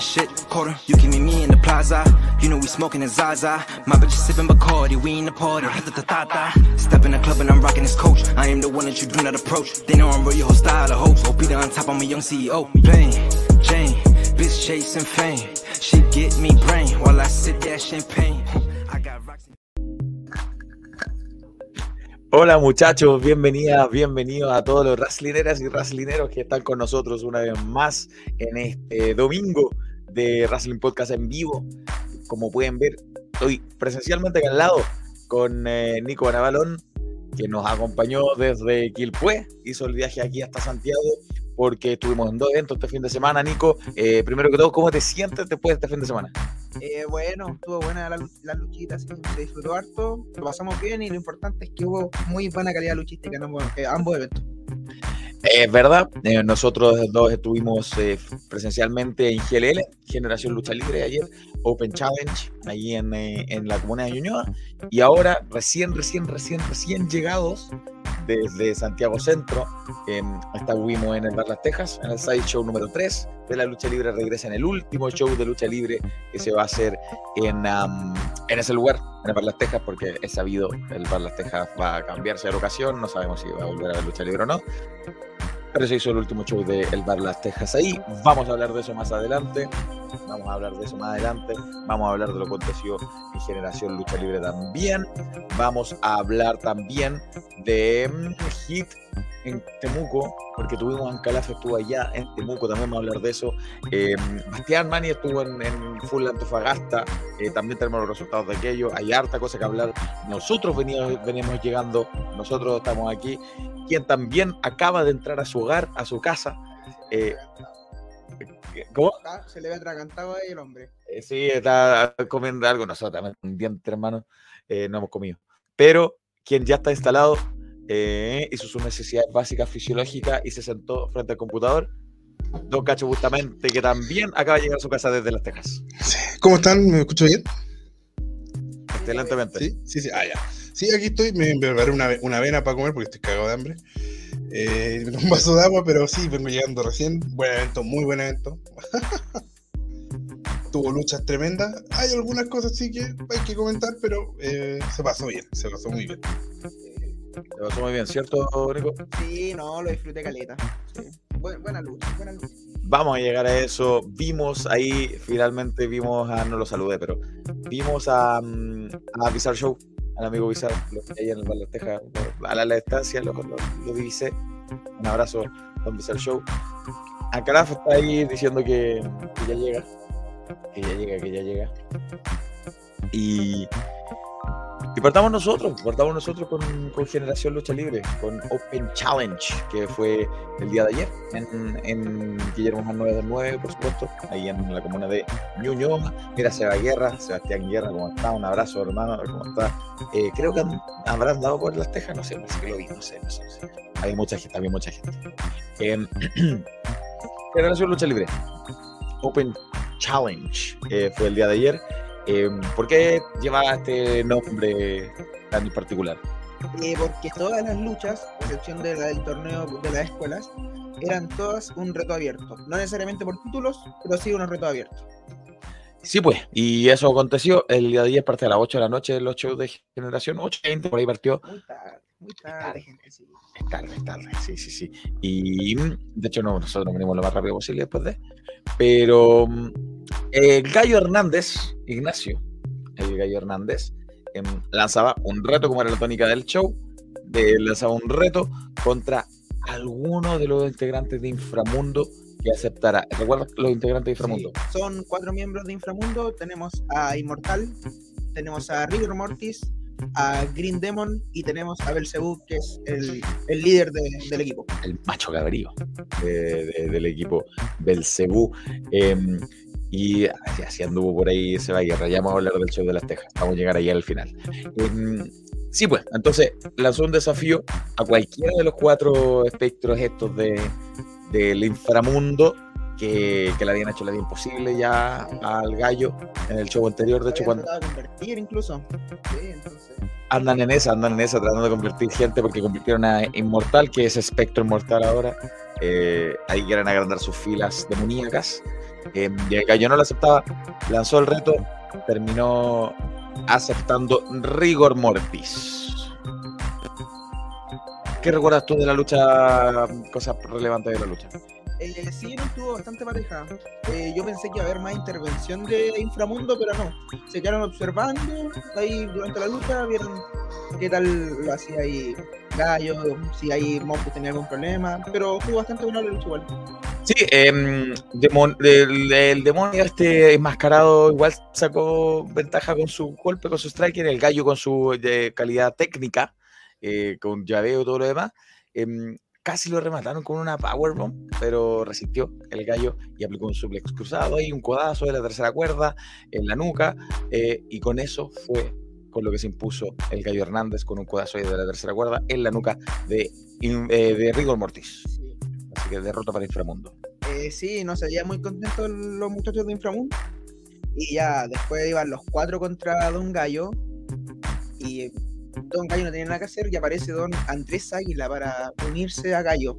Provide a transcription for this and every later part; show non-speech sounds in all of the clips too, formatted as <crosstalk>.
shit, quarter. You give me me in the plaza. You know we smoking a Zaza. My bitch is sippin' Bacardi, we in the party. Step in the club and I'm rocking this coach. I am the one that you do not approach. They know I'm real hostile, a host. OP on top, I'm a young CEO. Bang, Jane, bitch chasing fame. She get me brain while I sip that champagne. I. Hola muchachos, bienvenidas, bienvenidos a todos los wrestlineras y wrestlineros que están con nosotros una vez más en este domingo de Wrestling Podcast en vivo. Como pueden ver, estoy presencialmente acá al lado con eh, Nico Anabalón, que nos acompañó desde Quilpué, hizo el viaje aquí hasta Santiago porque estuvimos en dos eventos este fin de semana. Nico, eh, primero que todo, ¿cómo te sientes después de este fin de semana? Eh, bueno, estuvo buena la, la luchita, se disfrutó harto, lo pasamos bien y lo importante es que hubo muy buena calidad luchística en ambos, eh, ambos eventos. Es verdad, eh, nosotros dos estuvimos eh, presencialmente en GLL, Generación Lucha Libre ayer, Open Challenge, ahí en, eh, en la comuna de Ñuñoa, y ahora recién, recién, recién, recién llegados desde Santiago Centro, eh, estuvimos en el Bar Las Tejas, en el Side Show número 3 de la lucha libre, regresa en el último show de lucha libre que se va a hacer en, am, en ese lugar, en el Bar Las Tejas, porque es sabido, el Bar Las Tejas va a cambiarse de locación, no sabemos si va a volver a ver lucha libre o no, pero se hizo el último show de El Bar Las Tejas ahí. Vamos a hablar de eso más adelante. Vamos a hablar de eso más adelante. Vamos a hablar de lo que aconteció en Generación Lucha Libre también. Vamos a hablar también de mm, Hit en Temuco, porque tuvimos Ancalaf, estuvo allá en Temuco, también vamos a hablar de eso. Eh, Bastián Mani estuvo en, en Full Antofagasta, eh, también tenemos los resultados de aquello. Hay harta cosa que hablar. Nosotros veníamos, veníamos llegando, nosotros estamos aquí quien también acaba de entrar a su hogar, a su casa. Eh, ¿Cómo? Acá se le ve atragantado ahí el hombre. Eh, sí, está comiendo algo. Nosotros también, un diente, hermano, eh, no hemos comido. Pero quien ya está instalado, eh, hizo sus necesidades básicas fisiológicas y se sentó frente al computador. Don Cacho Bustamante, que también acaba de llegar a su casa desde Las Tejas. ¿Cómo están? ¿Me escucho bien? Excelentemente. Sí, sí, sí. Ah, ya. Sí, aquí estoy. Me, me preparé una, una avena para comer porque estoy cagado de hambre. Eh, <laughs> un vaso de agua, pero sí, vengo llegando recién. Buen evento, muy buen evento. <laughs> Tuvo luchas tremendas. Hay algunas cosas sí que hay que comentar, pero eh, se pasó bien, se pasó muy bien. Te pasó muy bien, ¿cierto, Nico? Sí, no, lo disfruté caleta. Sí. Bu- buena lucha, buena lucha. Vamos a llegar a eso. Vimos ahí, finalmente vimos a, no lo saludé, pero vimos a, mm, a Bizarre Show, al amigo Bizarre, lo que hay en el Tejas, a la, la distancia, lo, lo, lo divisé. Un abrazo, don Bizarre Show. Ancalaf está ahí diciendo que, que ya llega, que ya llega, que ya llega. Y, y partamos nosotros, partamos nosotros con, con Generación Lucha Libre, con Open Challenge, que fue el día de ayer en, en Guillermo Juan 929, por supuesto, ahí en la comuna de Ñuñoa. Mira, Seba Guerra, Sebastián Guerra, ¿cómo está? Un abrazo, hermano, ¿cómo está? Eh, creo que han- habrán dado por las tejas, no sé, parece que lo vi, no sé, no sé, no sé. Hay mucha gente, había mucha gente. Eh, <clears throat> Generación Lucha Libre, Open Challenge, eh, fue el día de ayer. Eh, ¿Por qué lleva este nombre tan particular? Eh, porque todas las luchas, a excepción de la del torneo de las escuelas, eran todas un reto abierto. No necesariamente por títulos, pero sí un reto abierto. Sí, pues, y eso aconteció el día de ayer, parte de las 8 de la noche, los shows de generación 8.20, por ahí partió. Muy tarde, muy tarde, gente. Sí. Es tarde, es tarde, sí, sí, sí. Y mm, de hecho, no, nosotros venimos lo más rápido posible después de. Pero mm, eh, Gallo Hernández, Ignacio, el Gallo Hernández, em, lanzaba un reto, como era la tónica del show, de, lanzaba un reto contra alguno de los integrantes de Inframundo que aceptara. ¿Recuerdas los integrantes de Inframundo? Sí, son cuatro miembros de Inframundo. Tenemos a Inmortal, tenemos a Rigor Mortis, a Green Demon y tenemos a Belzebub, que es el, el líder de- del equipo. el macho cabrío de- de- del equipo Belcebú. em, y así, así anduvo por ahí se va a guerra. Ya vamos a hablar del show de las Tejas. Vamos a llegar ahí al final. Em, sí, pues, entonces lanzó un desafío a cualquiera de los cuatro espectros estos de, del inframundo que, que le habían hecho la vida imposible ya al gallo en el show anterior. De hecho, cuando convertir incluso. Sí, entonces. andan en esa, andan en esa, tratando de convertir gente porque convirtieron a Inmortal, que es espectro inmortal ahora. Eh, ahí quieren agrandar sus filas demoníacas. Eh, y no lo aceptaba, lanzó el reto, terminó aceptando rigor mortis. ¿Qué recuerdas tú de la lucha? Cosas relevantes de la lucha. Eh, sí, no estuvo bastante pareja. Eh, yo pensé que iba a haber más intervención de Inframundo, pero no. Se quedaron observando ahí durante la lucha, vieron qué tal lo hacía ahí Gallo, si ahí Monfus tenía algún problema, pero estuvo bastante buena la lucha igual. Sí, em, demon- el, el demonio este enmascarado igual sacó ventaja con su golpe, con su striker, el gallo con su eh, calidad técnica, eh, con llaveo y todo lo demás. Casi lo remataron con una powerbomb, pero resistió el gallo y aplicó un suplex cruzado ahí, un codazo de la tercera cuerda en la nuca, eh, y con eso fue con lo que se impuso el gallo Hernández con un codazo de la tercera cuerda en la nuca de, eh, de Rigor Mortis. Sí. Así que derrota para Inframundo. Eh, sí, no veían muy contentos los muchachos de Inframundo. Y ya después iban los cuatro contra Don Gallo. Y Don Gallo no tenía nada que hacer y aparece Don Andrés Águila para unirse a Gallo.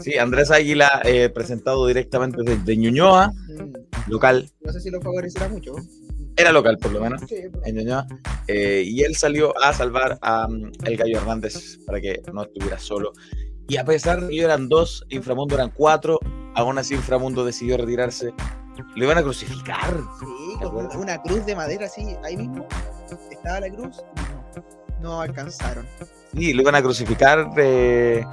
Sí, Andrés Águila, eh, presentado directamente desde Ñuñoa, Mm, local, No sé si lo favorecerá mucho. era local por lo menos, Sí, en Ñuñoa, eh, y él salió a salvar a el Gallo Hernández para que no estuviera solo. Y a pesar de que eran dos, Inframundo eran cuatro, aún así Inframundo decidió retirarse. Lo iban a crucificar. Sí, ¿Te con una cruz de madera así, ahí mismo. Estaba la cruz. No, alcanzaron. Sí, lo iban a crucificar. eh,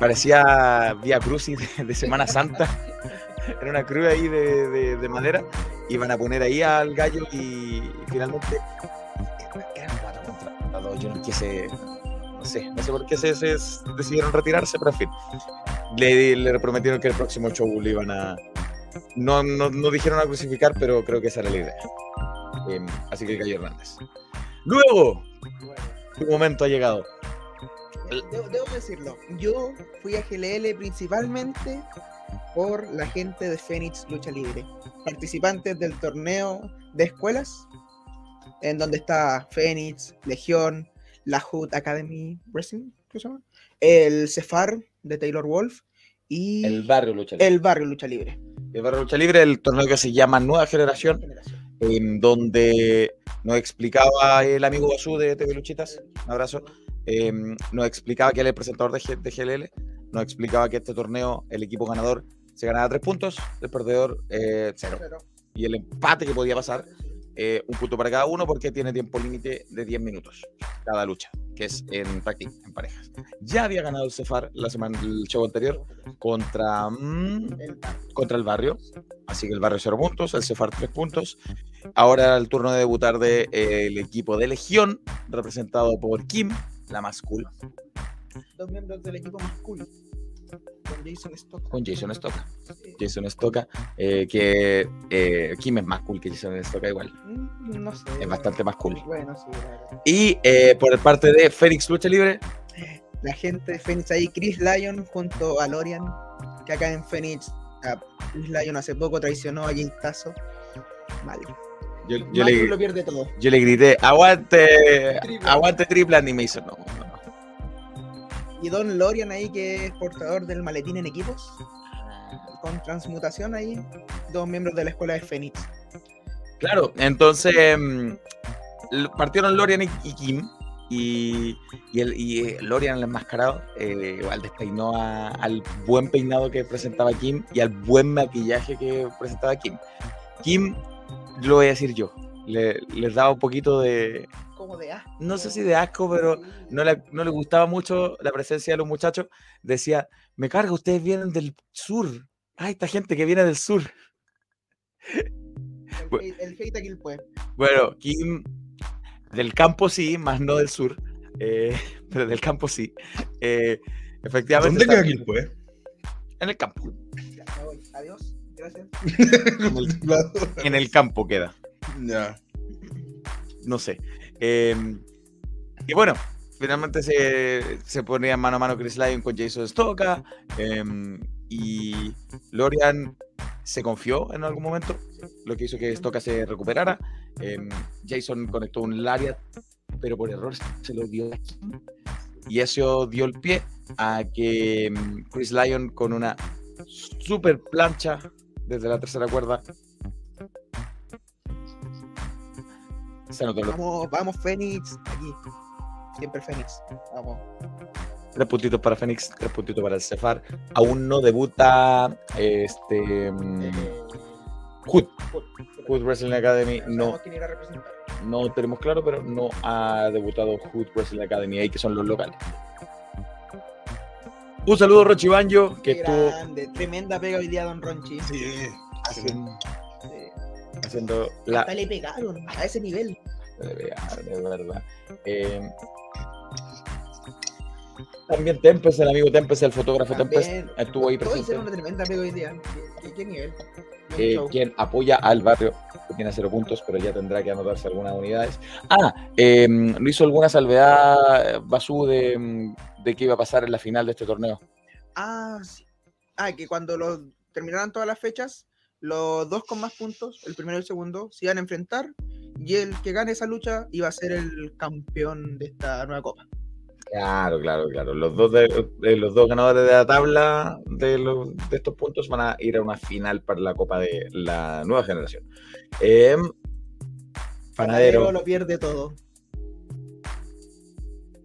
parecía Vía Crucis de, de Semana Santa. <laughs> Era una cruz ahí de, de- de madera. Iban a poner ahí al gallo y, finalmente eran cuatro contra dos. Yo no quise. No sé, no sé por qué se, se decidieron retirarse, pero en fin. Le, le prometieron que el próximo show le iban a. No, no, no dijeron a crucificar, pero creo que esa era la idea. Em, así que el gallo Hernández. Luego, tu momento ha llegado. debo, debo decirlo. Yo fui a GLL principalmente por la gente de Phoenix Lucha Libre. Participantes del torneo de escuelas, en donde está Phoenix, Legión, la Hood Academy Wrestling, ¿qué se llama? El Cefar de Taylor Wolf y El el, barrio lucha libre. Barrio Lucha Libre. El barrio lucha libre, el torneo que se llama Nueva Generación, Generación. en donde nos explicaba el amigo Basú de TV Luchitas, un abrazo, eh, nos explicaba que él es el presentador de, G- de GLL, nos explicaba que este torneo, el equipo ganador se ganaba tres puntos, el perdedor eh, cero. Y el empate que podía pasar, eh, un punto para cada uno porque tiene tiempo límite de 10 minutos cada lucha, que es en práctica, en parejas. Ya había ganado el Cefar la semana, el show anterior contra... mm, contra el barrio. Así que el barrio 0 puntos, el Cefar 3 puntos. Ahora el turno de debutar del de, el equipo de Legión, representado por Kim, la más cool, Dos miembros del equipo más cool. Con Jason Stock. con Jason Stocka. Jason Stocka, eh, que eh, Kim es más cool que Jason Stocka igual. Mm, No sé. Es bastante más cool. Bueno, sí. Y eh, por parte de Félix Lucha Libre, La gente de Phoenix ahí, Chris Lyon junto a Lorian, que acá en Phoenix, a Chris Lyon hace poco traicionó a Jake Tazo. Mal. yo, le, lo pierde todo. yo le grité, aguante, Triple. aguante Triplan y me hizo, no. Y Don Lorian ahí, que es portador del maletín en equipos, con transmutación ahí, dos miembros de la escuela de Phoenix. Claro, entonces mm, partieron Lorian y, Kim. Y, y, y eh, Lorian, el enmascarado, eh, igual despeinó al buen peinado que presentaba Kim y al buen maquillaje que presentaba Kim. Kim, lo voy a decir yo, le, les daba un poquito de, Como de asco. no sé si de asco, pero no le, no le gustaba mucho la presencia de los muchachos. Decía, me carga, ustedes vienen del sur. Ay, esta gente que viene del sur. El, hate- el hate aquí pues. Bueno, Kim del campo sí, más no del sur, eh, <laughs> pero del campo sí. Eh, efectivamente. ¿Dónde queda está- Quilpue? En el campo. Ya, me voy. Adiós. Gracias. <laughs> En el campo queda. ya. No sé. Eh, y bueno, finalmente se, se ponía mano a mano Chris Lyon con Jason Stocka. eh, y Lorian se confió en algún momento, lo que hizo que Stoka se recuperara. Em, Jason conectó un lariat, pero por error se lo dio aquí. Y eso dio el pie a que em, Chris Lyon con una super plancha desde la tercera cuerda Vamos, vamos, Fénix, aquí. Siempre Fénix. Vamos. Tres puntitos para Fénix, tres puntitos para el Cefar. Aún no debuta este mm, Hood. Hood Wrestling Academy. No, no tenemos claro, pero no ha debutado Hood Wrestling Academy ahí, que son los locales. Un saludo a Rochi Banjo, que estuvo grande, tremenda pega hoy día, Don Ronchi. Sí, haciendo, Sí. Haciendo la. Hasta le pegaron a ese nivel. De verdad. Eh, también Tempest, el amigo Tempest, el fotógrafo Tempest, También. estuvo ahí presente. hicieron una tremenda pega hoy día. ¿Qué, qué- nivel? Eh, quien apoya al barrio, tiene cero puntos, pero ya tendrá que anotarse algunas unidades. Ah, eh, no hizo alguna salvedad Basú de, de qué iba a pasar en la final de este torneo. Ah, sí. Ah, que cuando los terminaran todas las fechas, los dos con más puntos, el primero y el segundo, se iban a enfrentar y el que gane esa lucha iba a ser el campeón de esta nueva copa. Claro, claro, claro. Los dos, de, de los dos ganadores de la tabla de, los- de estos puntos van a ir a una final para la Copa de la nueva generación. Eh, panadero, lo pierde todo.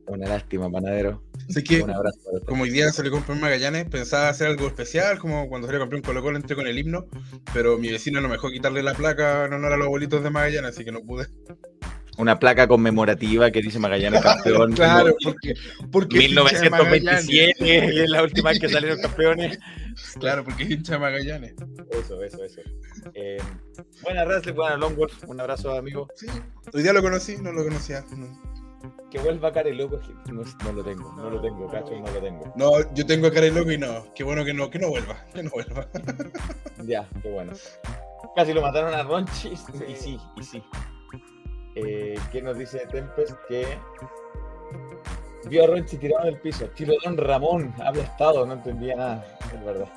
una lástima, Panadero. Así que, Un abrazo como hoy día salió campeón Magallanes, pensaba hacer algo especial, como cuando salió campeón Colo Colo entré con el himno, pero mi vecino no me dejó quitarle la placa en honor a los abuelitos de Magallanes, así que no pude. Una placa conmemorativa que dice Magallanes campeón. <laughs> Claro, porque, porque es hincha de Magallanes. 1927 y es la última vez que salieron campeones. Claro, porque es hincha Magallanes. Eso, eso, eso. Eh, buena Wrestling, buena Longwolf. Un abrazo, amigo. Sí, hoy día lo conocí, no lo conocía. No, Que vuelva Care Loco. que No, no lo tengo, no lo tengo, cacho, no lo tengo. No, yo tengo cara de loco y no. Qué bueno que no, que no vuelva, que no vuelva. <laughs> Ya, qué bueno. Casi lo mataron a Ronchi. Y sí, y sí. Eh, ¿Qué nos dice Tempest? Que vio a Ronchi tirado en el piso. Tiro Don Ramón, aplastado, no entendía nada. Es verdad.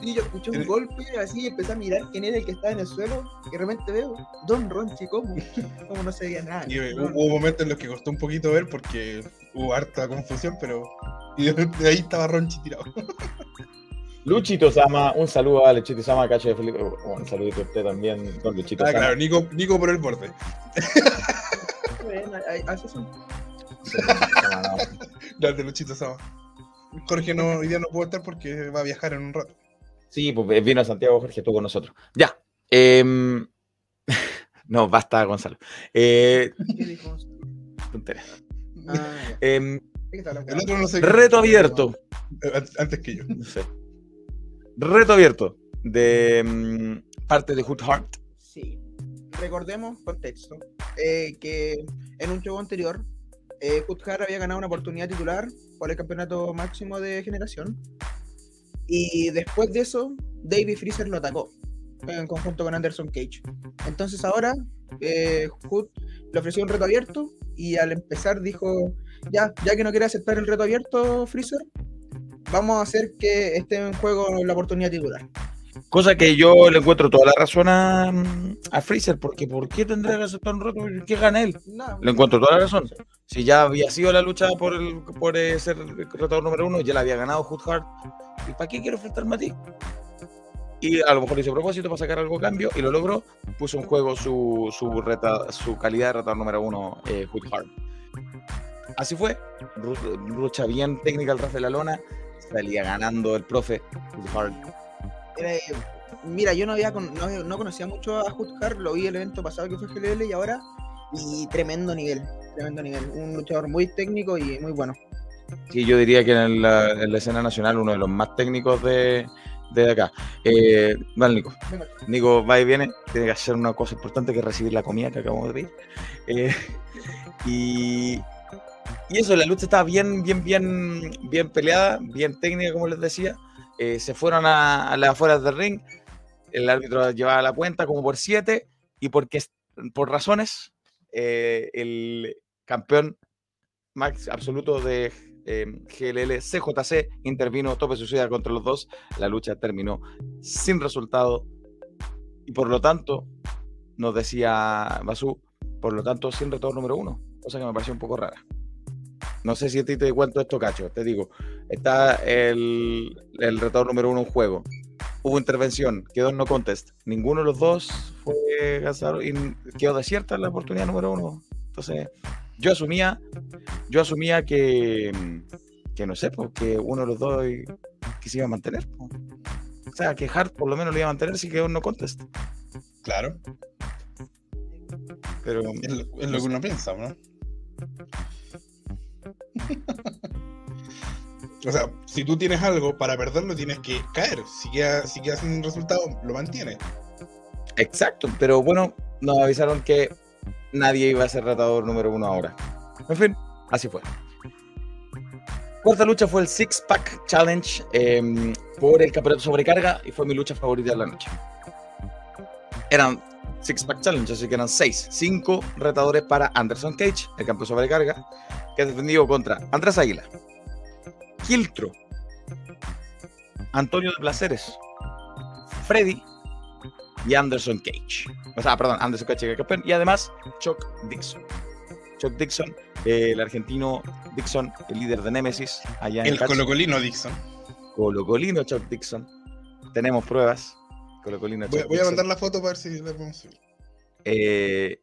Sí, yo escuché un El- golpe así, empecé a mirar quién era el que estaba en el suelo y de repente veo, Don Ronchi, ¿cómo? <laughs> ¿Cómo no se veía nada? Y eh, No, hubo momentos en los que costó un poquito ver porque hubo harta confusión, pero. Y de, ahí estaba Ronchi tirado. <laughs> Luchito Sama, un saludo a Luchito Sama, cacho de Felipe. oh, Un saludito a usted también, don Luchito Ah, Sama. claro, Nico, Nico por el borde. bueno, <laughs> de Luchito Sama. Jorge no, hoy día no puedo estar porque va a viajar en un rato. Sí, pues vino a Santiago Jorge, estuvo con nosotros. Ya. em, <laughs> no, basta, Gonzalo. Eh, ¿Qué dijo? Ah. <laughs> Em, ¿De qué está hablando? El otro no sé. reto abierto. Eh, an- Antes que yo. No sé. Reto abierto de mm, parte de Hood Heart. Sí. Recordemos, contexto, eh, que en un show anterior, eh, Kuthar había ganado una oportunidad titular por el campeonato máximo de generación. Y después de eso, David Freezer lo atacó en conjunto con Anderson Cage. Entonces ahora, eh, Hood le ofreció un reto abierto y al empezar dijo, ya, ya que no quiere aceptar el reto abierto, Freezer, vamos a hacer que esté en juego la oportunidad titular. Cosa que yo le encuentro toda la razón a, a Freezer, porque ¿por qué tendría que aceptar un reto que gana él? Le encuentro toda la razón. Si ya había sido la lucha por, el, por eh, ser el retador número uno, ya la había ganado Hood Heart. ¿Y para qué quiero enfrentarme a ti? Y a lo mejor hizo propósito para sacar algo a cambio y lo logró. Puso en juego su, su, reta- su calidad de retador número uno, eh, Hood. Así fue. Ru- Lucha bien técnica ras de la lona. Salía ganando el profe Hood Heart. Eh, mira, yo no había con- no, no conocía mucho a Huthar, lo vi el evento pasado que fue GLL y ahora, y tremendo nivel, tremendo nivel. Un luchador muy técnico y muy bueno. Sí, yo diría que en la, en la escena nacional uno de los más técnicos de, de acá. Eh, vale, Nico. Nico va y viene, tiene que hacer una cosa importante que es recibir la comida que acabamos de pedir. Eh, y, y eso, la lucha estaba bien, bien, bien, bien peleada, bien técnica, como les decía. Eh, se fueron a, a las afueras del ring. El árbitro llevaba la cuenta como por siete. Y porque por razones, eh, el campeón max absoluto de eh, GLL, CJC intervino tope suicida contra los dos. La lucha terminó sin resultado y por lo tanto, nos decía Basú, por lo tanto, sin retorno número uno, cosa que me pareció un poco rara. No sé si a ti te cuento esto, cacho. Te digo, está el, el retorno número uno en juego. Hubo intervención, quedó en no contest. Ninguno de los dos fue ganador y quedó desierta la oportunidad número uno. Entonces, yo asumía, yo asumía que, que no sé, porque uno de los dos que se iba a mantener. po. O sea, que Hart por lo menos lo iba a mantener si quedó en no contest. Claro, Pero es lo, es lo que uno piensa, ¿no? <laughs> o sea, si tú tienes algo, para perderlo tienes que caer. Si queda, si queda sin resultado, lo mantienes. Exacto, pero bueno, nos avisaron que nadie iba a ser retador número uno ahora. En fin, así fue. Cuarta lucha fue el Six Pack Challenge eh, por el campeonato sobrecarga y fue mi lucha favorita de la noche. Eran Six Pack Challenge, así que eran seis. Cinco retadores para Anderson Cage, el campeón sobrecarga, que ha defendido contra Andrés Águila, Kiltro, Antonio de Placeres, Freddy y Anderson Cage. O sea, perdón, Anderson Cage que campeón. Y además, Chuck Dixon. Chuck Dixon, eh, el argentino Dixon, el líder de Nemesis, allá en El colocolino Dixon. Colocolino Chuck Dixon. Tenemos pruebas. Colocolino Voy, Chuck voy a mandar la foto para ver si la podemos subir. eh,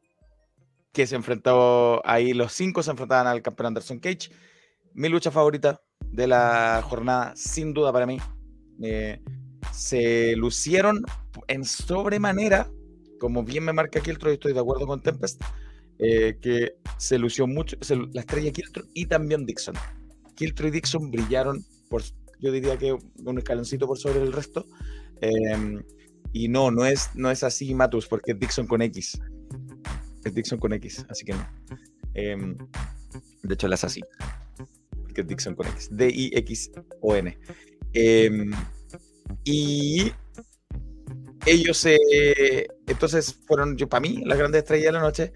que se enfrentó ahí, los cinco se enfrentaban al campeón Anderson Cage. Mi lucha favorita de la jornada, sin duda para mí. Eh, se lucieron en sobremanera, como bien me marca Kiltro, y estoy de acuerdo con Tempest, eh, que se lució mucho se la estrella Kiltro y también Dixon. Kiltro y Dixon brillaron, por, yo diría que un escaloncito por sobre el resto. eh, y no, no es, no es así Matus, porque es Dixon con X. Es Dixon con X, así que no. Em, de hecho, la es así. Porque es Dixon con X. D-I-X-O-N. Em, y ellos, eh, entonces, fueron, yo para mí, las grandes estrellas de la noche.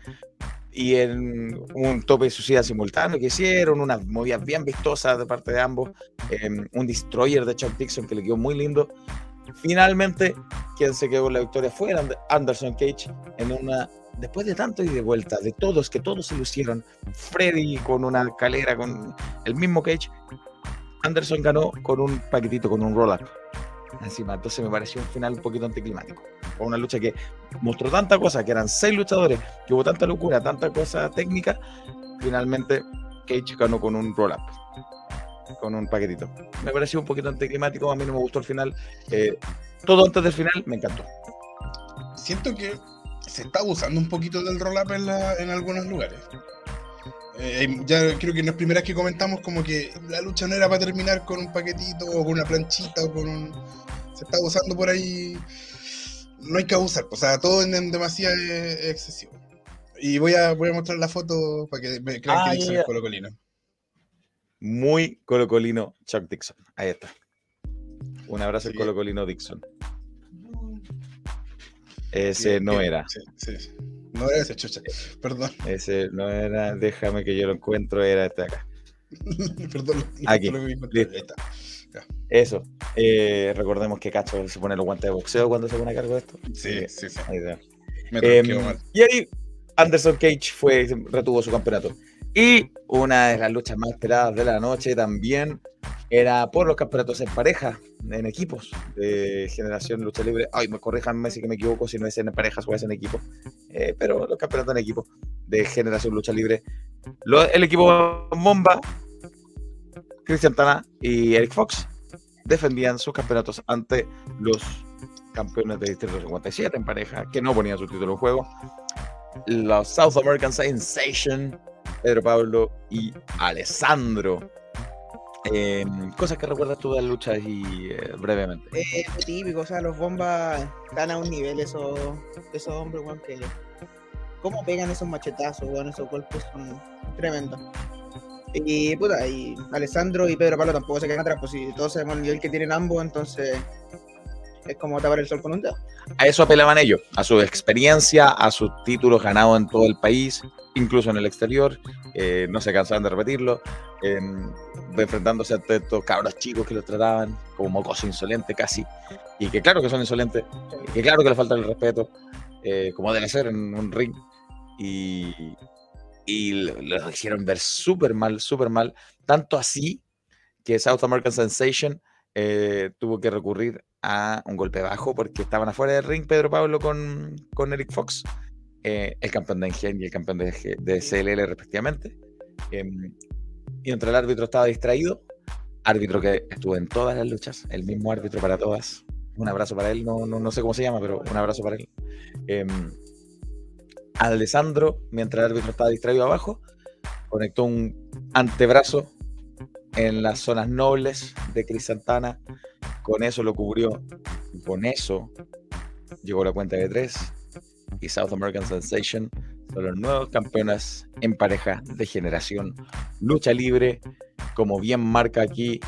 Y en un tope suicida simultáneo que hicieron, unas movidas bien vistosas de parte de ambos. em, un destroyer de Chuck Dixon que le quedó muy lindo. Finalmente, quien se quedó con la victoria fue And- Anderson Cage en una después de tanto y de vuelta de todos que todos se lucieron Freddy con una calera con el mismo Cage Anderson ganó con un paquetito con un roll up encima. Entonces me pareció un final un poquito anticlimático fue una lucha que mostró tanta cosa que eran seis luchadores que hubo tanta locura tanta cosa técnica finalmente Cage ganó con un roll up con un paquetito me pareció un poquito anticlimático a mí no me gustó el final eh, todo antes del final me encantó Siento que se está abusando un poquito del roll-up en, la- en algunos lugares. Eh, ya creo que en las primeras que comentamos como que la lucha no era para terminar con un paquetito o con una planchita o con un... Se está abusando por ahí. No hay que abusar, o sea, todo en, en demasía es, es excesivo. Y voy a, voy a mostrar la foto para que me crean Ah, que ya, Dixon ya. Muy colocolino Chuck Dixon. Ahí está. Un abrazo Sí. colocolino Dixon. Ese Sí, no sí, era. sí, sí, sí. No era ese, chucha. Perdón, Ese no era. Déjame que yo lo encuentro. Era este acá. <laughs> perdón. Aquí, Lo listo. Ahí está. Eso. Eh, recordemos que Cacho se pone los guantes de boxeo cuando se pone a cargo de esto. Sí, sí, sí. Ahí está. Me Em, quedó mal. y ahí Anderson Cage fue, retuvo su campeonato. Y una de las luchas más esperadas de la noche también era por los campeonatos en pareja, en equipos de generación lucha libre. Ay, me corrijan si que me equivoco si no es en parejas o es en equipo. Eh, pero los campeonatos en equipo de generación lucha libre. Lo- el equipo Momba, Cristian Tana y Eric Fox defendían sus campeonatos ante los campeones de Distrito 57 en pareja, que no ponían su título en juego. Los South American Sensation, Pedro Pablo y Alessandro. Eh, cosas que recuerdas tú de la lucha y eh, brevemente. Eh, lo típico, o sea, los bombas están a un nivel esos, esos hombres, weón, que cómo pegan esos machetazos, weón, esos golpes son tremendos. Y puta, y Alessandro y Pedro Pablo tampoco se quedan atrás, pues si todos sabemos el nivel que tienen ambos, entonces es como tapar el sol con un dedo. A eso apelaban ellos, a su experiencia, a sus títulos ganados en todo el país, incluso en el exterior, eh, no se cansaban de repetirlo, em, enfrentándose a estos cabros chicos que los trataban como mocoso insolente casi, y que claro que son insolentes, que claro que les falta el respeto, eh, como debe ser en un ring, y, y los hicieron ver súper mal, súper mal, tanto así que South American Sensation eh, tuvo que recurrir a un golpe bajo porque estaban afuera del ring Pedro Pablo con, con Eric Fox, eh, el campeón de Engen y el campeón de, de CLL respectivamente. Em, y entre el árbitro estaba distraído, árbitro que estuvo en todas las luchas, el mismo árbitro para todas. Un abrazo para él, no, no, no sé cómo se llama, pero un abrazo para él. Eh, Alessandro, mientras el árbitro estaba distraído abajo, conectó un antebrazo en las zonas nobles de Cris Santana. Con eso lo cubrió. Con eso llegó la cuenta de tres. Y South American Sensation son los nuevos campeones en pareja de generación. Lucha libre, como bien marca aquí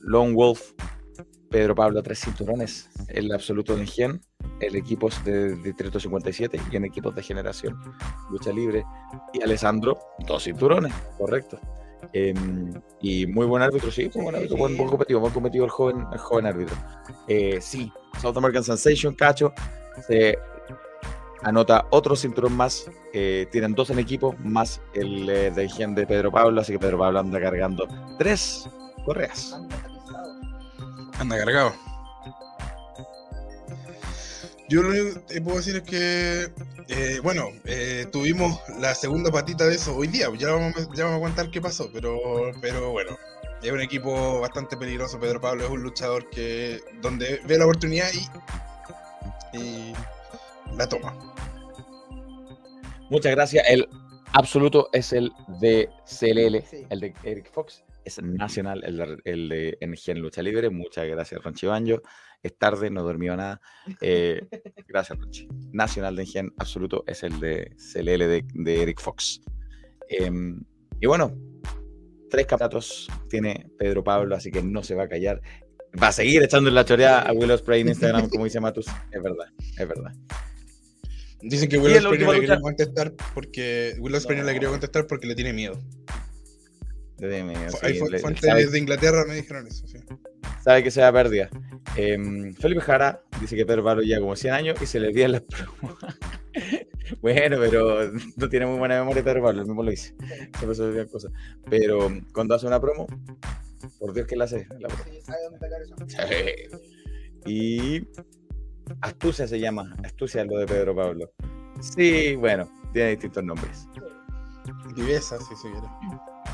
Lone Wolf, Pedro Pablo, tres cinturones, el absoluto de Gen, el equipo de Distrito 57 y en equipos de generación. Lucha libre. Y Alessandro, dos cinturones, correcto. Em, y muy buen árbitro, sí, muy buen árbitro, buen, buen competitivo, buen competitivo el joven, el joven árbitro. Eh, sí, South American Sensation, Cacho, se anota otro cinturón más, eh, tienen dos en equipo, más el eh, de higiene de Pedro Pablo, así que Pedro Pablo anda cargando tres correas. Anda cargado. Yo lo único que puedo decir es que, eh, bueno, eh, tuvimos la segunda patita de eso hoy día. Ya vamos, a- ya vamos a contar qué pasó, pero, pero bueno, es un equipo bastante peligroso. Pedro Pablo es un luchador que donde ve la oportunidad y, y la toma. Muchas gracias. El absoluto es el de CLL, Sí. el de Eric Fox. Es nacional, el de, el de NG en Lucha Libre. Muchas gracias, Ronchi Banjo. Es tarde, no dormió nada. Eh, <laughs> gracias, Ronchi. Nacional de NG absoluto es el de CLL de, de Eric Fox. Em, y bueno, tres campeonatos tiene Pedro Pablo, así que no se va a callar. Va a seguir echando la choreada a Willow Spray en Instagram, como dice Matus. Es verdad, es verdad. Dicen que Y Will en la Ospreay no le quería contestar porque Will Ospreay no. le quería contestar porque le tiene miedo. Deme, Fu- sí, Hay fu- le- fuentes de Inglaterra me dijeron eso. Sí. Sabe que se da pérdida. Em, Felipe Jara dice que Pedro Pablo lleva como 100 años y se le olvidan las promos. <laughs> bueno, pero no tiene muy buena memoria Pedro Pablo, el mismo lo dice. Siempre se olvidan cosas. Pero cuando hace una promo, por Dios que la hace. la. Sí. Y Astucia se llama. Astucia es lo de Pedro Pablo. Sí, bueno, tiene distintos nombres. Viveza, si se quiere.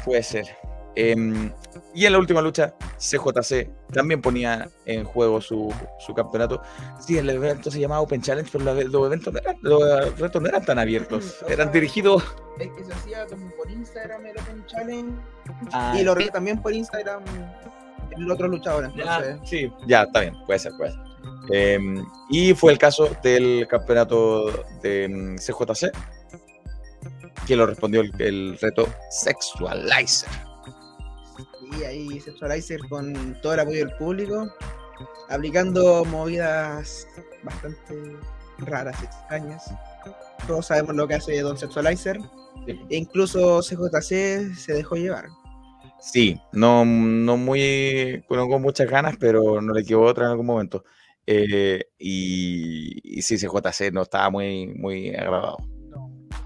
Puede ser. Em, y en la última lucha, CJC también ponía en juego su, su campeonato. Sí, el evento se llamaba Open Challenge, pero los, eventos no eran, los retos no eran tan abiertos. Eran dirigidos Es que se hacía como por Instagram el Open Challenge a. y lo también por Instagram el otro luchador. Ya, sí, ya, está bien, puede ser, puede ser. Em, y fue el caso del campeonato de CJC, que lo respondió el, el reto Sexualizer. Y ahí Sexualizer con todo el apoyo del público, aplicando movidas bastante raras extrañas. Todos sabemos lo que hace Don Sexualizer. E incluso CJC se dejó llevar. Sí, no, no muy no con muchas ganas, pero no le quedó otra en algún momento. Eh, y, y sí, CJC no estaba muy, muy agradado.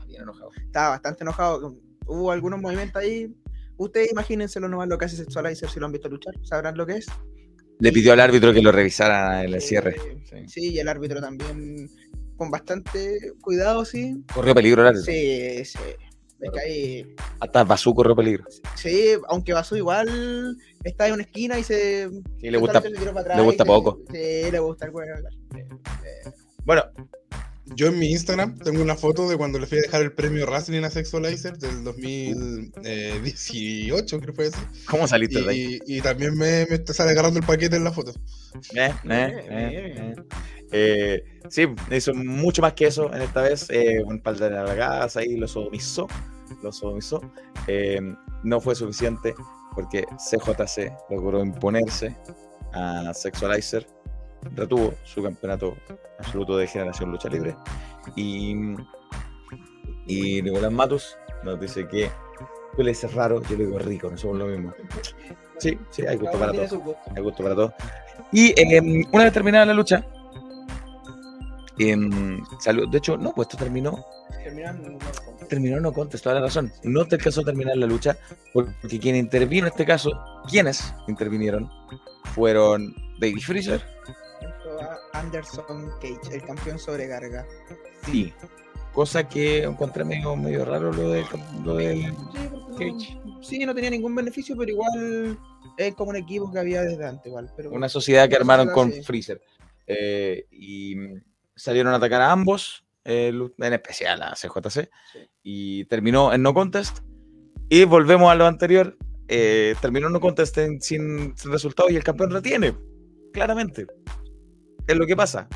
Bien enojado. Estaba bastante enojado. Hubo algunos movimientos ahí. Ustedes imagínenselo nomás lo que hace Sexualizer si lo han visto luchar. Sabrán lo que es. Le pidió al árbitro que lo revisara en el cierre. Sí. Sí, y el árbitro también con bastante cuidado, sí. Corrió peligro el árbitro. Sí, sí. Que ahí- Hasta Basú corrió peligro. sí, aunque Basú igual está en una esquina y se. Sí, le gusta. le y gusta poco. Sí, le gusta el juego. Bueno, Yo en mi Instagram tengo una foto de cuando le fui a dejar el premio Wrestling a Sexualizer del 2018, creo que fue ese. ¿cómo saliste de ahí? Y, y también me, me sale agarrando el paquete en la foto. Eh, eh, eh, eh. Eh, sí, hizo mucho más que eso en esta vez. Eh, un par de largadas ahí, lo sodomizó. Lo sodomizó. Eh, no fue suficiente porque CJC logró imponerse a Sexualizer. Retuvo su campeonato absoluto de generación lucha libre. Y, y Nicolás Matus nos dice que Tú le dices raro, yo le digo rico, no somos lo mismo. Sí, sí, hay gusto para todos. Hay gusto para todos. Y em, una vez terminada la lucha, em, salió, de hecho, no, pues esto terminó, terminó no contestó toda la razón. No te alcanzó a terminar la lucha, porque quien intervino en este caso, quienes intervinieron, fueron Baby Freezer, a Anderson Cage, el campeón sobre Garga. sí. Cosa que encontré medio, medio raro lo del, lo del Cage. sí, no tenía ningún beneficio, pero igual es como un equipo que había desde antes, igual. Pero Una sociedad que armaron sociedad, con sí. Freezer. Eh, y salieron a atacar a ambos, eh, en especial a CJC. Sí. Y terminó en no contest. Y volvemos a lo anterior. eh, terminó en no contest en- sin, sin resultado y el campeón retiene. Claramente. Es lo que pasa.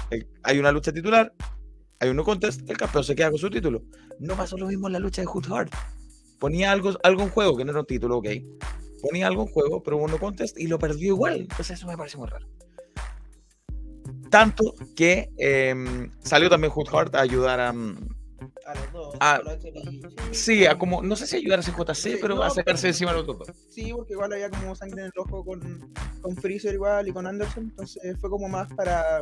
Hay una lucha titular, hay un no contest, el campeón se queda con su título. No pasó lo mismo en la lucha de Hood Hard. Ponía algo, algo en juego, que no era un título, ok. Ponía algo en juego, pero un no contest y lo perdió igual. Entonces eso me parece muy raro. Tanto que em, salió también Hood Hard a ayudar a. a los dos. Ah, a Sí, a como. No sé si ayudar a CJC, Sí, pero no, a sacarse pero- encima de los dos. Sí, porque igual había como sangre en el ojo con, con Freezer igual y con Anderson, entonces fue como más para,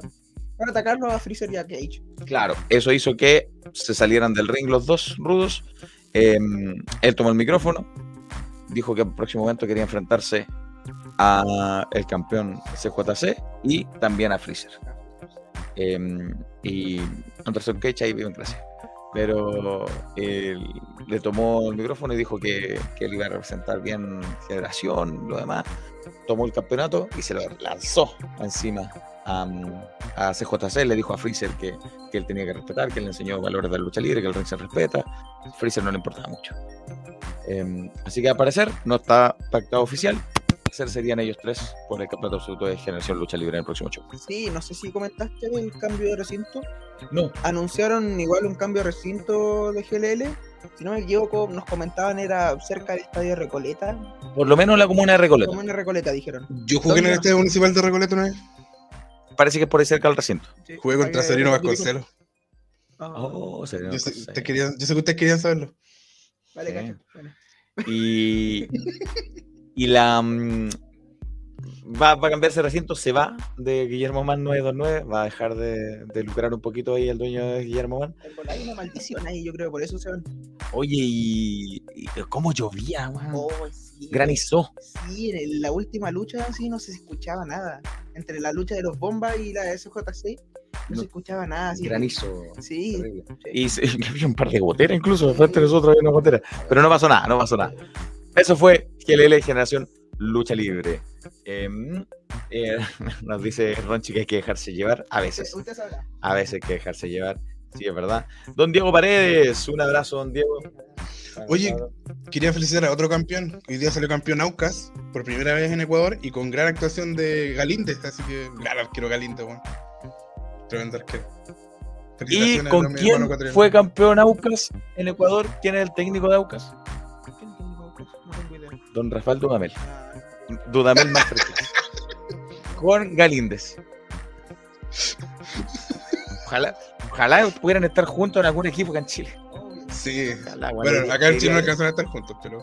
para atacarlo a Freezer y a Cage. Claro, eso hizo que se salieran del ring los dos rudos. Em, él tomó el micrófono, dijo que en el próximo momento quería enfrentarse a el campeón CJC y también a Freezer. Em, y Anderson Cage ahí vive en clase. Pero él le tomó el micrófono y dijo que, que él iba a representar bien Generación, lo demás. Tomó el campeonato y se lo lanzó encima a, a CJC. Le dijo a Freezer que, que él tenía que respetar, que él le enseñó valores de la lucha libre, que el ring se respeta. Freezer no le importaba mucho. Em, así que al parecer no está pactado oficial. Ser serían ellos tres por el campeonato absoluto de Generación Lucha Libre en el próximo show. Sí, no sé si comentaste el cambio de recinto. No, Anunciaron igual un cambio de recinto de GLL. Si no me equivoco, nos comentaban era cerca del estadio Recoleta. por lo menos la comuna de Recoleta. Como en Recoleta, dijeron. Yo jugué en el estadio municipal de Recoleta una vez. Parece que es por ahí cerca del recinto. Sí, Jugué contra Serino Vasconcelos. Ah, Oh, sería Yo sé, seria. querían- yo sé que ustedes querían saberlo. Vale, Sí. cacho. Bueno. Y, <laughs> y la mm, va, va a cambiarse de recinto, se va de Guillermo Man 929, va a dejar de, de lucrar un poquito ahí el dueño de Guillermo Man. Hay una maldición ahí, yo creo, por eso se van. Oye, y, y cómo llovía, weón. Oh, sí. Granizó. Sí, en la última lucha sí no se escuchaba nada. Entre la lucha de los bombas y la de SJ6 no, No, se escuchaba nada. Así, Granizo. Sí. terrible. <laughs> Y había un par de goteras incluso, de frente nosotros había una gotera. Pero no pasó nada, no pasó nada. Eso fue GLL Generación Lucha Libre. Em, eh, <laughs> nos dice Ronchi que hay que dejarse llevar a veces. A veces hay que dejarse llevar. Sí, es verdad. Don Diego Paredes, un abrazo, don Diego. Oye, Quería felicitar a otro campeón. Hoy día salió campeón Aucas por primera vez en Ecuador y con gran actuación de Galíndez. Así que, gran arquero Galíndez, weón. Tremendo arquero. ¿Y con quién fue campeón Aucas en Ecuador? ¿Quién es el técnico de Aucas? Don Rafael Dudamel. Dudamel Master Kids. Con Galíndez. Ojalá, ojalá pudieran estar juntos en algún equipo acá en Chile. Sí. Ojalá, bueno, Bueno, acá en Chile no alcanzan a estar juntos, pero.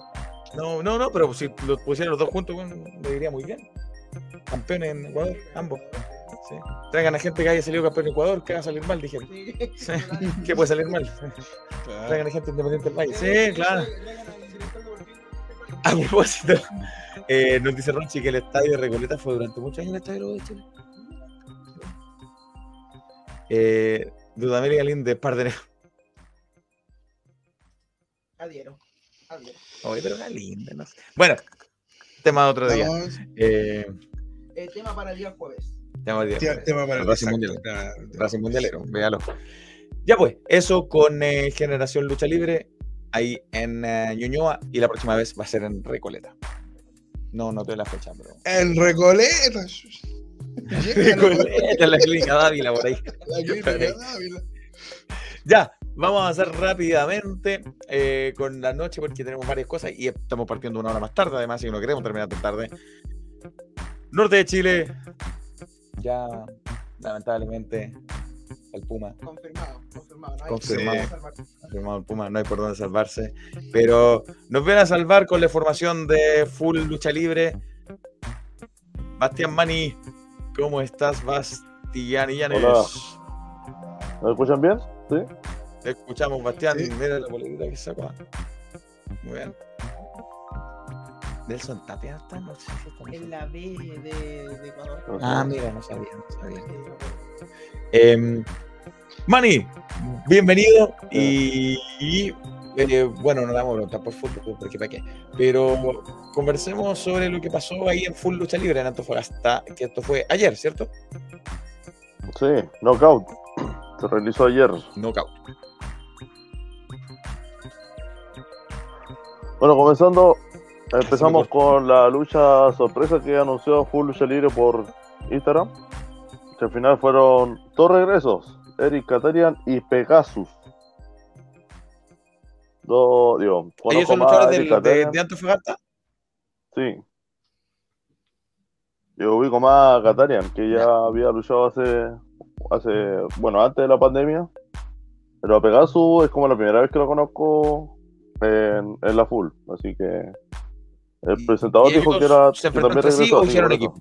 No, no, no, pero si los pusieran los dos juntos, bueno, le diría muy bien. Campeones en Ecuador, ambos. Sí. Traigan a gente que haya salido campeón en Ecuador, que va a salir mal, dijeron. Sí. Sí. ¿Qué puede salir mal? Traigan a gente independiente del país. Sí, claro. <laughs> A propósito, eh, nos dice Ronchi que el estadio de Recoleta fue durante muchos años el estadio de Chile. Eh, Dudamel y Galín de par de negro. Adhiero. Adhiero. Oye, pero Galín, no sé. Bueno, tema de otro día. Eh, Eh, tema para el día jueves. tema de día. tema- tema para el Racing Mundialero, véalo. Ya pues, eso con eh, Generación Lucha Libre, ahí en eh, Ñuñoa, y la próxima vez va a ser en Recoleta. No, no te la fecha, pero. En Recoleta. <laughs> Recoleta, en la clínica Dávila, por ahí. La <laughs> clínica Dávila. Ya, vamos a avanzar rápidamente eh, con la noche porque tenemos varias cosas y estamos partiendo una hora más tarde, además, y no queremos terminar tan tarde. Norte de Chile, ya lamentablemente el Puma. Confirmado, confirmado. No hay Confirmado. salvarse. Confirmado el Puma, no hay por dónde salvarse. Pero nos ven a salvar con la formación de full lucha libre. Bastián Mani, ¿cómo estás, Bastián? Hola. ¿Me escuchan bien? ¿Sí? Te escuchamos, Bastián. Sí. Mira la polémica que sacó. Muy bien. Nelson Tapia está, no sé si está En la B de, de Ecuador. Ah, mira, no sabía, no sabía. Em, Mani, bienvenido y, y, eh, bueno, no le vamos a preguntar por fútbol, porque para qué, pero conversemos sobre lo que pasó ahí en Full Lucha Libre en Antofagasta, que esto fue ayer, ¿cierto? Sí, knockout. <clears throat> Se realizó ayer. Knockout. Bueno, comenzando, me empezamos con la lucha sorpresa que anunció Full Lucha Libre por Instagram. Que al final fueron dos regresos: Eric Katarian y Pegasus. Dos, digo, ¿Ellos son luchadores del- de, Antofagasta? Sí. Yo ubico más a Katarian, que ya había luchado hace, hace, bueno, antes de la pandemia. Pero a Pegasus es como la primera vez que lo conozco en, en la full. Así que el ¿Y- presentador y dijo que era se que enfrentaron también entre sí regresó, o hicieron equipo?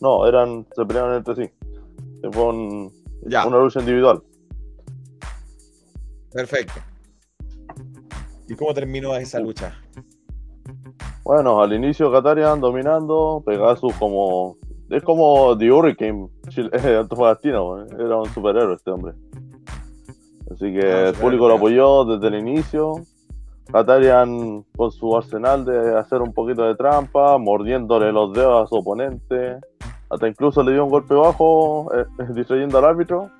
No, eran, se pelearon entre sí. Se Fue un- Ya, una lucha individual. perfecto. ¿Y cómo terminó esa lucha? Bueno, al inicio Katarian dominando, Pegasus como. Es como The Hurricane antofagastino, <laughs> eh, era un superhéroe este hombre. Así que Ah, el público lo apoyó desde el inicio. Katarian con su arsenal de hacer un poquito de trampa, mordiéndole los dedos a su oponente. Hasta incluso le dio un golpe bajo, eh, <laughs> distrayendo al árbitro.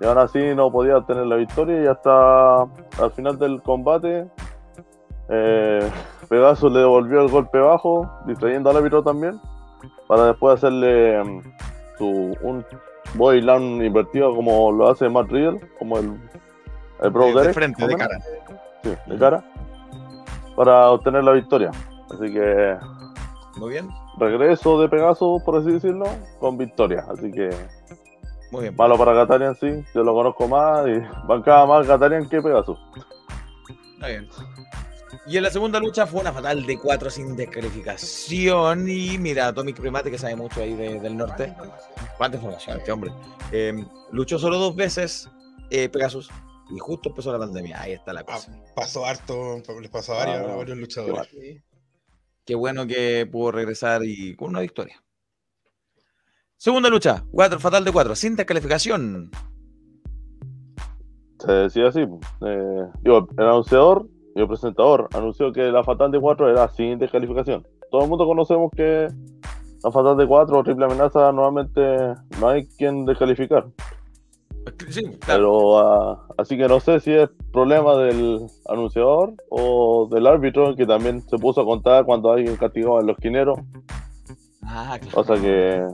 Y aún así no podía obtener la victoria y hasta al final del combate eh, Pegasus le devolvió el golpe bajo, distrayendo al árbitro también, para después hacerle mm, su, un body slam invertido como lo hace Matt Riddle, como el, el Bro De- frente, de cara. Sí, de cara, para obtener la victoria. Así que Muy bien, regreso de Pegasus, por así decirlo, con victoria. Así que muy bien. malo para Katarian, sí, yo lo conozco más y bancaba más Katarian que Pegasus. Está bien. Y en la segunda lucha fue una fatal de cuatro sin descalificación. Y mira, Atomic Primate, que sabe mucho ahí de- del norte. Cuánta información este hombre. Eh, luchó solo dos veces eh, Pegasus. Y justo empezó la pandemia. Ahí está la Ah, cosa. pasó harto, les pasó a varios, Ah, a varios luchadores. Qué bueno que pudo regresar y con una victoria. Segunda lucha, cuatro, fatal de cuatro, sin descalificación. Se decía así. eh, digo, el anunciador y el presentador anunció que la Fatal de 4 era sin descalificación. Todo el mundo conocemos que la Fatal de 4 o triple amenaza normalmente no hay quien descalificar. Sí, claro. Pero ah, así que no sé si es problema del anunciador o del árbitro que también se puso a contar cuando alguien castigaba a los quineros. Ah, claro. O sea que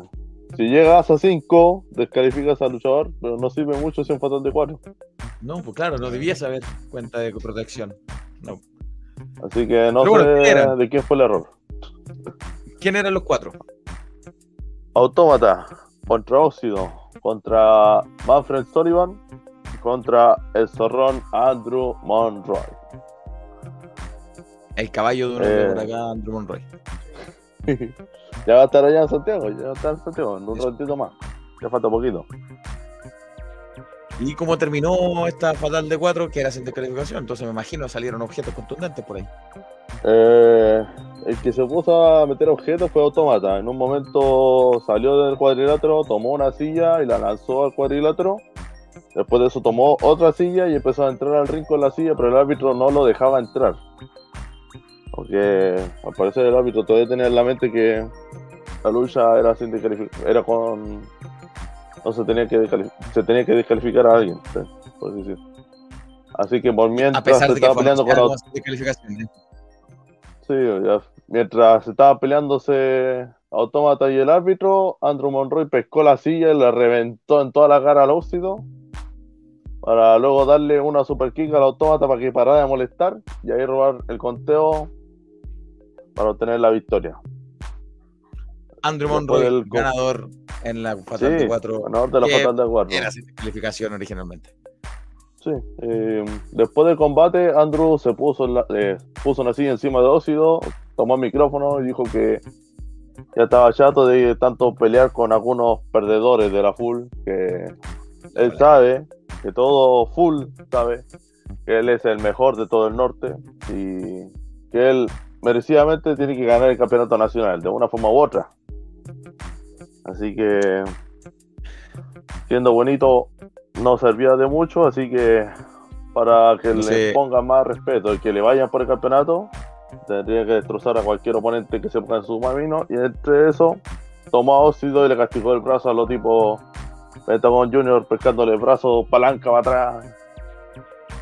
si llegas a 5, descalificas al luchador, pero no sirve mucho si es un Fatal de 4. No, pues claro, no debía saber cuenta de protección. No. Así que no bueno, sé de quién fue el error. ¿Quién eran los cuatro? Autómata contra Óxido, contra Manfred Sullivan, contra el zorrón Andrew Monroy. El caballo de uno Eh. por acá, Andrew Monroy. <laughs> ya va a estar allá en Santiago, ya va a estar en Santiago, en un ratito más. Ya falta poquito. ¿Y cómo terminó esta fatal de cuatro? Que era sin descalificación. Entonces me imagino salieron objetos contundentes por ahí. Eh, el que se puso a meter objetos fue Autómata. En un momento salió del cuadrilátero, tomó una silla y la lanzó al cuadrilátero. Después de eso tomó otra silla y empezó a entrar al ring con la silla, pero el árbitro no lo dejaba entrar. Porque al parecer el árbitro todavía tenía en la mente que la lucha era sin era con no se tenía que descalif- se tenía que descalificar a alguien, por así decir. Así que por A mientras pesar se de estaba peleando con descalificación. ¿eh? Sí, ya, mientras se estaba peleándose Autómata y el árbitro, Andrew Monroy pescó la silla y le reventó en toda la cara al óxido para luego darle una super kick al Autómata para que parara de molestar y ahí robar el conteo para obtener la victoria. Andrew Monroy, co- ganador en la Fatal Sí, de 4. ganador de la Fatal de 4. Era sin calificación originalmente. Sí. eh, después del combate, Andrew se puso, en la- eh, puso una silla encima de Óxido, tomó el micrófono y dijo que ya estaba chato de tanto pelear con algunos perdedores de la Full, que él sabe, que todo Full sabe, que él es el mejor de todo el norte y que él merecidamente tiene que ganar el campeonato nacional, de una forma u otra. Así que, siendo bonito, no servía de mucho, así que para que le pongan más respeto y que le vayan por el campeonato, tendría que destrozar a cualquier oponente que se ponga en su camino. Y entre eso, tomó a Óxido y le castigó el brazo a los tipos Pentagon Junior pescándole el brazo, palanca para atrás.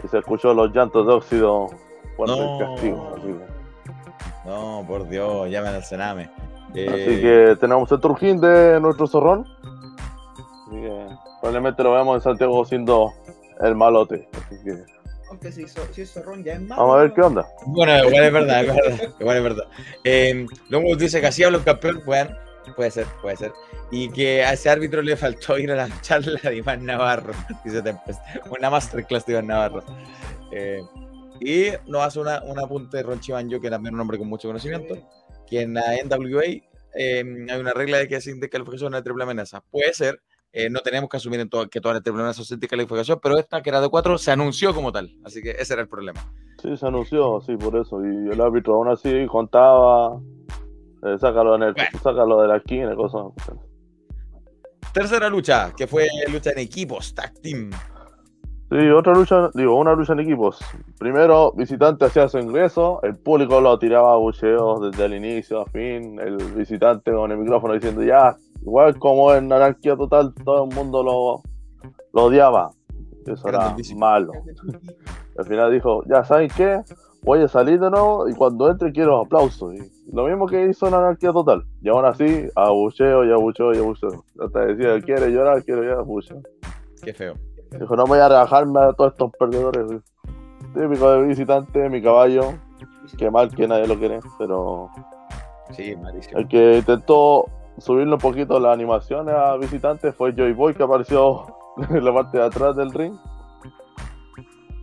Y se escuchó los llantos de Óxido por No. el castigo. Así que, No, por Dios, llamen al Sename. Eh, así que tenemos el Turquín de nuestro zorrón. Así que probablemente lo veamos en Santiago siendo el malote. Así que Aunque si hizo, si hizo Ron ya es malo. vamos a ver qué onda. Bueno, igual es verdad, es verdad. Igual es verdad. Eh, dice que así habla un campeón. Bueno, puede ser, puede ser. Y que a ese árbitro le faltó ir a la <laughs> charla de Iván Navarro. Dice Tempest. Una masterclass de Iván Navarro. Eh, y nos hace una, un apunte de Ron Chibanjo, que también es un hombre con mucho conocimiento. Que en la NWA eh, hay una regla de que sin descalificación no hay triple amenaza. Puede ser. eh, no tenemos que asumir en todo, que todas las triple amenazas son sin descalificación, pero esta, que era de cuatro, se anunció como tal. Así que ese era el problema. Sí, se anunció, sí, por eso. Y el árbitro aún así contaba. eh, sácalo, en el, Bueno. sácalo de la esquina, cosas. Tercera lucha, que fue lucha en equipos, tag team. Sí, otra lucha, digo, una lucha en equipos. Primero, visitante hacía su ingreso, el público lo tiraba a bucheos desde el inicio a fin, el visitante con el micrófono diciendo ya, igual como en anarquía total, todo el mundo lo, lo odiaba. Eso era malo. Al final dijo, ya saben qué, voy a salir de nuevo y cuando entre quiero aplausos. Y lo mismo que hizo en anarquía total. Y aún así, abucheo y abucheo y abucheo. Hasta decía, quiere llorar, quiero llorar, abucheo. Qué feo. Dijo, no voy a rebajarme a todos estos perdedores. Típico de visitante, mi caballo. Qué mal que nadie lo quiere, pero Sí, malísimo. el que intentó subirle un poquito la animación a visitante fue Joy Boy, que apareció <laughs> en la parte de atrás del ring,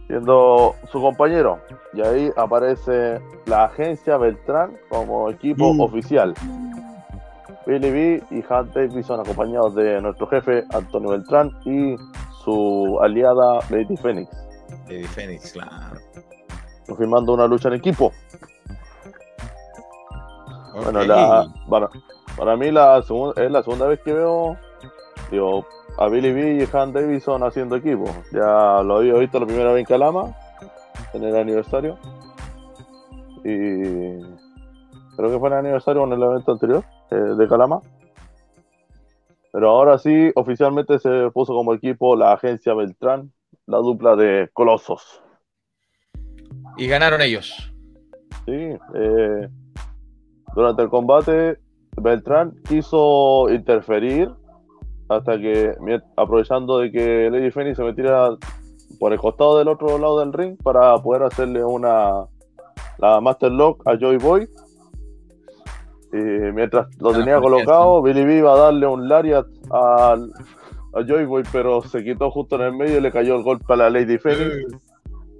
siendo su compañero. Y ahí aparece la agencia Beltrán como equipo Mm. oficial. Billy B y Hunt Davis son acompañados de nuestro jefe Antonio Beltrán y su aliada Lady Phoenix, Lady Phoenix, claro. confirmando una lucha en equipo. Bueno, la, para, para mí la es la segunda vez que veo digo, a Billy B y Han Davison haciendo equipo. Ya lo había visto la primera vez en Calama, en el aniversario. Y creo que fue en el aniversario o en el evento anterior eh, de Calama. Pero ahora sí, oficialmente se puso como equipo la agencia Beltrán, la dupla de Colosos. Y ganaron ellos. Sí, eh, durante el combate, Beltrán quiso interferir hasta que, aprovechando de que Lady Phoenix se metiera por el costado del otro lado del ring para poder hacerle una la Master Lock a Joy Boy. Y mientras lo Ah, tenía colocado, Billy B iba a darle un lariat al- a Joy Boy, pero se quitó justo en el medio y le cayó el golpe a la Lady Phoenix.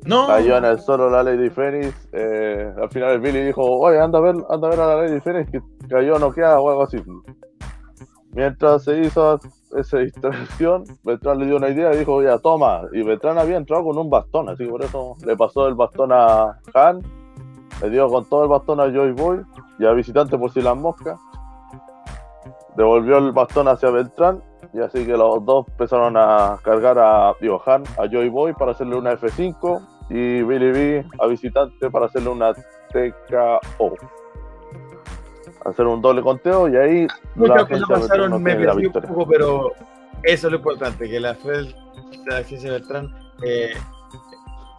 No. Cayó en el suelo la Lady Phoenix. eh, al final el Billy dijo, oye, anda a ver, anda a ver a la Lady Phoenix que cayó noqueada o algo así. Mientras se hizo esa distracción, Beltrán le dio una idea y dijo, ya, toma. Y Beltrán había entrado con un bastón, así que por eso le pasó el bastón a Han, le dio con todo el bastón a Joy Boy y a Visitante por si las moscas. Devolvió el bastón hacia Beltrán y así que los dos empezaron a cargar a digo, Han, a Joy Boy para hacerle una F5 y Billy B a Visitante para hacerle una TKO. Hacer un doble conteo y ahí Muchas cosas pasaron, me perdí un poco, pero eso es lo importante, que la, fue la agencia Beltrán eh,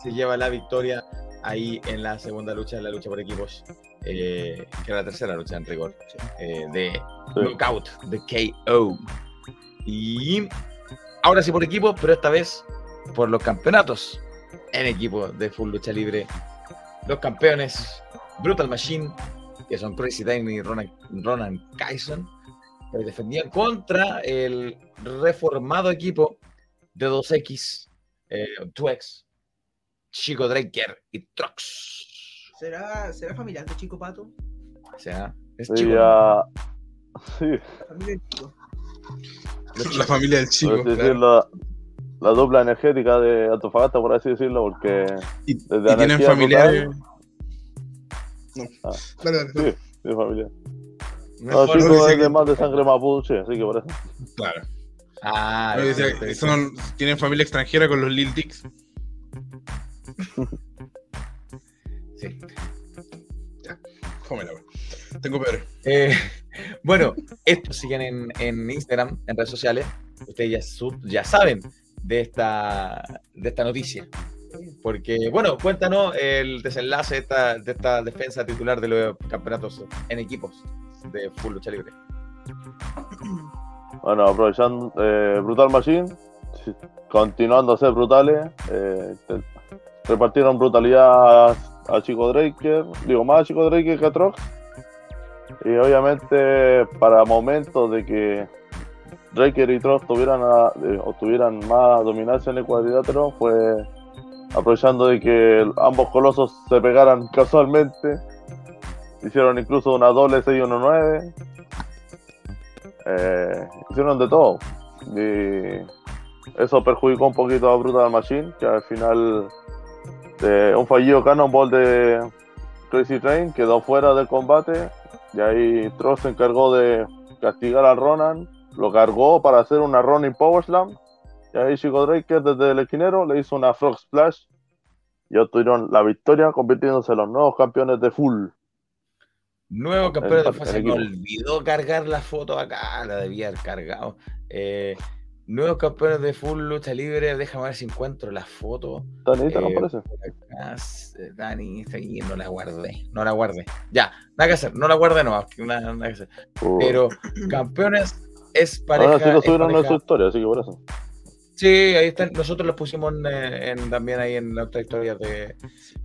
se lleva la victoria ahí en la segunda lucha, en la lucha por equipos, eh, que era la tercera lucha en rigor, eh, de knockout, de KO. Y ahora sí por equipo, pero esta vez por los campeonatos en equipo de full lucha libre. Los campeones Brutal Machine, que son Crazy Time y Ronan, Ronan Kyson, eh, defendían contra el reformado equipo de 2X, eh, 2X, Chico Draker y Trox. ¿Será, ¿Será familiar de Chico Pato? O sea, es Sí, chico. ya- sí, La familia del Chico. La familia del chico. claro. la, la dupla energética de Antofagasta, por así decirlo, porque Y, desde y tienen familiares. No. Ah. Dale, dale, dale. sí, mi familia. No, no, chico es de que- más de sangre mapuche, así que por eso. Claro. Ah, No, son, tienen familia extranjera con los Lil Dicks. <laughs> Sí. Fómela, güey. Tengo peores. Eh, bueno, estos siguen en, Instagram, en redes sociales. Ustedes ya, ya saben de esta, de esta noticia. Porque, bueno, cuéntanos el desenlace de esta, de esta defensa titular de los campeonatos en equipos de full lucha libre. <clears throat> Bueno, aprovechando eh, Brutal Machine, continuando a ser brutales, eh, repartieron brutalidad a, Chico Draker, digo más a Chico Draker que a Trox. Y obviamente para momentos de que Draker y Trox tuvieran, a- eh, obtuvieran más dominancia en el cuadrilátero, fue aprovechando de que ambos colosos se pegaran casualmente. Hicieron incluso una doble 6-1-9. Eh, hicieron de todo. Y eso perjudicó un poquito a Brutal Machine, que al final de un fallido Cannonball de Crazy Train quedó fuera del combate. Y ahí Tross se encargó de castigar a Ronan, lo cargó para hacer una Ronin Power Slam. Y ahí Chico Draker desde el esquinero le hizo una Frog Splash y obtuvieron la victoria, convirtiéndose en los nuevos campeones de full. Nuevo campeón de fuerza. Me olvidó cargar la foto acá, la debía haber cargado. Eh, nuevos campeones de full lucha libre. Déjame ver si encuentro la foto. Tanita, ¿no Eh, parece? Acá, s- Dani, está aquí, no la guardé, no la guardé. Ya, nada que hacer, no la guardé, no, nada, nada que hacer. Uh, Pero campeones es pareja. ahora sí lo subieron pareja- su historia, así que por eso. Sí, ahí están. Nosotros los pusimos en, en- también ahí en la otra historia de,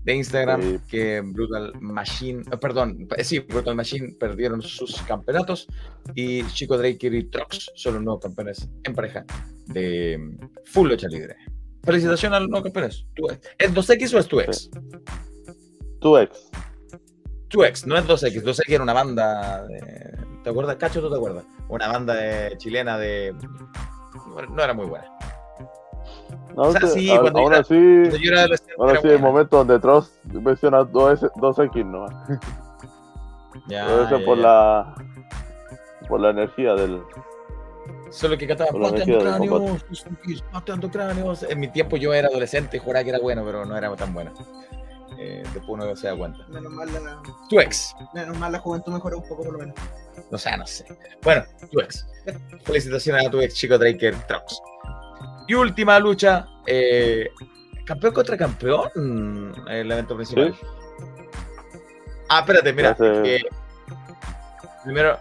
de Instagram, Sí. que Brutal Machine, eh, perdón, eh, sí, Brutal Machine perdieron sus campeonatos y Chico Draker y Trox son los nuevos campeones en pareja de mm, Full Lucha Libre. Felicitaciones a los nuevos campeones. ¿Es 2X o es tu ex? Tu ex. Tu ex, no es 2X. 2X era una banda. de- ¿Te acuerdas? Cacho, ¿tú te acuerdas? Una banda de- chilena de. No era muy buena. No, O sea, sí, sí, a- cuando aún era- así, Cuando yo era adolescente ahora era sí, el momento donde Trost menciona dos, dos X no. <laughs> Ya, Debe ser ya, por ya. la por la energía del. Solo que cantaba pateando cráneos, pateando cráneos. En mi tiempo yo era adolescente y juraba que era bueno, pero no era tan bueno. Eh, después uno se da cuenta. Menos mal, la, Tu ex. menos mal la juventud mejoró un poco por lo menos. O sea, no sé. Bueno, tu ex. Felicitaciones a tu ex, chico Draker Trox. Y última lucha. eh, campeón contra campeón. El evento principal. Sí. Ah, espérate, mira. Eh, primero,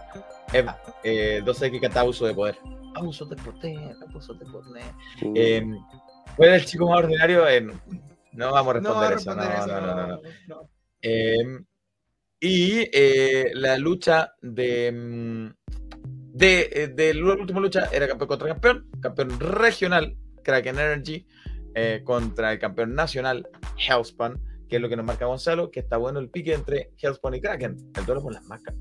Eva, eh, 12X cantaba abuso de poder. Abuso de poder, abuso de poder. sí. Eh, ¿Cuál es el chico más ordinario? Eh, no vamos a No, responder va a eso. No, no, eso, no, no, no. no. Eh, y eh, la lucha de. mm, de, eh, de la última lucha era campeón contra campeón, campeón regional, Kraken Energy, eh, contra el campeón nacional, Hellspawn, que es lo que nos marca Gonzalo, que está bueno el pique entre Hellspawn y Kraken, el duelo por las marcas.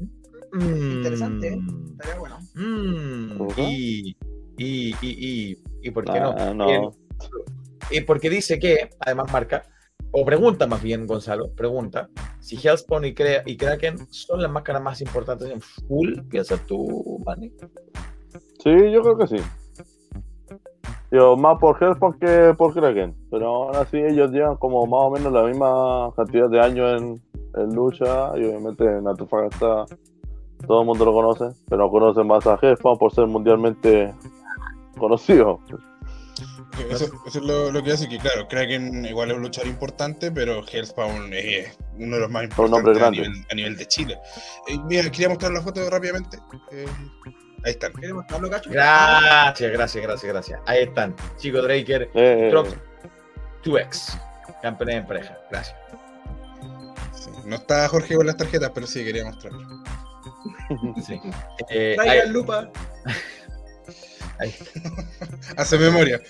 Interesante, ¿eh? Mm, Estaría bueno. mm, y, y, y, y, y por qué no? Ah, no. Y porque dice que, además marca, o pregunta más bien Gonzalo, pregunta, si Hellspawn y, Cre- y Kraken son las máscaras más importantes en full, piensas tú, Manny. Sí, yo creo que sí. Yo más por Hellspawn que por Kraken. Pero aún así ellos llevan como más o menos la misma cantidad de años en, en lucha. Y obviamente en Antofagasta todo el mundo lo conoce. Pero conocen más a Hellspawn por ser mundialmente conocido. Eso, eso es lo, lo que hace que, claro, Kraken igual es un luchador importante, pero Hellspawn es uno de los más importantes a nivel, a nivel de Chile. Eh, mira, quería mostrar la foto rápidamente. Eh, ahí están. ¿Quieres mostrarlo, Cacho? Gracias, gracias, gracias, gracias. Ahí están, Chico Draker, Eh, Trox, 2X, campeones en pareja. Gracias. Sí, No está Jorge con las tarjetas, pero sí quería mostrarlo. Sí. <laughs> Eh, lupa. <laughs> hay- <laughs> Hace memoria.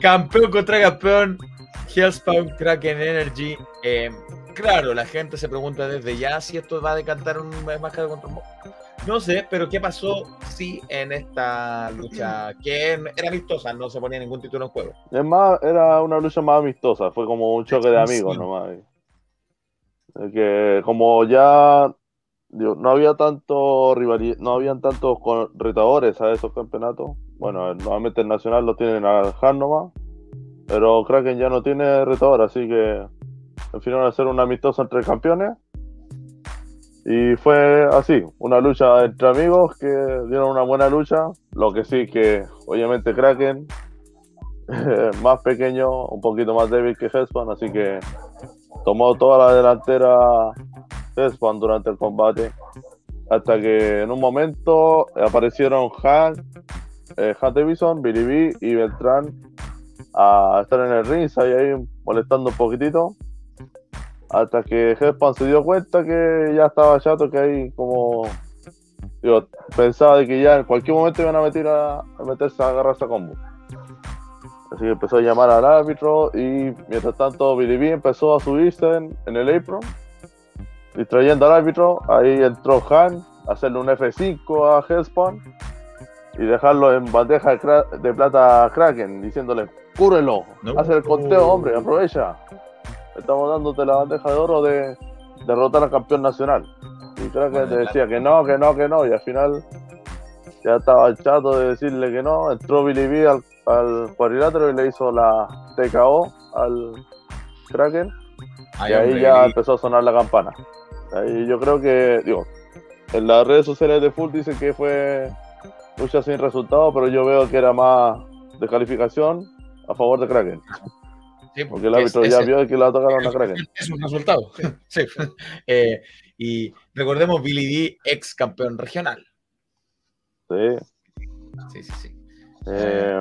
campeón contra campeón, Hellspawn, Kraken Energy. Eh, claro, la gente se pregunta desde ya si esto va a decantar un máscara contra un No sé, pero ¿qué pasó si en esta lucha que era amistosa, no se ponía ningún título en juego? Es más, era una lucha más amistosa, fue como un choque de amigos nomás. Que como ya digo, no había tanto rivalidad, no habían tantos retadores a esos campeonatos. Bueno, nuevamente el nacional lo tienen al Han nomás, pero Kraken ya no tiene retador, así que a hacer una amistosa entre campeones. Y fue así, una lucha entre amigos que dieron una buena lucha. Lo que sí que obviamente Kraken <laughs> más pequeño, un poquito más débil que Hespan, así que tomó toda la delantera Hespan durante el combate. Hasta que en un momento aparecieron Han, eh, Han Davison, Billy B y Beltrán a estar en el ring, ahí molestando un poquitito. Hasta que Hespan se dio cuenta que ya estaba chato, que ahí como digo, pensaba de que ya en cualquier momento iban a meter a, a meterse a agarrarse a combo. Así que empezó a llamar al árbitro y mientras tanto Billy B empezó a subirse en, en el apron, distrayendo al árbitro. Ahí entró Han a hacerle un F5 a Hellspawn y dejarlo en bandeja de plata a Kraken, diciéndole, cúrelo, No. haz el conteo, hombre, aprovecha. Estamos dándote la bandeja de oro de derrotar al campeón nacional. Y Kraken le decía que no, que no, que no, y al final ya estaba chato de decirle que no. Entró Billy B al, al cuadrilátero y le hizo la TKO al Kraken. Ay, y ahí hombre, ya y- empezó a sonar la campana. Ahí yo creo que, digo, en las redes sociales de Full dicen que fue lucha sin resultado, pero yo veo que era más descalificación a favor de Kraken. Sí, Porque el árbitro es- ya vio que la tocaron a Kraken. <laughs> Es un resultado. Sí. Eh, y recordemos Billy D, ex campeón regional. Sí. Sí, sí, sí. Eh,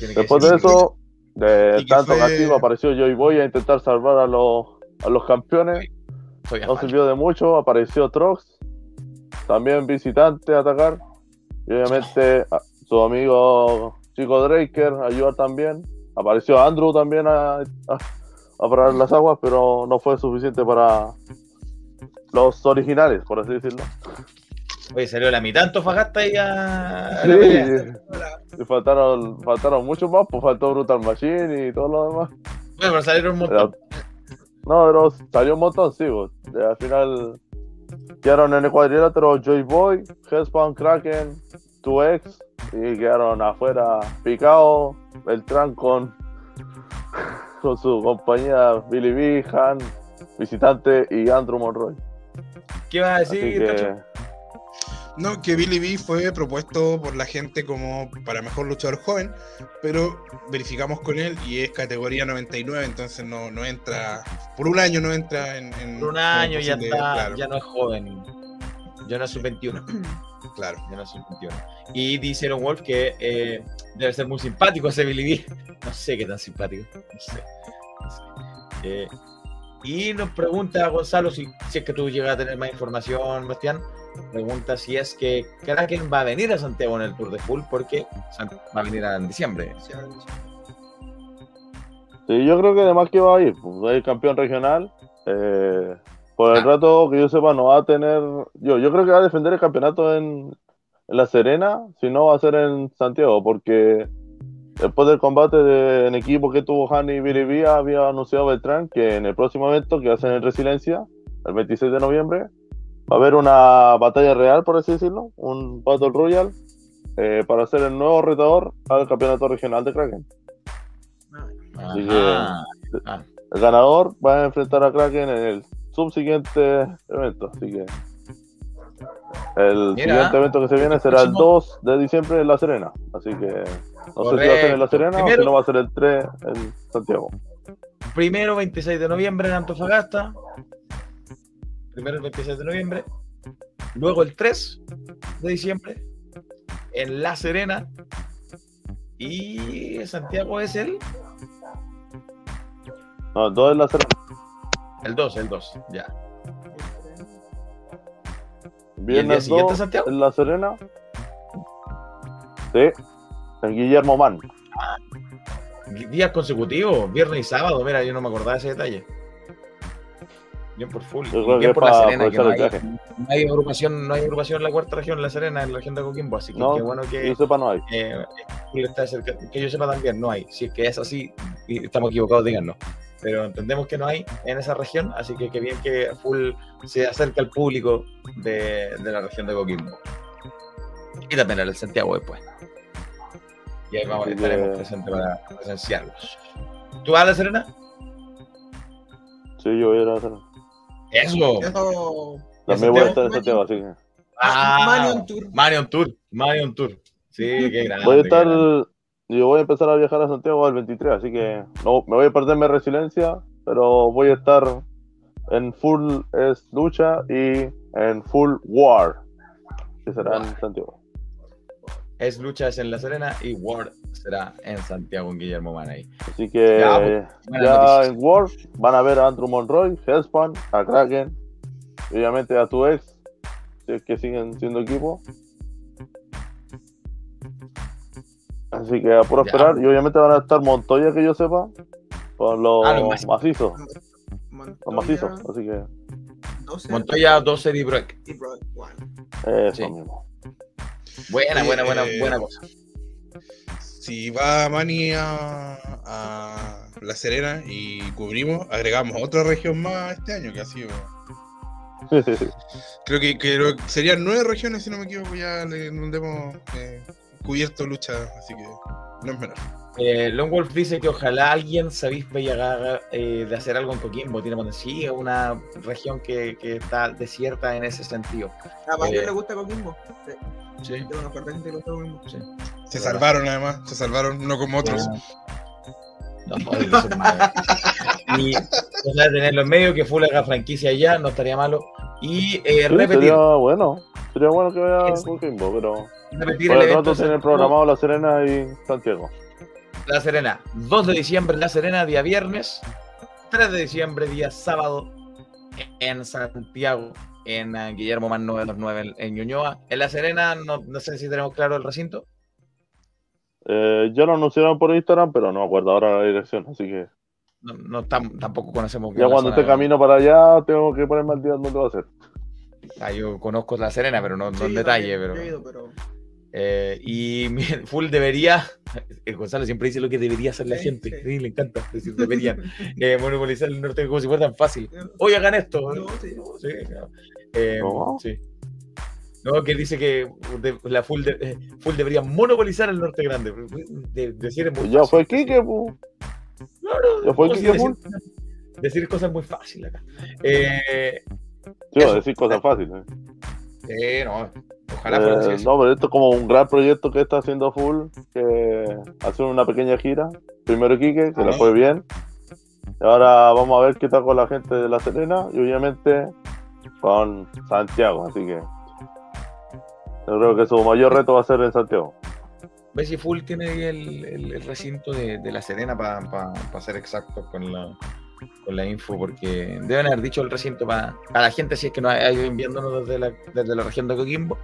que después de eso, de y tanto fue- castigo, apareció Joy Boy a intentar salvar a los, a los campeones. Soy No sirvió de mucho, apareció Trox, también visitante a atacar. Y obviamente a- su amigo Chico Draker ayuda también. Apareció Andrew también a, a, a parar las aguas, pero no fue suficiente para los originales, por así decirlo. Oye, salió la mitad Antofagasta y a. Sí, y faltaron, faltaron muchos más, pues faltó Brutal Machine y todo lo demás. Bueno, pero salieron un montón. No, pero salió un montón, sí. pues. Y al final quedaron en el cuadrilátero Joy Boy, Hellspawn, Kraken, 2X y quedaron afuera Picao, Beltrán con, <laughs> con su compañía Billy B, Han, visitante y Andrew Monroy. ¿Qué vas a decir, que Tacho? No, que Billy B fue propuesto por la gente como para mejor luchador joven, pero verificamos con él y es categoría 99, entonces no, no entra, por un año no entra en... en Por un año ya está, Claro, ya no es joven. Ya no es sub-21. <clears throat> claro. Ya no es sub-21. Y dice Wolf que eh, debe ser muy simpático ese Billy D. No sé qué tan simpático. No sé. No. Eh, y nos pregunta Gonzalo si, si es que tú llegas a tener más información, Bastián. Pregunta si es que Kraken va a venir a Santiago en el Tour de Full porque va a venir en diciembre. Sí, yo creo que además que va a ir, pues, es campeón regional. eh, por el Ah. rato que yo sepa, no va a tener. Yo, yo creo que va a defender el campeonato en, en La Serena, si no va a ser en Santiago, porque después del combate de- en equipo que tuvo Hani y Billy B, había anunciado Beltrán que en el próximo evento que va a ser en Resiliencia, el 26 de noviembre, va a haber una batalla real, por así decirlo, un Battle Royale, eh, para ser el nuevo retador al campeonato regional de Kraken. Así Ajá. El ganador va a enfrentar a Kraken en el subsiguiente evento. Así que el Mira, siguiente evento que se viene será el próximo- 2 de diciembre en La Serena. Así que no sé si va a ser en La Correcto. Serena o Primero- si no va a ser el 3 en Santiago. Primero 26 de noviembre en Antofagasta. Primero el 26 de noviembre. Luego el 3 de diciembre en La Serena. Y Santiago es el, No, el 2 en La Serena. El 2, el 2, ya. día Viernes siguiente, 2 Santiago? en La Serena. Sí, en Guillermo Man. Días consecutivos, viernes y sábado, mira, yo no me acordaba de ese detalle. Bien por full. Bien por La Serena, que no hay, el no hay agrupación, no hay agrupación en la cuarta región, en La Serena, en la región de Coquimbo, así que No, qué bueno que yo sepa no hay. eh, que yo sepa también, no hay. Si es que es así estamos equivocados, díganos. Pero entendemos que no hay en esa región, así que qué bien que full se acerca al público de, de la región de Coquimbo. Y también al Santiago después. Y ahí vamos, estaremos presentes para presenciarlos. ¿Tú vas a la Serena? Sí, yo voy a ir a La Serena. Eso. Eso. También voy a estar en Santiago, así que. Ah, Marion Tour. Marion Tour. Marion Tour. Sí, qué grande. Voy a estar. Yo voy a empezar a viajar a Santiago el 23, así que no me voy a perder mi resiliencia, pero voy a estar en full es lucha y en full war, que será en War. Santiago. Es lucha es en La Serena y Ward será en Santiago en Guillermo Manay. Así que Ya, en War van a ver a Andrew Monroy, Hellspan, a Kraken, obviamente a tu ex, si es que siguen siendo equipo. Así que a puro Ya. esperar, y obviamente van a estar Montoya, que yo sepa, con los Ah, los macizos. macizos, Montoya, los macizos, así que 12, Montoya 12 y Brock. y Brock one. eso Sí. mismo. Buena, buena, buena, Eh, buena cosa. Si va Manny a, a La Serena y cubrimos, agregamos otra región más este año, que ha sido. Creo que, que serían nueve regiones, si no me equivoco, ya le, donde hemos eh, cubierto lucha, así que no es menor. Eh, Lone Wolf dice que ojalá alguien se avispe y haga eh, de hacer algo en Coquimbo. Tiene potencia, una región que, que está desierta en ese sentido. A Mario Eh, le gusta Coquimbo. Sí, Sí. que le gusta Coquimbo. sí. Se salvaron además, se salvaron, no como otros. No, no, malo. Y o sea, tenerlo en medio, que full haga franquicia allá, no estaría malo. Y eh, Sí, repetir, sería bueno, sería bueno que vaya Coquimbo, pero repetir por el el evento tienen en programado La Serena y Santiago. La Serena. 2 de diciembre La Serena, día viernes. 3 de diciembre, día sábado, en Santiago, en eh, Guillermo Man 929 en, en Ñuñoa. En La Serena, no, no sé si tenemos claro el recinto. Eh, ya lo anunciaron por Instagram, pero no me acuerdo ahora la dirección, así que No, no tam- tampoco conocemos bien ya cuando esté de- camino para allá tengo que ponerme al día dónde va a ser. Ah, yo conozco La Serena, pero no, en detalle. también, Pero, yo he ido, pero eh, y <laughs> Full debería, eh, Gonzalo siempre dice lo que debería hacer la Sí, gente. sí. Sí, le encanta decir deberían <laughs> eh, monopolizar el norte como si fuera tan fácil. Hoy hagan esto. No, sí. Sí, claro. Eh, ¿Cómo? sí. No, que dice que de- la full, de- eh, full debería monopolizar el norte grande. De- decir es muy ya fácil. fue Kike, pues. Claro, ya fue no, el sí, Quique decir, decir cosas muy fáciles acá. Eh, Sí, decir cosas fáciles. eh, no, ojalá fuera. Eh, no, pero esto es como un gran proyecto que está haciendo Full, que hace una pequeña gira. Primero Kike, que le fue bien. Y ahora vamos a ver qué tal con la gente de La Serena y obviamente con Santiago. Así que yo creo que su mayor reto va a ser en Santiago. ¿Ves si Full tiene ahí el, el- el recinto de, de La Serena para ser exactos con la, con la info? Porque deben haber dicho el recinto para la gente, si es que no hay alguien viéndonos desde la, desde la región de Coquimbo,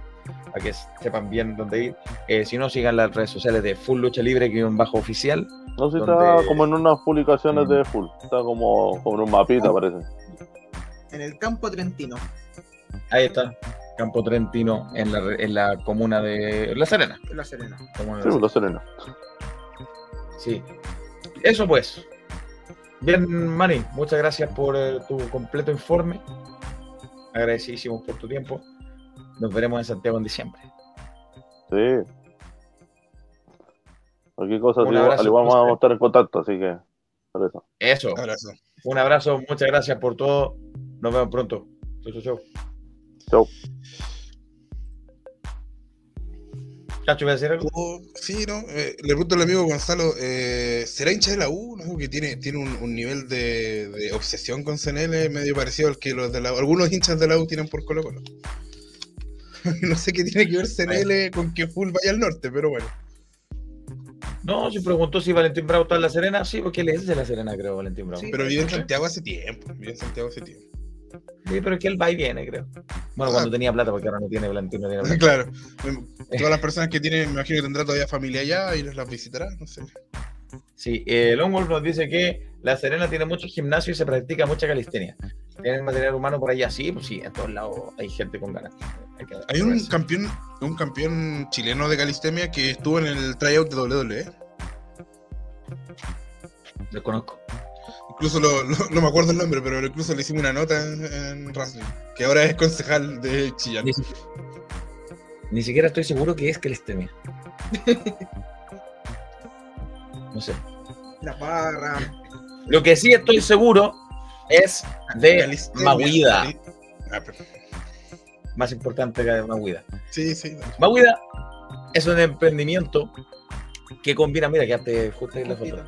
para que sepan bien dónde ir. Eh, si no, sigan las redes sociales de Full Lucha Libre, que es un bajo oficial. No sé si Donde- está como en unas publicaciones Mm. de Full. Está como, como en un mapita, parece. En el campo trentino. Ahí está, Campo Trentino, en la, re- en la comuna de La Serena. en La Serena. comuna de Sí, La Serena. Sí. Eso pues. Bien, Manny, muchas gracias por eh, tu completo informe. Agradecidísimos por tu tiempo. Nos veremos en Santiago en diciembre. Sí. Cualquier cosa, Un al igual- abrazo, al igual José. vamos a estar en contacto, así que por eso. Eso. Abrazo. Un abrazo, muchas gracias por todo. Nos vemos pronto. Chau, chau, chau. Chau. Cacho, ¿voy a decir algo? Oh, sí, ¿no? Eh, le pregunto al amigo Gonzalo, eh, ¿será hincha de la U? ¿No? Que tiene, tiene un, un nivel de, de obsesión con CNL medio parecido al que los de la algunos hinchas de la U tienen por Colo Colo. <laughs> no sé qué tiene que ver CNL con que Full vaya al norte, pero bueno. No, se preguntó si Valentín Bravo está en La Serena. Sí, porque él es de La Serena, creo, Valentín Bravo. Sí. Pero vive en Santiago hace tiempo, vive en Santiago hace tiempo. Sí, pero es que él va y viene, creo. Bueno, cuando Ah. tenía plata, porque ahora no tiene plata. No tiene plata. Claro. Todas las personas que tienen, me imagino que tendrá todavía familia allá y los las visitará, no sé. Sí, eh, Lone Wolf nos dice que La Serena tiene mucho gimnasio y se practica mucha calistenia. ¿Tienen material humano por allá? Sí, pues sí, en todos lados hay gente con ganas. Hay, que Hay un campeón, un campeón chileno de calistemia que estuvo en el tryout de WWE. Desconozco. Incluso lo- lo- no me acuerdo el nombre, pero incluso le hicimos una nota en, en Wrestling, que ahora es concejal de Chillán. Ni, si- ni siquiera estoy seguro que es calistenia. No sé. La barra. Lo que sí estoy seguro es de Maguida. Ah, Más importante que Maguida. sí, sí. Maguida es un emprendimiento que combina, mira, quedaste justo ahí en la foto.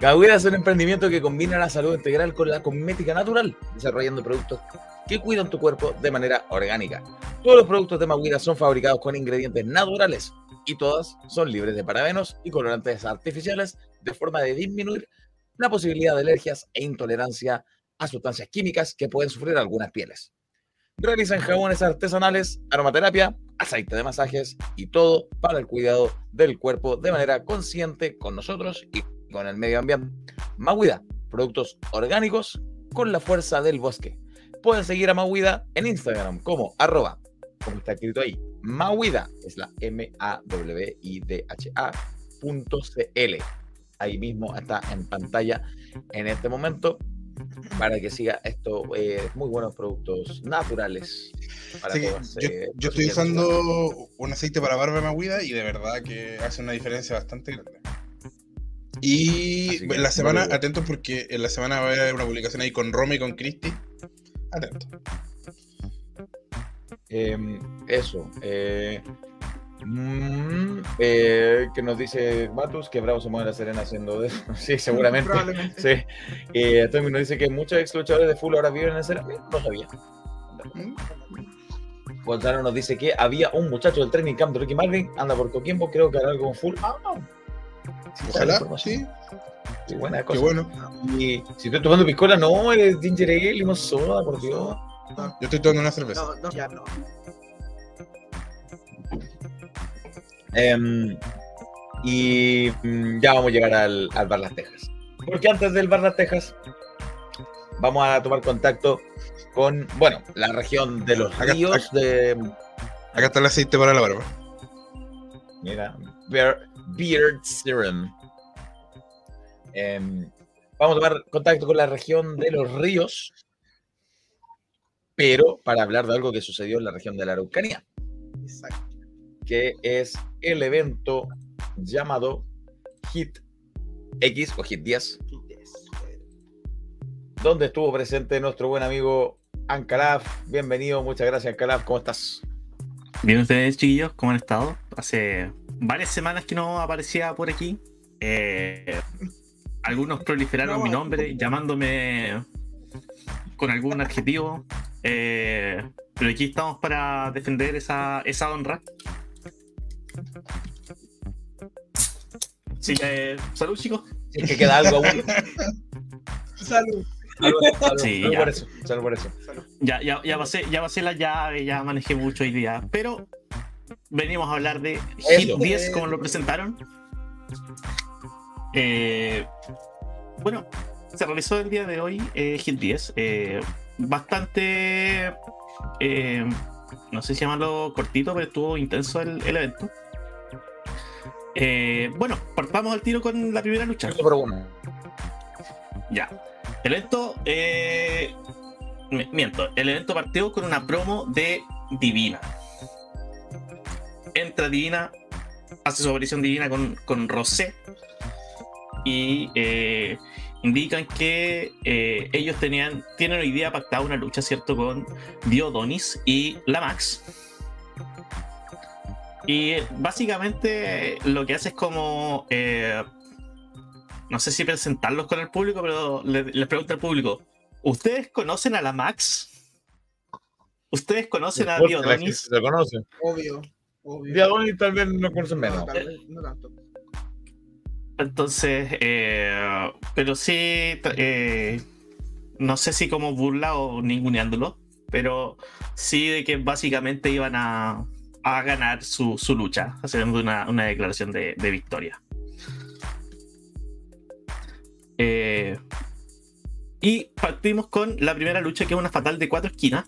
Maguida es un emprendimiento que combina la salud integral con la cosmética natural, desarrollando productos que cuidan tu cuerpo de manera orgánica. Todos los productos de Maguida son fabricados con ingredientes naturales y todas son libres de parabenos y colorantes artificiales de forma de disminuir la posibilidad de alergias e intolerancia a sustancias químicas que pueden sufrir algunas pieles. Realizan jabones artesanales, aromaterapia, aceite de masajes y todo para el cuidado del cuerpo de manera consciente con nosotros y con el medio ambiente. Maguida, productos orgánicos con la fuerza del bosque. Pueden seguir a Maguida en Instagram como arroba, como está escrito ahí, Maguida, es la M-A-W-I-D-H-A CL. Ahí mismo está en pantalla en este momento para que siga estos eh, muy buenos productos naturales. Para todas, yo, eh, yo estoy usando un aceite para barba de Maguida y de verdad que hace una diferencia bastante grande. Y en la semana, atentos porque en la semana va a haber una publicación ahí con Rome y con Cristi. Atentos. Eh, eso. Eh, mm, eh, que nos dice Matus que Bravo se mueve a la Serena haciendo de eso. <laughs> Sí, seguramente. Probablemente. Sí. Eh, Tommy nos dice que muchos ex luchadores de full ahora viven en la Serena. Mira, No sabía. Gonzalo nos dice que había un muchacho del training camp de Ricky Marvin, anda por Coquimbo, creo que hará algo con full. Ah, no. Ojalá, sí. Qué buena Qué cosa. bueno. Y si estoy tomando piscola, no, es ginger ale, limón soda, por Dios. Yo estoy tomando una cerveza. No, no, ya no. Em, y mm, ya vamos a llegar al, al Bar Las Tejas. Porque antes del Bar Las Tejas, vamos a tomar contacto con, bueno, la región de los Acá- ríos de. Acá está el aceite para la barba. Mira, Bear- Beard Serum. Em, vamos a tomar contacto con la región de los ríos, pero para hablar de algo que sucedió en la región de la Araucanía. Exacto. Que es el evento llamado Hit X o Hit 10, donde estuvo presente nuestro buen amigo Ancalaf. Bienvenido, muchas gracias Ancalaf, ¿cómo estás? Bien, ustedes, chiquillos, ¿cómo han estado? Hace varias semanas que no aparecía por aquí. Eh, algunos proliferaron mi nombre, llamándome con algún adjetivo. Eh, pero aquí estamos para defender esa, esa honra. Sí, eh, salud, chicos. Si es que queda algo aún. <laughs> Salud. Salud, salud, Sí, salud ya. por eso, salud por eso. Ya, ya, ya, pasé, ya pasé la llave, ya manejé mucho hoy día. Pero venimos a hablar de Hit Eso. 10, como lo presentaron. Eh, bueno, se realizó el día de hoy eh, Hit 10. eh, bastante. eh, no sé si llamarlo cortito, pero estuvo intenso el, el evento. Eh, bueno, partamos al tiro con la primera lucha. Ya. El evento. eh, mi- miento. El evento partió con una promo de Divina. Entra Divina. Hace su aparición Divina con, con Rosé. Y eh, indican que eh, ellos tenían. Tienen hoy día pactada una lucha, ¿cierto? Con Diodonis y la Max. Y básicamente lo que hace es como. eh, no sé si presentarlos con el público, pero le- les pregunto al público: ¿Ustedes conocen a la Max? ¿Ustedes conocen a Diodonis? Se conoce. Obvio. Obvio. Diagonis tal vez no conocen No, menos. tal vez no tanto. Entonces, eh, pero sí, eh, no sé si como burla o ninguneándolo, pero sí de que básicamente iban a, a ganar su, su, lucha, haciendo una, una declaración de, de victoria. Eh, y partimos con la primera lucha, que es una fatal de cuatro esquinas.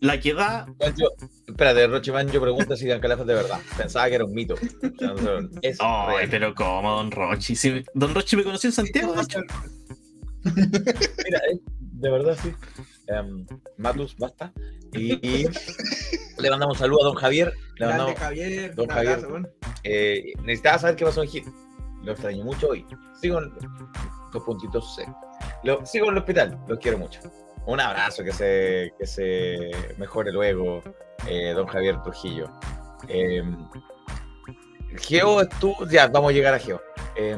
La que da. Banjo, espérate, Rochi Banjo pregunta si Dan Calaf es de verdad. Pensaba que era un mito. O sea, no, es Ay, pero ¿cómo, Don Rochi? Si Don Rochi me conoció en Santiago, de hecho. Mira, eh, de verdad sí. Em, Matus, basta. Y le mandamos un saludo a don Javier. Le Grande mandamos, Javier, Don Javier. abrazo, eh, necesitaba saber qué pasó en Hit. Lo extraño mucho hoy. Sigo en dos puntitos C. Lo, sigo en el hospital. Los quiero mucho. Un abrazo, que se, que se mejore luego, eh, don Javier Trujillo. Eh, Geo estuvo. Ya, vamos a llegar a Geo. Eh,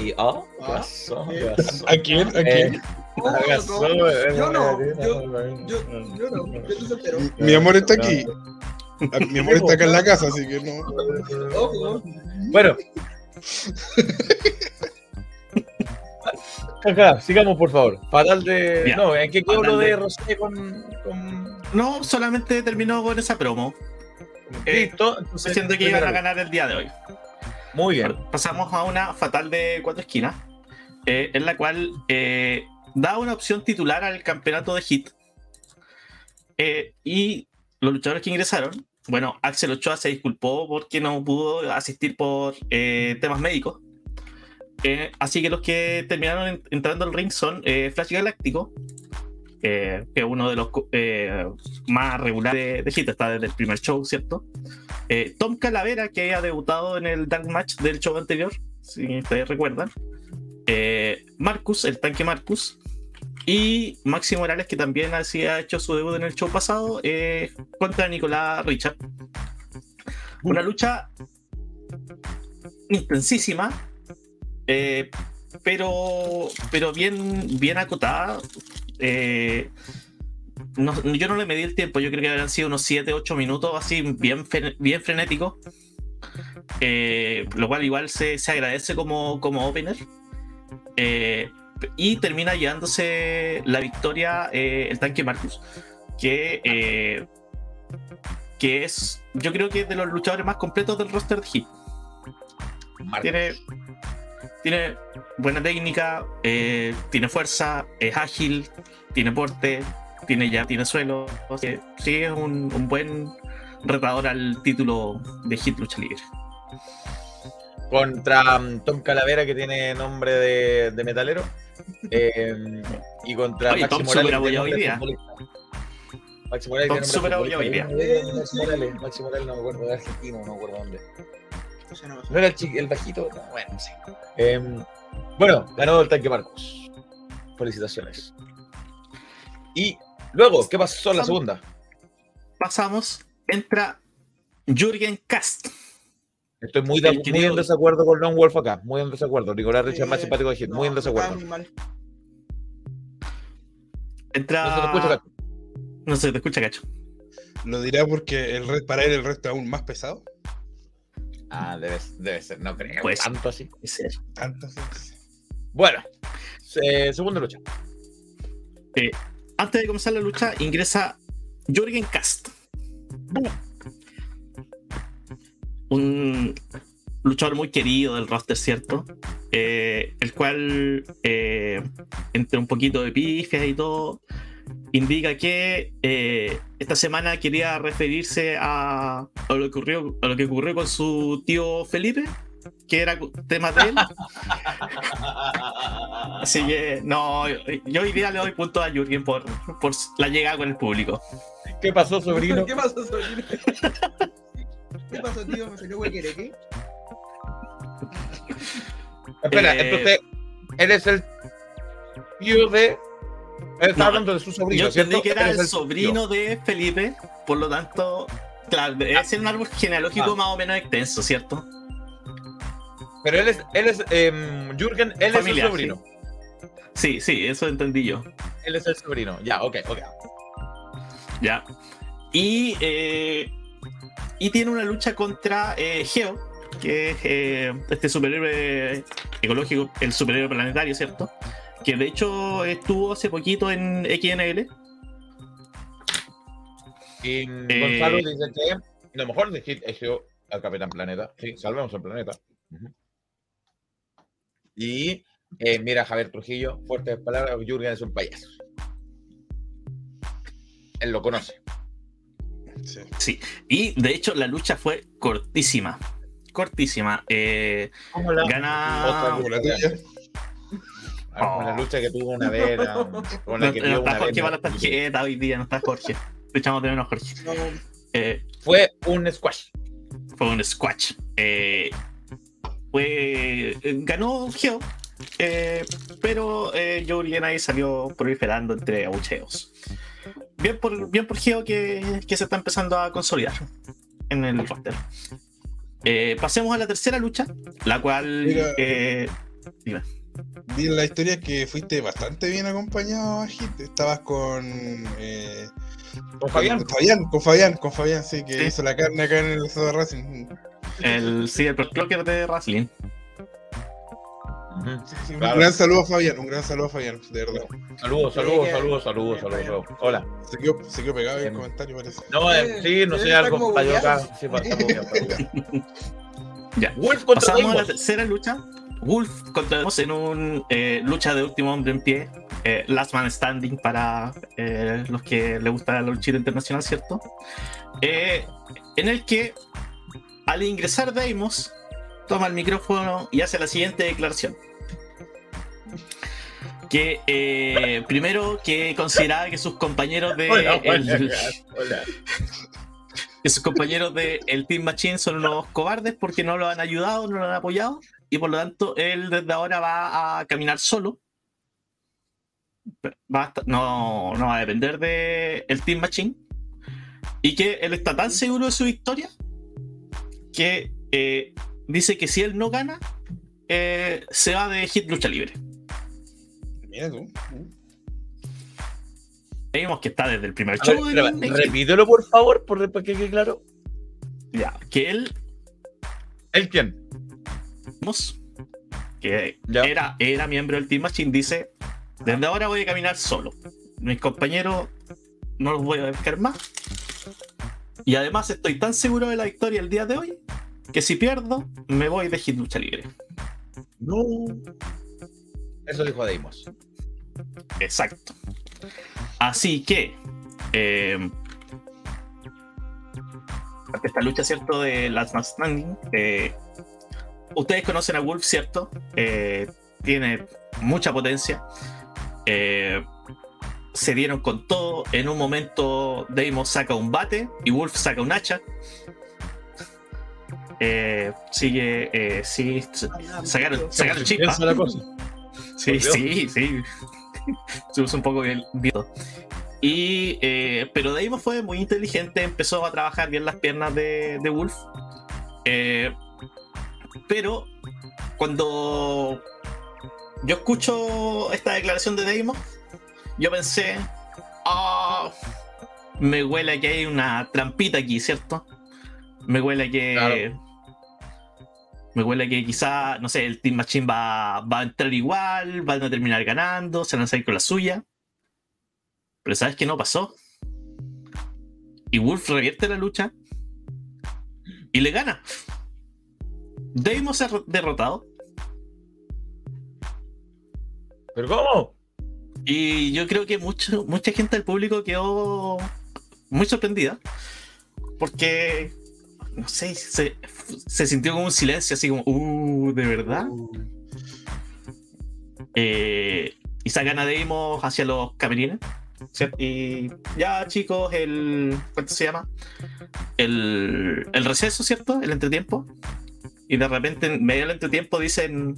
y, oh, ¿qué Ah, pasó? ¿Qué eh, pasó? ¿A quién? ¿A quién? Eh, yo no, yo- no, yo estoy soltero. Mi amor está aquí. Ah, Mi amor está acá en la casa, así que no. Ojo, Bueno. Acá, sigamos por favor. Fatal de. Ya. No, ¿en qué quedó Fatal lo de de- Rosé con. con... No, solamente terminó con esa promo, Listo. Entonces, diciendo que iban a ganar el día de hoy. Muy bien. Pasamos a una fatal de cuatro esquinas, eh, en la cual eh, da una opción titular al campeonato de Hit. Eh, y los luchadores que ingresaron, bueno, Axel Ochoa se disculpó porque no pudo asistir por eh, temas médicos. Eh, así que los que terminaron en- entrando al ring son eh, Flash Galáctico, que es uno de los eh, más regulares de, de Hit, está desde el primer show, ¿cierto? Eh, Tom Calavera, que ha debutado en el Dark Match del show anterior, si ustedes recuerdan. Eh, Marcus, el tanque Marcus. Y Maxi Morales, que también así ha hecho su debut en el show pasado, eh, contra Nicolás Richard. Una lucha intensísima, eh, pero, pero bien, bien acotada. Yo no le medí el tiempo, yo creo que habrán sido unos 7, 8 minutos, así bien, bien frenético. Lo cual igual se, se agradece como, como opener. Eh, y termina llevándose la victoria eh, el tanque Marcus, que, eh, que es, yo creo que es de los luchadores más completos del roster de Hit. Tiene, tiene buena técnica, eh, tiene fuerza, es ágil, tiene porte, tiene ya, tiene suelo. O sea, sí, es un, un buen retador al título de Hit Lucha Libre. Contra um, Tom Calavera, que tiene nombre de, de metalero. <laughs> Eh, y contra Oye, Maxi Tom Morales. hoy día. Maxi Morales. Tom hoy día. Maxi Morales, Maxi Morales, no me acuerdo de argentino, no me acuerdo dónde. No pasa. ¿No era el, chi- el bajito? No, bueno, sí. Em, bueno, ganó el tanque Marcos. Felicitaciones. Y luego, ¿qué pasó en la segunda? Pasamos, entra Jürgen Kast. Estoy muy, de- en desacuerdo con Long Wolf acá. Muy en desacuerdo. Nicolás Richard más Eh, simpático de Hit. no, Muy en desacuerdo. Entra. No se te escucha, Cacho. No se te escucha, cacho. ¿Lo dirá porque el red, para él el resto es aún más pesado? Ah, debe, debe ser. No creo. Pues- tanto así. Puede ser. Tantas veces. Bueno, se- segunda lucha. Antes de comenzar la lucha, ingresa Jürgen Kast. Un luchador muy querido del roster, ¿cierto? Eh, el cual, eh, entre un poquito de pifias y todo, indica que eh, esta semana quería referirse a, a lo que ocurrió, a lo que ocurrió con su tío Felipe, que era tema de él. <laughs> Así que, no, yo, hoy día le doy punto a Jürgen por, por la llegada con el público. ¿Qué pasó, sobrino? ¿Qué pasó, sobrino? <laughs> ¿Qué pasó, tío? ¿Me salió huequere, qué? <laughs> Espera, Eh, entonces, él es el tío de. Él está No, hablando de su sobrino. Yo entendí ¿cierto? que era el tío. sobrino de Felipe, por lo tanto, claro, debe ser un árbol genealógico Ah. más o menos extenso, ¿cierto? Pero él es, él es em, Jürgen, él es el sobrino. Sí, sí, eso entendí yo. Él es el sobrino. Ya, ok, ok. Ya. Y, eh, y tiene una lucha contra eh, Geo, que es eh, este superhéroe ecológico, el superhéroe planetario, ¿cierto? que de hecho estuvo hace poquito en XNL. Y Eh, Gonzalo dice que lo mejor Hit es al Capitán Planeta. Sí, salvemos el planeta. Y eh, mira, Javier Trujillo, fuertes palabras, Jürgen es un payaso. Él lo conoce. Sí. Y de hecho la lucha fue cortísima. Cortísima. Eh, la, gana. Como la tuya. como la lucha que tuvo una vez. la- <laughs> Con la No, que no está una Jorge para la tarjeta hoy día, no está Jorge. Te echamos de menos Jorge. No, Eh, Fue un squash. fue un squash. Eh, fue, ganó Geo, eh, pero eh, Joe Uranai salió proliferando entre abucheos. Bien por, bien por Geo que, que se está empezando a consolidar en el roster. Eh, pasemos a la tercera lucha, la cual. Mira. eh, dime. La historia que fuiste bastante bien acompañado a Hit. Estabas con. eh, Con Fabián. Con Fabián, con Fabián, con Fabián, sí, que Sí. hizo la carne acá en el Soda Racing. el, sí, el Clocker de Wrestling. Sí, Claro. Un gran saludo a Fabián, un gran saludo a Fabián, de verdad. Saludos, saludos, saludos, saludos, saludos. Hola. Se quedó, se quedó pegado en el comentario, parece. No, eh, sí, no sé, algo acá. Sí. Ya. Wolf contra Pasamos a la tercera lucha. Wolf contra Deimos en un eh, lucha de último hombre en pie. eh, last man standing para eh, los que les gusta la lucha internacional, ¿cierto? Eh, en el que al ingresar Deimos toma el micrófono y hace la siguiente declaración. Que eh, primero que consideraba que sus compañeros de Hola, el- hola, hola. que sus compañeros del Team Machine son unos cobardes porque no lo han ayudado, no lo han apoyado y por lo tanto él desde ahora va a caminar solo. Va a estar- no, no va a depender del el Team Machine y que él está tan seguro de su victoria que eh, dice que si él no gana, eh, se va de Hit Lucha Libre. Mira tú. Vemos que está desde el primer ver, show. en- repítelo, por favor, por para que quede claro. ya, que él ¿El quién? Que Ya. era, era miembro del Team Machine, dice: Desde ahora voy a caminar solo. Mis compañeros no los voy a buscar más. Y además estoy tan seguro de la victoria el día de hoy que si pierdo, me voy de Hit Lucha Libre. No. Eso dijo Deimos. Exacto. Así que. eh, esta lucha, ¿cierto? De Last Man Standing. eh, ustedes conocen a Wolf, ¿cierto? Eh, tiene mucha potencia. Eh, se dieron con todo. En un momento, Deimos saca un bate y Wolf saca un hacha. Eh, sigue. eh, sí, sacaron, sacaron chispa. Piensa la cosa. <laughs> Sí, sí, sí. Se puso un poco bien. Y, eh, pero Deimos fue muy inteligente, empezó a trabajar bien las piernas de, de Wolf. Eh, pero cuando yo escucho esta declaración de Deimos, yo pensé, "Ah, me huele que hay una trampita aquí, ¿cierto? Me huele que... Claro. Me huele que quizá, no sé, el Team Machine va, va a entrar igual, van a terminar ganando, se van a salir con la suya. Pero ¿sabes qué no pasó? Y Wolf revierte la lucha y le gana. Deimos se ha derrotado. ¿Pero cómo? Y yo creo que mucho, mucha gente del público quedó muy sorprendida. Porque, no sé, se, se sintió como un silencio, así como, uh, ¿de verdad? Eh, y sacan a Deimos hacia los camerines. ¿cierto? Y ya, chicos, el. ¿Cuánto se llama? El, el receso, ¿cierto? El entretiempo. Y de repente, en medio del entretiempo, dicen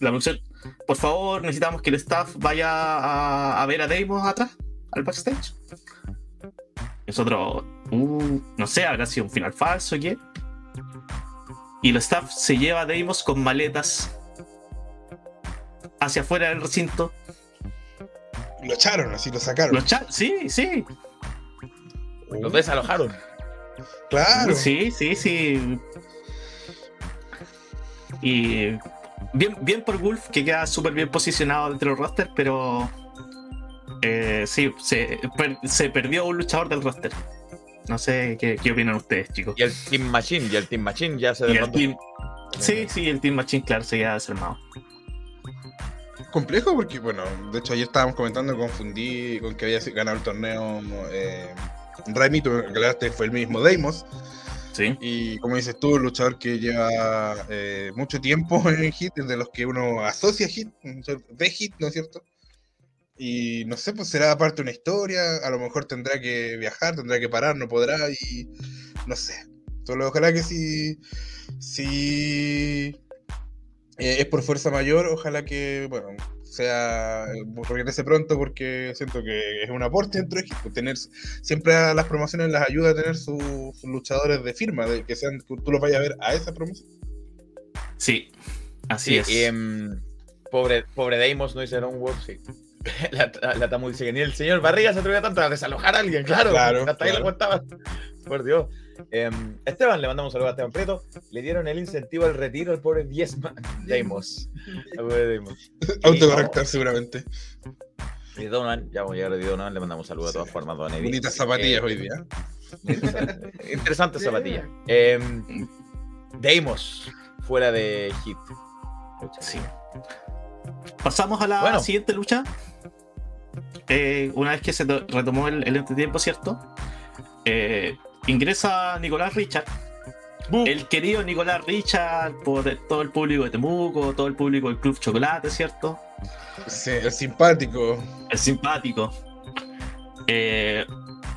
la producción: Por favor, necesitamos que el staff vaya a, a ver a Deimos atrás, al backstage. Nosotros, uh, no sé, habrá sido un final falso o qué. Y el staff se lleva a Deimos con maletas hacia afuera del recinto. Lo echaron, así lo sacaron. Sí, sí. Los desalojaron. Claro. Sí, sí, sí. Y bien, bien por Wolf, que queda súper bien posicionado dentro del roster, pero eh, sí, se, per- se perdió un luchador del roster. No sé qué, qué opinan ustedes, chicos. Y el Team Machine, y el Team Machine ya se Y el derrotó. team, sí, sí, el Team Machine, claro, se queda desarmado. complejo porque, bueno, de hecho ayer estábamos comentando, confundí con que había ganado el torneo eh, Remy, realidad este fue el mismo Deimos. Sí. Y como dices tú, un luchador que lleva eh, mucho tiempo <laughs> en Hit, es de los que uno asocia a Hit, de Hit, ¿no es cierto? Y no sé, pues será aparte de una historia, a lo mejor tendrá que viajar, tendrá que parar, no podrá, y no sé. Solo ojalá que si, si eh, es por fuerza mayor, ojalá que, bueno, sea, regrese pronto porque siento que es un aporte dentro de Hit, tener siempre a las promociones las ayuda a tener su- sus luchadores de firma, de que sean que tú los vayas a ver a esa promoción. Sí, así Sí, es. y, em, pobre, pobre Deimos no hicieron un work, sí. <laughs> La, la, la Tamu dice que ni el señor Barriga se atrevía tanto a desalojar a alguien, claro. Claro, hasta ahí lo aguantaba. Por Dios. Em, Esteban, le mandamos un saludo a Esteban Prieto. Le dieron el incentivo al retiro al pobre Diezma. <laughs> Deimos. Al pobre Deimos. <laughs> Autocorrectar seguramente. Y Donan, ya vamos a llegar a Donan, le mandamos un saludo de todas Sí. formas, Don Eddie. Bonitas zapatillas Eh, hoy día. Interesante, interesante zapatilla. Em, Deimos, fuera de hit. Sí. Pasamos a la Bueno. siguiente lucha. Eh, una vez que se to- retomó el, el entretiempo, ¿cierto? Eh, ingresa Nicolás Richard. El querido Nicolás Richard por todo el público de Temuco, todo el público del Club Chocolate, ¿cierto? Sí, el simpático. El simpático. Eh,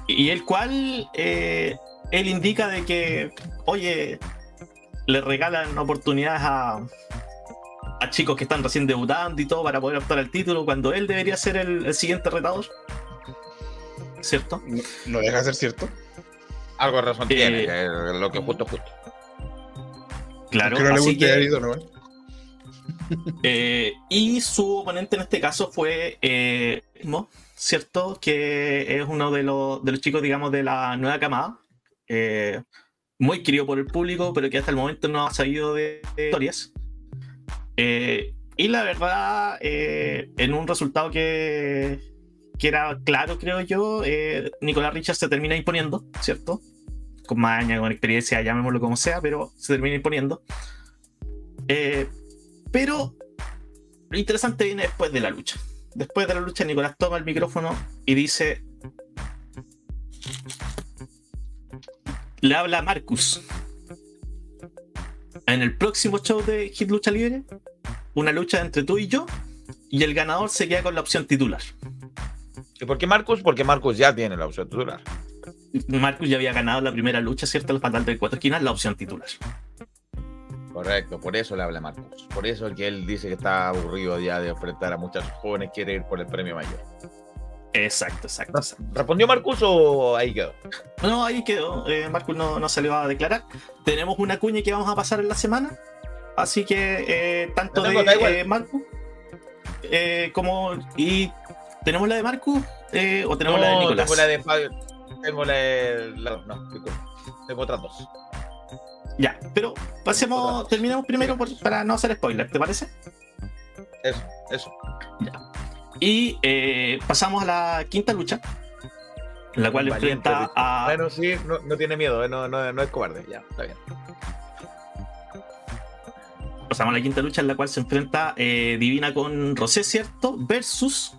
y el cual él indica de que, oye, le regalan oportunidades a, a chicos que están recién debutando y todo para poder optar al título cuando él debería ser el, el siguiente retador. ¿Cierto? No, no deja de ser cierto. Algo de razón Eh, tiene, lo que justo, justo. Claro. no le así guste que- a Ari Donovan. <laughs> Eh, y su oponente en este caso fue eh, Mo, ¿cierto? Que es uno de los, de los chicos, digamos, de la nueva camada. eh, muy querido por el público, pero que hasta el momento no ha sabido de, de historias. Eh, y la verdad, eh, en un resultado que, era claro, creo yo, eh, Nicolás Richard se termina imponiendo, ¿cierto? Con maña, con experiencia, llamémoslo como sea, pero se termina imponiendo. Eh, pero lo interesante viene después de la lucha. Después de la lucha, Nicolás toma el micrófono y dice: Le habla Marcus. En el próximo show de Hit Lucha Libre, una lucha entre tú y yo, y el ganador se queda con la opción titular. ¿Y por qué Marcus? Porque Marcus ya tiene la opción titular. Marcus ya había ganado la primera lucha, ¿cierto? El fatal de cuatro esquinas, la opción titular. Correcto, por eso le habla Marcus. Por eso es que él dice que está aburrido ya de enfrentar a muchos jóvenes, quiere ir por el premio mayor. Exacto, exacto. exacto. ¿Respondió Marcus o ahí quedó? No, ahí quedó. Eh, Marcus no, no salió a declarar. Tenemos una cuña que vamos a pasar en la semana. Así que eh, tanto de tengo igual. eh, Marcus eh, como. Y tenemos la de Marcus eh, o tenemos la de Nicolás. Tengo la de Fabio. Tengo la de. la- no. Tengo otras dos. Ya, pero pasemos, Otra. terminemos primero por- para no hacer spoiler, ¿te parece? Eso, eso. Y eh, pasamos a la quinta lucha, en la cual Valiente, enfrenta a. Bueno, sí, no, no tiene miedo, eh, no, no, no es cobarde. Ya, está bien. pasamos a la quinta lucha en la cual se enfrenta eh, Divina con Rosé, ¿cierto? Versus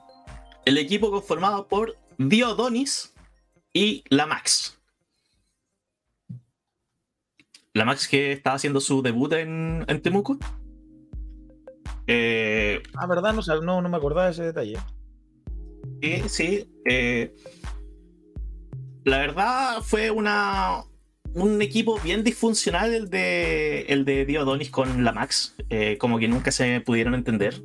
el equipo conformado por Diodonis y la Max. La Max que estaba haciendo su debut en, en Temuco. Eh, Ah, ¿verdad? No, no, no me acordaba de ese detalle. y sí, eh, la verdad fue una, un equipo bien disfuncional el de, el de Diodonis con la Max. eh, como que nunca se pudieron entender.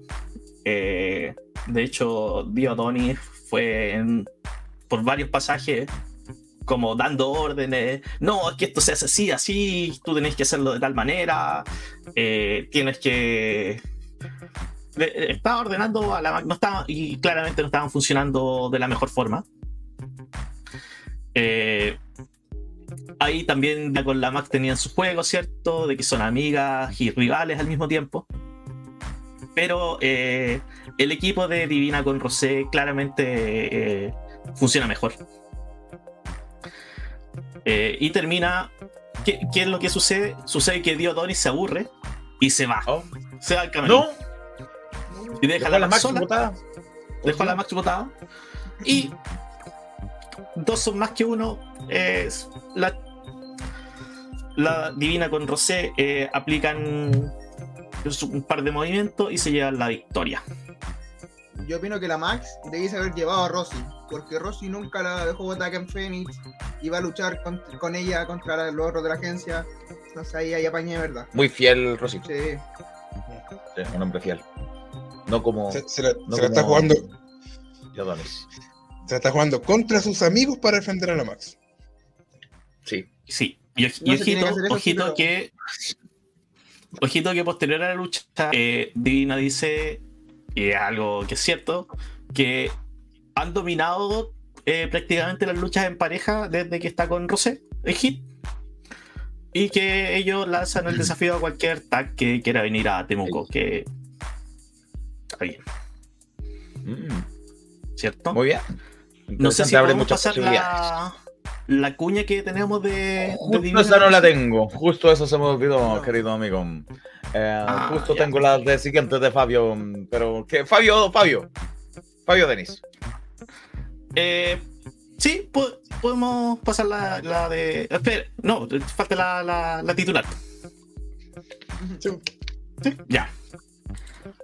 Eh, de hecho, Diodonis fue en- por varios pasajes como dando órdenes. No, es que esto se hace así, así, tú tenés que hacerlo de tal manera. tienes que le- estaba ordenando a la no estaba, y claramente no estaban funcionando de la mejor forma. Eh, ahí también con la Mac tenían su juego, ¿cierto? De que son amigas y rivales al mismo tiempo. pero eh, el equipo de Divina con Rosé claramente eh, funciona mejor. Eh, y termina. ¿qué, qué es lo que sucede? Sucede que Diodonis se aburre y se va. Oh, Se va al camino. No, Y deja la la Max botada. Dejó a la Max botada. Y dos son más que uno. Es la, la Divina con Rosé eh, aplican un par de movimientos y se llevan la victoria. Yo opino que la Max debiese haber llevado a Rosy, porque Rosy nunca la dejó botar acá en Phoenix, iba a luchar con, con ella contra los otros de la agencia, entonces ahí, ahí apañé de verdad. Muy fiel, Rosito. Sí. Sí, un hombre fiel. No como Se, se la, No se la está jugando, se la está jugando contra sus amigos para defender a la Max. Sí. Sí, y, No y ojito, que eso, ojito pero- que. Ojito que posterior a la lucha, eh, Divina dice, y es algo que es cierto, que han dominado eh, prácticamente las luchas en pareja desde que está con Rosé, el hit. Y que ellos lanzan el desafío a cualquier tag que quiera venir a Temuco, que está bien, Mm, ¿cierto? muy bien. no sé si abre podemos muchas pasar la, la cuña que tenemos de, Justo esa no la tengo. Justo eso se me olvidó, No. querido amigo. Eh, Ah, justo ya. tengo las de siguientes de Fabio. Pero, ¿qué? Fabio, Fabio. Fabio Denis. Eh, sí, po- podemos pasar la, la de. Espera, no, falta la, la, la titular. Sí, ya.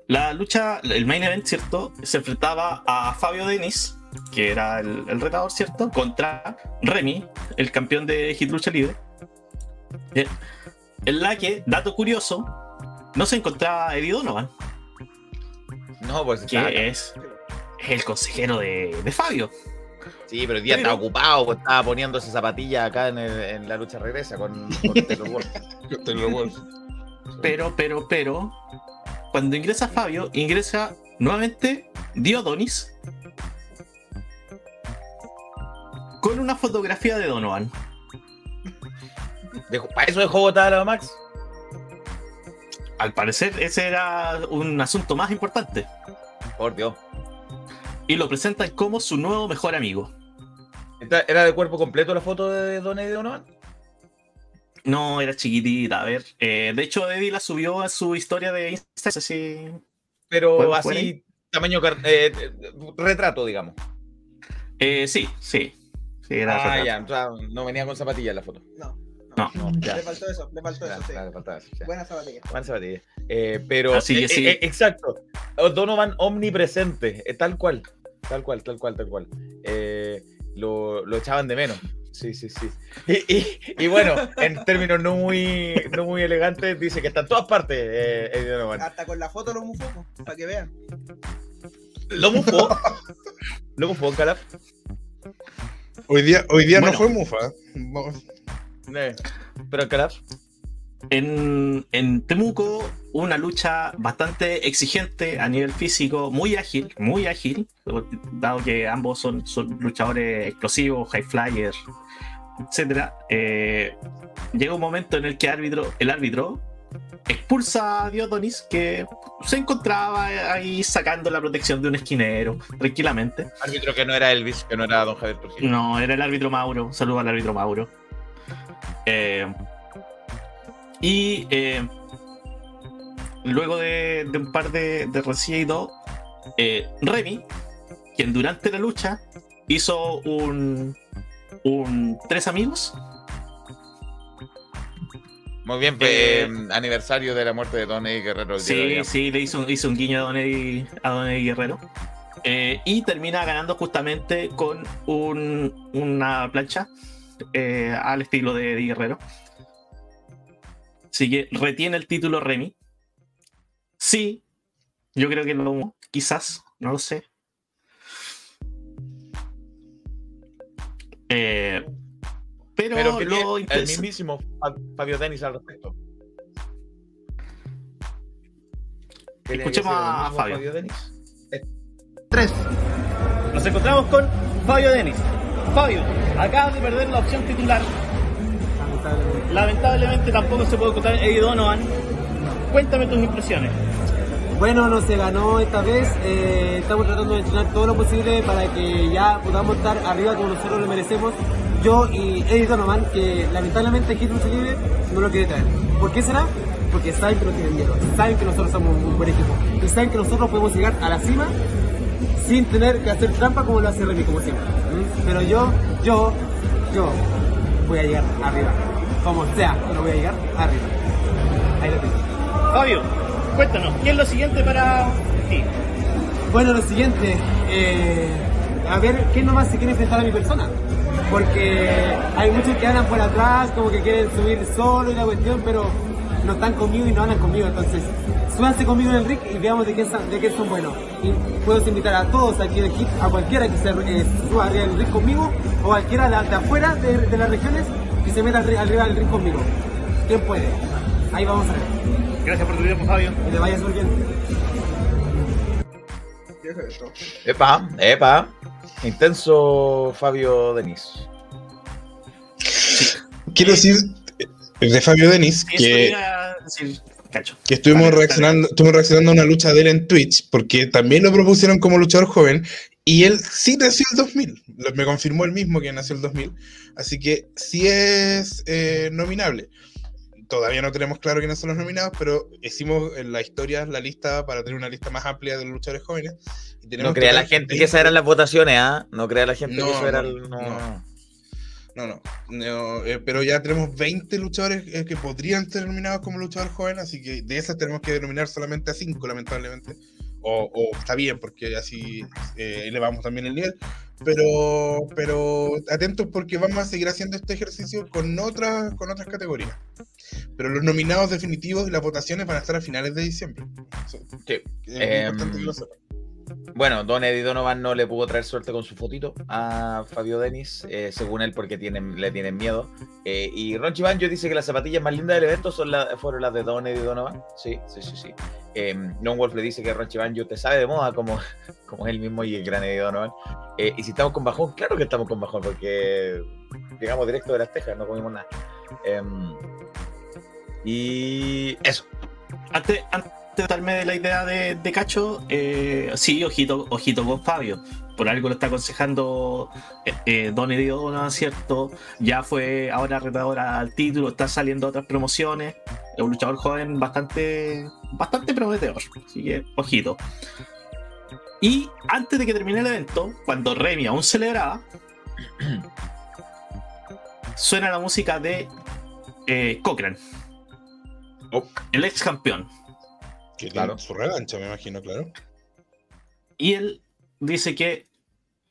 La lucha, el main event, ¿cierto? Se enfrentaba a Fabio Denis, que era el, el retador, ¿cierto? Contra Remy, el campeón de Hit Lucha Libre. Eh, En la que, dato curioso, no se encontraba Eddie Donovan, No, pues que es, el consejero de, de Fabio. Sí, pero el día Pero- está ocupado, pues estaba poniéndose zapatillas acá en, el- en la lucha regresa con, con <laughs> Taylor Wolf. Taylor Wolf. Pero, pero, pero, cuando ingresa Fabio, ingresa nuevamente Diodonis con una fotografía de Donovan. ¿Para eso dejó botar a la Max? Al parecer, ese era un asunto más importante. Por Dios. Y lo presentan como su nuevo mejor amigo. ¿Era de cuerpo completo la foto de Don Eddie Donovan? No, era chiquitita, a ver. eh, de hecho, Eddie la subió a su historia de Instagram. Pero ¿Puedo así, tamaño eh, retrato, digamos. eh, sí, sí. Sí, era Ah, ya, o sea, no venía con zapatillas la foto. No, No. No, ya. le faltó eso, le faltó Ya, eso, sí. ya, faltaba eso, ya. Buena zapatilla. Buena zapatilla. Eh, pero, Así que eh, sí. eh, exacto. Donovan omnipresente, eh, tal cual, tal cual, tal cual, tal cual. Eh, lo, lo echaban de menos. Sí, sí, sí. Y, y- y bueno, en términos no muy, no muy elegantes, dice que está en todas partes eh, Donovan. Hasta con la foto lo mufó, para que vean. Lo mufó. Lo mufó, Calaf. Hoy día, hoy día Bueno. no fue Mufa. Eh, pero Calaf. En, en Temuco, una lucha bastante exigente a nivel físico, muy ágil, muy ágil, dado que ambos son, son luchadores explosivos, high flyers, etc. llega un momento en el que árbitro, el árbitro expulsa a Diodonis, que se encontraba ahí sacando la protección de un esquinero, tranquilamente. Árbitro que no era Elvis, que no era Don Javier Trujillo. No, era el árbitro Mauro. Saludo al árbitro Mauro. Eh, y eh, luego de, de un par de, de todo, eh, Remy, quien durante la lucha hizo un, un tres amigos. Muy bien, Eh, eh, aniversario de la muerte de Don Eddie Guerrero. el Sí, sí, le hizo, hizo un guiño a Don Eddie, a Don Eddie Guerrero. Eh, y termina ganando justamente con un- una plancha eh, al estilo de Eddie Guerrero. Así que retiene el título Remy. Sí, yo creo que lo quizás, no lo sé. Eh, pero, Pero que lo el mismísimo Fa- Fabio Denis al respecto. ¿Qué tiene que Escuchemos a mismo Fabio. Denis? Nos encontramos con Fabio Denis. Fabio, acabas de perder la opción titular. Lamentablemente tampoco se puede encontrar Eddie Donovan. Cuéntame tus impresiones. Bueno, no se ganó esta vez. eh, estamos tratando de entrenar todo lo posible para que ya podamos estar arriba como nosotros lo merecemos. Yo y Eddie Donovan, que lamentablemente aquí Lucha Libre no lo quiere traer. ¿Por qué será? Porque saben que nos tienen miedo, saben que nosotros somos un buen equipo y saben que nosotros podemos llegar a la cima sin tener que hacer trampa como lo hace Remy, como siempre. ¿Mm? Pero yo, yo, yo voy a llegar arriba. Como sea, pero voy a llegar arriba. Ahí lo tengo. Fabio, cuéntanos, ¿qué es lo siguiente para ti? Bueno, lo siguiente, eh, a ver quién nomás se quiere enfrentar a mi persona. Porque hay muchos que andan por atrás, como que quieren subir solo y la cuestión, pero no están conmigo y no andan conmigo. Entonces, súbanse conmigo en el ring y veamos de qué, son- de qué son buenos. Y puedo invitar a todos aquí del equipo, a cualquiera que se eh, suba arriba del ring conmigo, o cualquiera de, de afuera de, de las regiones que se meta arri- arriba del ring conmigo. ¿Quién puede? Ahí vamos a ver. Gracias por tu tiempo, Fabio. Que te vaya súper bien. ¿Qué es esto? Epa, epa. Intenso Fabio Denis. Quiero decir eh, de Fabio Denis que, iba a decir, cacho. que estuvimos reaccionando, estuvimos reaccionando a una lucha de él en Twitch, porque también lo propusieron como luchador joven, y él sí nació el 2000. Lo- Me confirmó él mismo que nació el 2000. Así que sí es eh, nominable. Todavía no tenemos claro quiénes son los nominados, pero hicimos en la historia la lista para tener una lista más amplia de los luchadores jóvenes. Y tenemos No crea la gente que esas eran las votaciones, ¿ah? No crea la gente No, que eso era no, el. No, no. No, no. no, eh, pero ya tenemos 20 luchadores eh, que podrían ser nominados como luchador joven, así que de esas tenemos que denominar solamente a 5, lamentablemente. O, o está bien, porque así eh, elevamos también el nivel. Pero, pero atentos porque vamos a seguir haciendo este ejercicio con otras, con otras categorías. Pero los nominados definitivos y las votaciones van a estar a finales de diciembre. Eso- Sí. es Em, importante que lo sepan. Bueno, Don Eddie Donovan no le pudo traer suerte con su fotito a Fabio Denis, eh, según él, porque tienen, le tienen miedo. Eh, y Ron Chibanjo dice que las zapatillas más lindas del evento son la- fueron las de Don Eddie Donovan. Sí, sí, sí, sí. Eh, Wolf le dice que Ron Chibanjo te sabe de moda como, <laughs> como él mismo y el gran Eddie Donovan. Eh, y si estamos con bajón, claro que estamos con bajón, porque llegamos directo de las tejas, no comimos nada. Y eso. Antes, antes de darme de la idea de, Cacho, eh, sí, ojito, ojito con Fabio. Por algo lo está aconsejando eh, eh, Don Donovan, ¿cierto? Ya fue ahora retador al título, está saliendo otras promociones. Es un luchador joven bastante, bastante prometedor. Así que, ojito. Y antes de que termine el evento, cuando Remy aún celebraba, <clears throat> suena la música de eh, Cochran, Oh, el ex campeón. Que claro. tiene su revancha, me imagino, claro. Y él dice que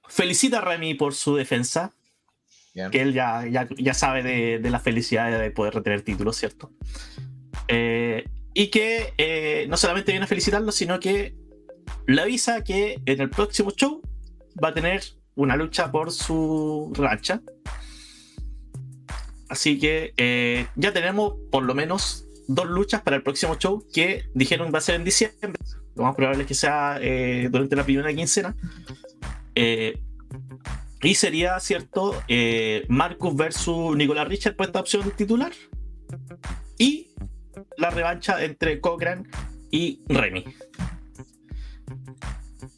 felicita a Remy por su defensa, bien. que él ya, ya, ya sabe de, de la felicidad de poder retener títulos, ¿cierto? Eh, y que eh, no solamente viene a felicitarlo, sino que le avisa que en el próximo show va a tener una lucha por su rancha. Así que eh, ya tenemos por lo menos dos luchas para el próximo show que dijeron va a ser en diciembre. Lo más probable es que sea eh, durante la primera quincena. Eh, y sería, ¿cierto? Eh, Marcus versus Nicolás Richard por esta opción titular. Y la revancha entre Cochran y Remy.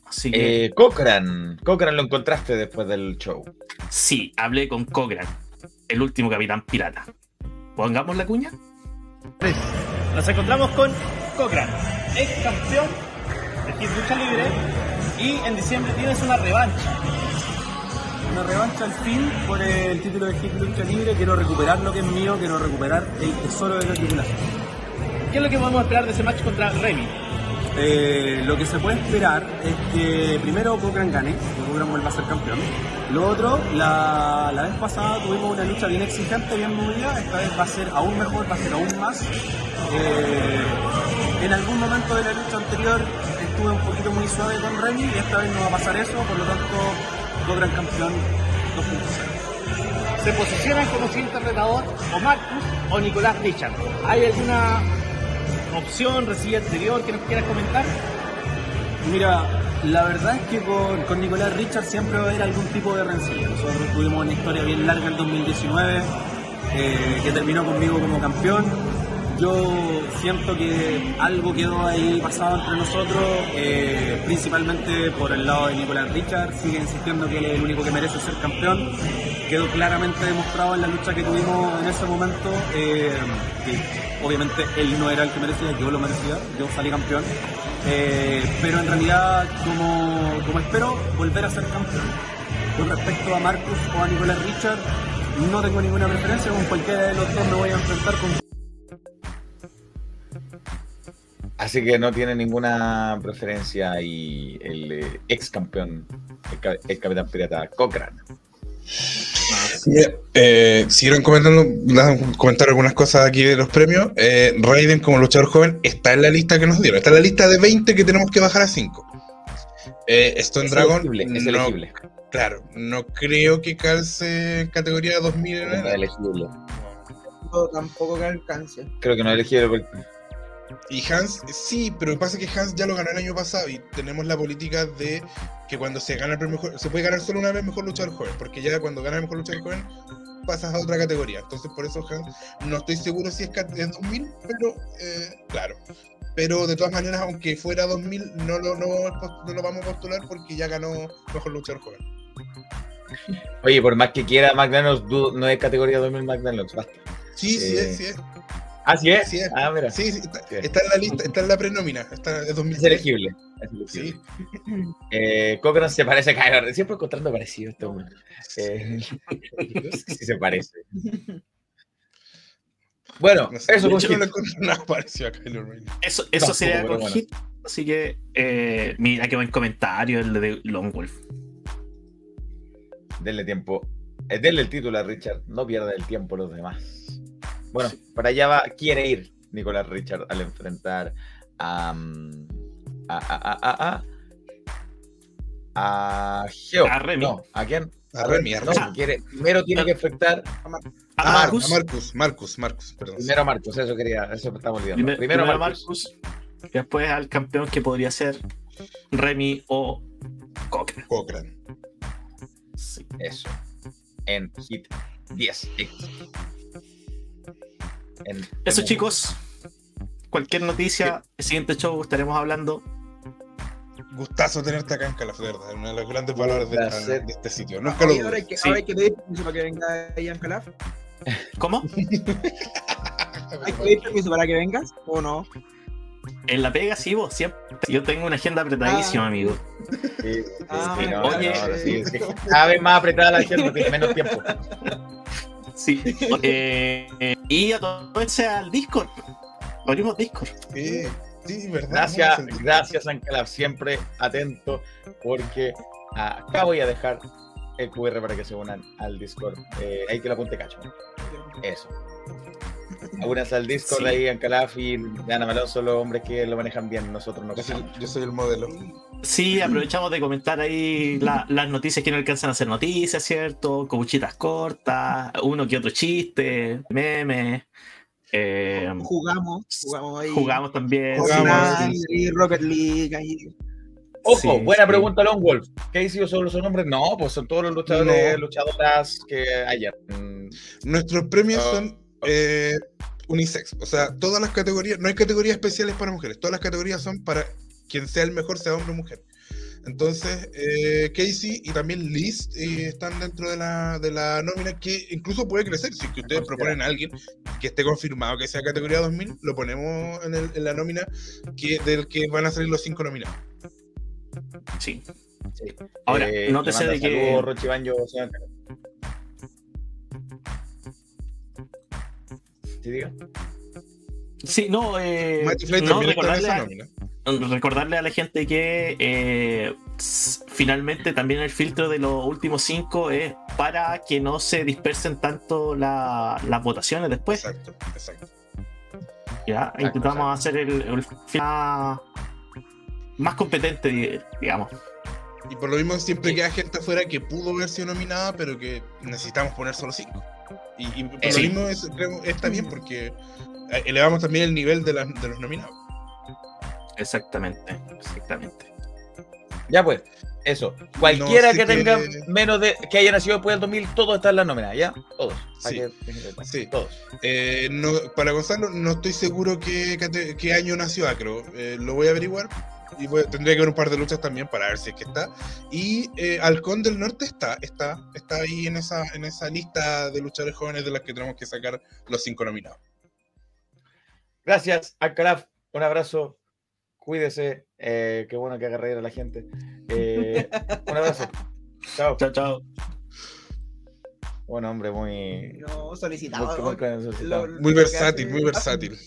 Así que Cochran. Cochran lo encontraste después del show. sí, hablé con Cochran, el último capitán pirata. Pongamos la cuña. Nos encontramos con Cochran, ex campeón de Hit Lucha Libre. Y en diciembre tienes una revancha. Una revancha al fin por el título de Hit Lucha Libre. Quiero recuperar lo que es mío, quiero recuperar el tesoro de la tripulación. ¿Qué es lo que podemos esperar de ese match contra Remy? Eh, lo que se puede esperar es que primero Cochran gane, que Cochran vuelva a ser campeón. Lo otro, la, la vez pasada tuvimos una lucha bien exigente, bien movida. Esta vez va a ser aún mejor, va a ser aún más. Eh, en algún momento de la lucha anterior estuve un poquito muy suave con Remy y esta vez no va a pasar eso, por lo tanto, Cochran campeón 2.0. ¿Se posicionan como siguiente retador o Marcus o Nicolás Richard? ¿Hay alguna opción, recilla anterior que nos quieras comentar? Mira, la verdad es que con, Nicolás Richard siempre va a haber algún tipo de rencilla. Nosotros tuvimos una historia bien larga en 2019 eh, que terminó conmigo como campeón. Yo siento que algo quedó ahí pasado entre nosotros, eh, principalmente por el lado de Nicolás Richard, sigue insistiendo que él es el único que merece ser campeón. Quedó claramente demostrado en la lucha que tuvimos en ese momento, eh, obviamente él no era el que merecía, yo lo merecía, yo salí campeón. Eh, pero en realidad, como, como espero, volver a ser campeón. Con respecto a Marcus o a Nicolás Richard, no tengo ninguna preferencia, con cualquiera de los dos me voy a enfrentar con Así que no tiene ninguna preferencia y el eh, ex campeón, el, el capitán pirata Cochrane. Eh, siguieron comentando, comentar algunas cosas aquí de los premios. Eh, Raiden como luchador joven está en la lista que nos dieron. Está en la lista de 20 que tenemos que bajar a 5. Eh, Stone Es Dragon, elegible, es no- elegible. claro, no creo que calce en categoría 2000 en No es adelante. elegible. No, tampoco que alcance. Creo que no es elegible porque Y Hans, sí, pero lo que pasa es que Hans ya lo ganó el año pasado y tenemos la política de que cuando se gana el premio se puede ganar solo una vez mejor luchador joven, porque ya cuando ganas el mejor luchador joven pasas a otra categoría. Entonces por eso Hans, no estoy seguro si es, es 2000, pero eh, claro. Pero de todas maneras, aunque fuera 2000, no lo, no, no lo vamos a postular porque ya ganó mejor luchador joven. Oye, por más que quiera McDonald's, no es categoría 2000 McDonald's, basta. Sí, sí Eh, es, sí es. Ah, sí es. Sí es. Ah, mira. Sí, sí, está, en la lista, está en la prenómina, está, es 2000. Es elegible. Es elegible. Sí. Eh, Cochrane se parece a Kylo Ren. Siempre encontrando parecido este hombre. Eh, <laughs> sí se parece. Bueno, No sé, eso con hecho, no nada parecido a Kylo Ren. Eso, eso Tampoco, sería con bueno. Hit. Así que, eh, mira qué buen comentario el de Lone Wolf. Denle tiempo. Eh, denle el título a Richard. No pierda el tiempo los demás. Bueno, para allá va. Quiere ir Nicolás Richard al enfrentar a. mm, a. a. a. a. a, a Geo. A Remy. No, ¿a quién? A Remy, a No, Remy. quiere, primero tiene que enfrentar A Ah, Marcus. a Marcus, Marcus, Marcus, perdón. primero a Marcos. Eso quería. Eso estamos olvidando. Primer- primero, primero a a. Marcus. Después al campeón que podría ser Remy o Cochrane. Cochrane. Sí. Eso. En Hit 10. En- Eso, en- chicos. Cualquier noticia, el siguiente show estaremos hablando. Gustazo tenerte acá en Calaf, de verdad. Uno de los grandes valores de, este sitio. Nunca lo ahora, hay que, Sí. ahora hay que pedir permiso para que venga Ian Calaf. <laughs> ¿Cómo? <laughs> ¿Hay que pedir permiso para que vengas o no? En la pega, sí, vos, siempre. Yo tengo una agenda apretadísima, Ah. amigo. Sí, sí, Ah, sí, no, oye. no, no, sí, sí. <laughs> Cada vez más apretada la gente, tiene menos tiempo. Sí. <laughs> Eh, eh, y a todo ese al Discord. Abrimos Discord. Sí, sí, verdad. Gracias, gracias, Ancalab, siempre atento, porque acá voy a dejar el QR para que se unan al Discord. Eh, ahí que lo apunte cacho. Eso. Únanse al Discord Sí. ahí, Ancalaf y Ana Malón son los hombres que lo manejan bien, nosotros no. Yo soy, yo soy el modelo. Sí, aprovechamos de comentar ahí la- las noticias que no alcanzan a ser noticias, ¿cierto? Cobuchitas cortas, uno que otro chiste, memes. eh, Jugamos, jugamos ahí. jugamos también. Jugamos. Y Rocket League. Ahí. Ojo, Sí, buena sí. pregunta, Long Wolf. ¿Qué dice solo son hombres? No, pues son todos los luchadores, No. luchadoras que ayer. Nuestros premios Ah. son eh, unisex. O sea, todas las categorías, no hay categorías especiales para mujeres. Todas las categorías son para quien sea el mejor, sea hombre o mujer. Entonces, eh, Casey y también Liz eh, están dentro de la, de la nómina que incluso puede crecer. Si que ustedes proponen a alguien que esté confirmado que sea categoría 2000, lo ponemos en, el- en la nómina que, del que van a salir los cinco nominados. Sí. sí. Ahora, Eh, nótese le de manda que- saludos, Rochi Banjo, o sea, ¿Sí, diga? Sí, no, eh, Mighty Flay no, también está en recordarle, esa nómina. Recordarle a la gente que eh, finalmente también el filtro de los últimos cinco es para que no se dispersen tanto la- las votaciones después. Exacto, exacto. Ya, intentamos hacer el, el final más competente, di- digamos. Y por lo mismo siempre queda gente afuera que pudo haber sido nominada, pero que necesitamos poner solo cinco. Y, y por lo sí. mismo es- está bien porque eh, elevamos también el nivel de, las- de los nominados. Exactamente, exactamente. Ya pues, Eso. Cualquiera que tenga menos de. que haya nacido después del 2000, todo está en la nómina, ¿ya? Todos. Sí. que- Sí. Todos. Eh, no, para Gonzalo, no estoy seguro qué, año nació Acro. Eh, lo voy a averiguar. Y voy- tendría que ver un par de luchas también para ver si es que está. Y eh, Halcón del Norte está, está, está ahí en esa, en esa lista de luchadores jóvenes de las que tenemos que sacar los cinco nominados. Gracias, Alcalaf. Un abrazo. Cuídese. eh, qué bueno que haga reír a la gente. Eh, un abrazo. <laughs> Chao. Chao, chao. Buen hombre, muy. No, muy- solicitado. muy solicitado. Lo- Muy lo que versátil, hace- muy versátil.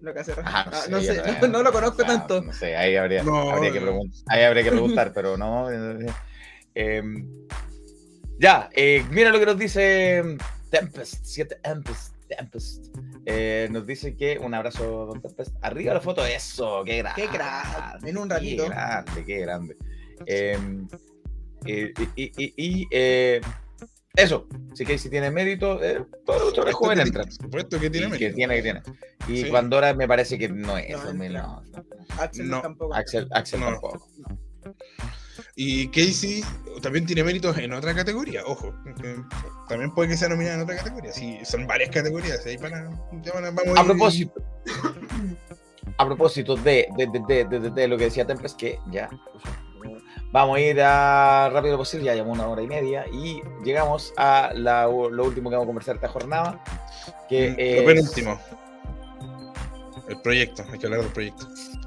Lo que hace Rafa. Ah, Ah, no sé, yo no, <laughs> no lo conozco o sea, tanto. No sé, ahí habría, No, habría que preguntar, ahí habría que preguntar, <laughs> pero no. eh, eh, ya, eh, mira lo que nos dice Tempest, 7 Tempest, Tempest. Eh, nos dice que un abrazo, don Tempest. Arriba la foto, eso, qué grande. Qué crack, en un ratito. Qué grande, qué grande. Eh, y y- y- y, eh, eso, sí que si tiene mérito, eh, todos los luchadores jóvenes entran. Por supuesto que tiene Y que mérito. tiene, que tiene. Y Sí. Pandora me parece que no es. No, 2000, entra. no, no. Axel No, tampoco. Axel, Axel No. tampoco. Y Casey también tiene méritos en otra categoría, ojo. que También puede que sea nominada en otra categoría. Sí, son varias categorías. Ahí van a, ya van a- vamos A ir- propósito, a propósito de, de, de, de, de- lo que decía Tempest, que ya vamos a ir a rápido posible, ya llevamos una hora y media y llegamos a la- lo último que vamos a conversar esta jornada, que Mm, es... Lo penúltimo. El proyecto, hay que hablar del proyecto.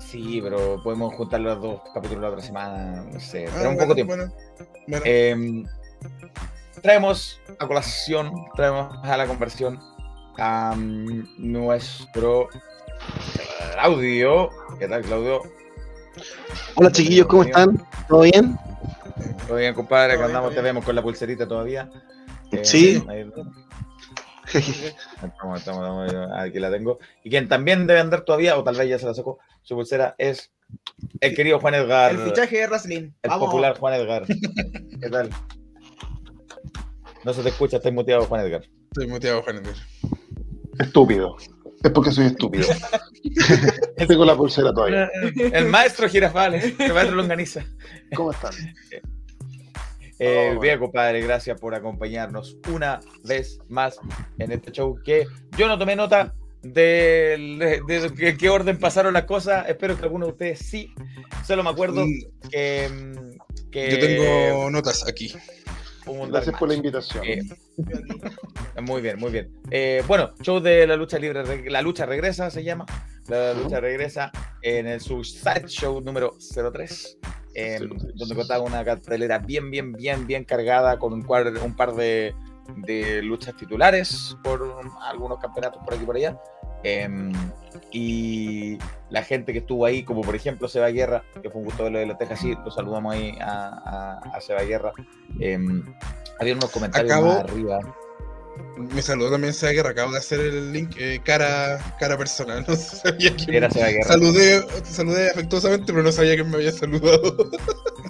Sí, pero podemos juntar los dos capítulos la otra semana, no sé, Ah, pero un bueno, poco tiempo. Bueno, bueno. Em, traemos a colación, traemos a la conversión a nuestro Claudio. ¿Qué tal, Claudio? Hola chiquillos, ¿cómo están? ¿Todo bien? Todo bien, compadre, que bien, andamos, te vemos con la pulserita todavía. Eh, Sí. ahí- estamos- estamos- estamos- aquí la tengo. Y quien también debe andar todavía, o tal vez ya se la sacó, su pulsera es el querido Juan Edgar. El fichaje de Raslin. El Vamos. popular Juan Edgar. <laughs> ¿Qué tal? No se te escucha, estás muteado, Juan Edgar. Estoy muteado, Juan Andrés. Estúpido. Es porque soy estúpido. <laughs> Tengo la pulsera todavía. El maestro Girafales, el maestro Longaniza. ¿Cómo están? Eh, Oh, bien, compadre, gracias por acompañarnos una vez más en este show que yo no tomé nota de, de que- qué orden pasaron las cosas. Espero que alguno de ustedes sí. Solo me acuerdo que, que Yo tengo notas aquí. Gracias por la invitación. Eh, Muy bien, muy bien. Eh, bueno, show de la lucha libre, la lucha regresa se llama. La lucha regresa en el su side show número 03, eh, 03. donde contaba una cartelera bien, bien, bien, bien cargada con un, cuar- un par de, de luchas titulares por algunos campeonatos por aquí por allá. Em, y la gente que estuvo ahí, como por ejemplo Seba Guerra, que fue un gusto verlo de la Teja, sí, lo saludamos ahí a, a, a Seba Guerra. Em, había unos comentarios Acabo- más arriba. Me saludó también Seba Guerra, acabo de hacer el link eh, cara, cara personal. <laughs> No sabía quién. Era Seba Guerra. Saludé, saludé afectuosamente, pero no sabía quién me había saludado.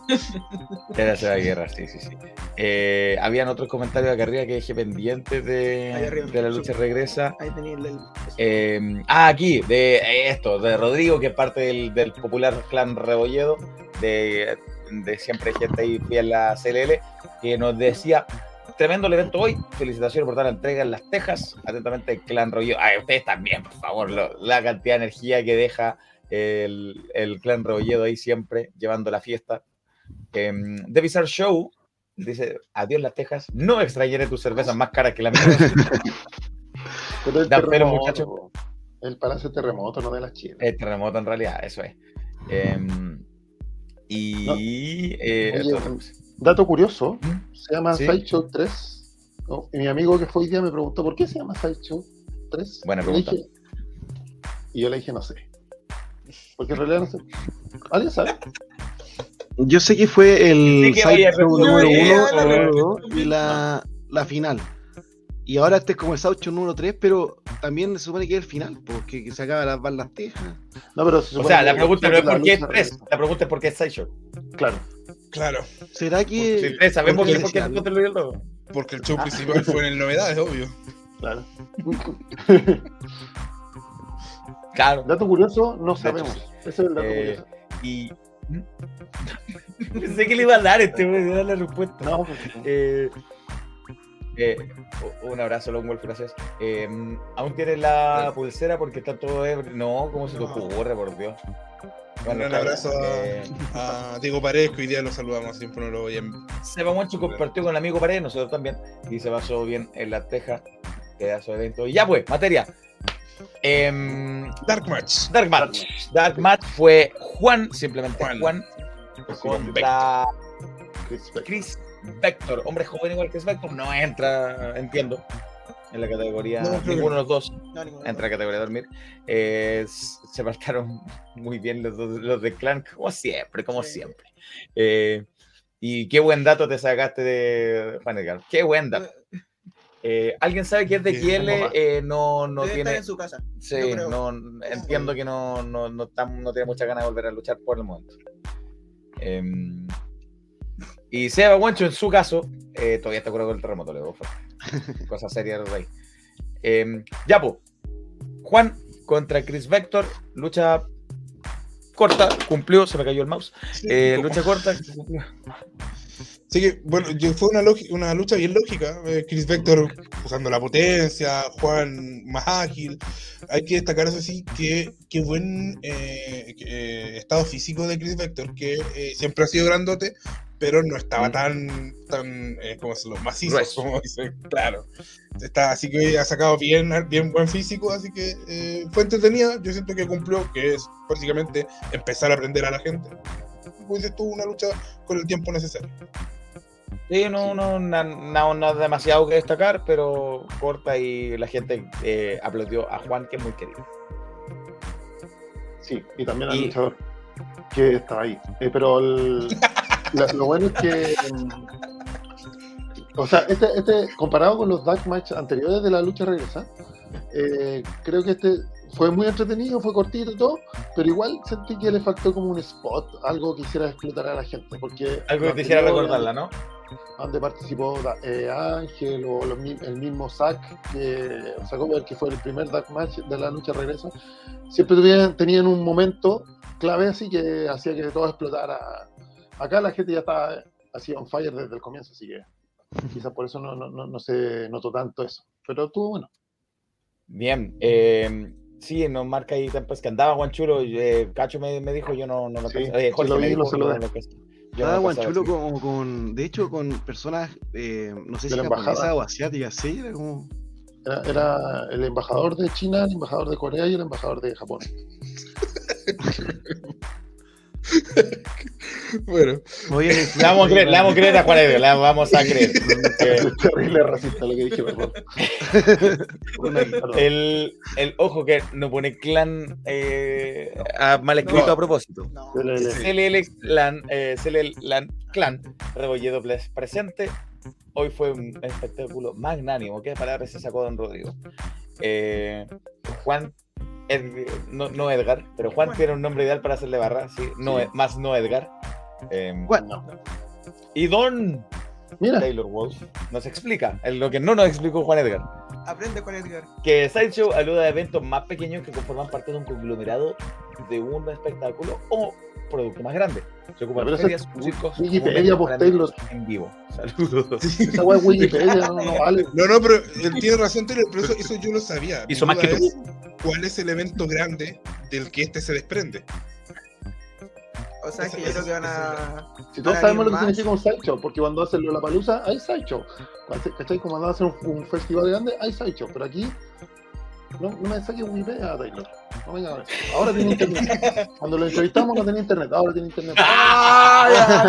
<laughs> Era Seba Guerra, sí, sí, sí. Eh, habían otros comentarios acá arriba que dejé pendientes de, arriba, de la lucha sí. regresa. Ahí tenía el del. Eh, ah, aquí, de esto, de Rodrigo, que es parte del, del popular clan Rebolledo, de, de siempre hay gente ahí fiel a la CLL, que nos decía, tremendo el evento hoy, felicitaciones por dar la entrega en las Tejas, atentamente el clan Rebolledo. Ay, ustedes también, por favor, lo- la cantidad de energía que deja el, el clan Rebolledo ahí siempre, llevando la fiesta. Eh, The Bizarre Show dice, adiós las Tejas, no extrañaré tus cervezas más caras que la mía. <laughs> Dan pelo, terremoto, muchacho. po. El Palacio Terremoto, no de las chinas. El terremoto en realidad, eso es. Y No. eh, Oye. Dato curioso, ¿Mm? se llama Sí. Sideshow 3. ¿no? Y mi amigo que fue hoy día me preguntó, ¿por qué se llama Sideshow 3? Buena pregunta. dije- y yo le dije, no sé. Porque en realidad no sé. <laughs> ¿Alguien sabe? Yo sé que fue el Sí Sideshow número Ya, 1 ya, ya. número dos, y la, la final. Y ahora este es como el Sideshow número 3, pero también se supone que es el final, porque que se acaba las van las tejas. No, pero se O sea, que la pregunta no es por qué es lucha 3, regresa. la pregunta es por qué es Sideshow. Claro. Claro, ¿Será que.? Sabemos porque que por qué no te lo dio el logo. porque el show principal fue en el Novedades, obvio. Claro. <laughs> Claro. Dato curioso, no De hecho, sabemos. Ese es el dato Eh, curioso. Y <laughs> Pensé que le iba a dar este, güey, le iba a dar la respuesta. No, pues, Eh, eh, un abrazo, Long Wolf, gracias. Eh, ¿Aún tienes la pulsera porque está todo ebrio? No, ¿cómo se te ocurre, por Dios? Un gran cabros, abrazo eh, a, a Diego Paredes, que hoy día lo saludamos, siempre no lo voy a... Seba Moncho compartió con el amigo Paredes, nosotros también, y se pasó bien en la teja, pedazo de evento. Y ya pues, materia. Em, Dark Match. Dark Match. Dark Match fue Juan, simplemente Juan. Juan, con contra Chris Vector. Hombre joven igual que Chris Vector, no entra, entiendo, en la categoría, No, ninguno de no. los dos No, ninguno. entra a categoría de dormir. Eh, se marcaron muy bien los, dos- los de Clan, como siempre, como Sí. siempre. Eh, y qué buen dato te sacaste de Juan Edgar. Qué buen dato. Eh, ¿Alguien sabe que es de Eh, no no Debe estar tiene. en su casa. Sí, no, entiendo que no, no, no, tiene muchas ganas de volver a luchar por el momento. Em, y Seba Guancho, en su caso, eh, todavía está curado con el terremoto, le digo, fue. Cosa seria del rey. Em, ya, pues. Juan contra Chris Vector, lucha corta, cumplió, se me cayó el mouse. Eh, lucha corta, <laughs> cumplió. Así que, bueno, fue una, una lucha bien lógica. eh, Chris Vector usando la potencia, Juan más ágil. Hay que destacar, eso sí, que qué buen eh, eh, estado físico de Chris Vector, que eh, siempre ha sido grandote, pero no estaba Mm. tan, tan eh, ¿cómo se lo macizo, Grueso. como dicen. Claro. Está, así que ha sacado bien, bien buen físico, así que eh, fue entretenida. Yo siento que cumplió, que es básicamente empezar a aprender a la gente. Pues estuvo una lucha con el tiempo necesario. Sí, no, no, na- na- no demasiado que destacar, pero corta y la gente eh, aplaudió a Juan, que es muy querido. Sí, y también al Y- luchador que estaba ahí. Eh, pero el- la- lo bueno es que. mm, O sea, este, este, comparado con los Dark Match anteriores de la lucha regresa, eh, creo que este fue muy entretenido, fue cortito y todo, pero igual sentí que le faltó como un spot, algo que quisiera explotar a la gente. Porque Algo que anterior, recordarla, ¿no? Donde participó eh, Ángel o los el mismo Zack, que sacó ver que fue el primer Dark Match de la lucha regreso, siempre tuvieron, tenían un momento clave así que hacía que todo explotara. Acá la gente ya estaba así on fire desde el comienzo, así que <laughs> quizás por eso no, no, no, no se notó tanto eso. Pero estuvo bueno. Bien. eh, sí, nos marca ahí pues, que andaba Juan Chulo. eh, Cacho me, me dijo, yo no, no lo Sí, sí Jorge lo me vi, dijo, lo saludé. no lo Estaba no alcancé a Guanchulo como con, de hecho, con personas, eh, no sé si japonesas o asiáticas, sí, era como... Era, era el embajador de China, el embajador de Corea y el embajador de Japón. <laughs> Bueno, Oye, Le vamos a creer, le vamos a creer a Juan Edgar, le vamos a creer. Terrible racista lo que dije, perdón. El, el ojo que no pone clan eh, a- mal escrito No. a propósito. No. CLL. CLL Clan, eh, CLL Lan- Clan, Rebolledo Ples presente. Hoy fue un espectáculo magnánimo. ¿Qué palabras se sacó Don Rodrigo? Eh, Juan, Ed- no, no Edgar, pero Juan tiene un nombre ideal para hacerle barra, sí, no, Sí. más no Edgar. Eh, bueno, y Don Mira, Taylor Wolf nos explica lo que no nos explicó Juan Edgar. Aprende con Edgar. que Sideshow aluda a eventos más pequeños que conforman parte de un conglomerado de un espectáculo o producto más grande. Se Pero eso ferias, es circos, Wikipedia, grandes Taylor. en vivo. Saludos. esa Wikipedia, no, no vale. no, no, pero él tiene razón, Taylor, pero eso, eso yo lo sabía. Hizo más que tú. es, ¿Cuál es el evento grande del que este se desprende? O sea que yo creo que van a. Si todos van a sabemos lo que más. significa un sideshow, porque cuando hacen la palusa hay sideshow. Cuando- ¿Cachai? Como cuando hacen un, un festival grande hay sideshow, pero aquí no, no me saque Wikipedia, Taylor. No venga a ver. Ahora tiene internet. <laughs> Cuando lo entrevistamos no tenía internet, ahora tiene internet. ¡Ah! Ya,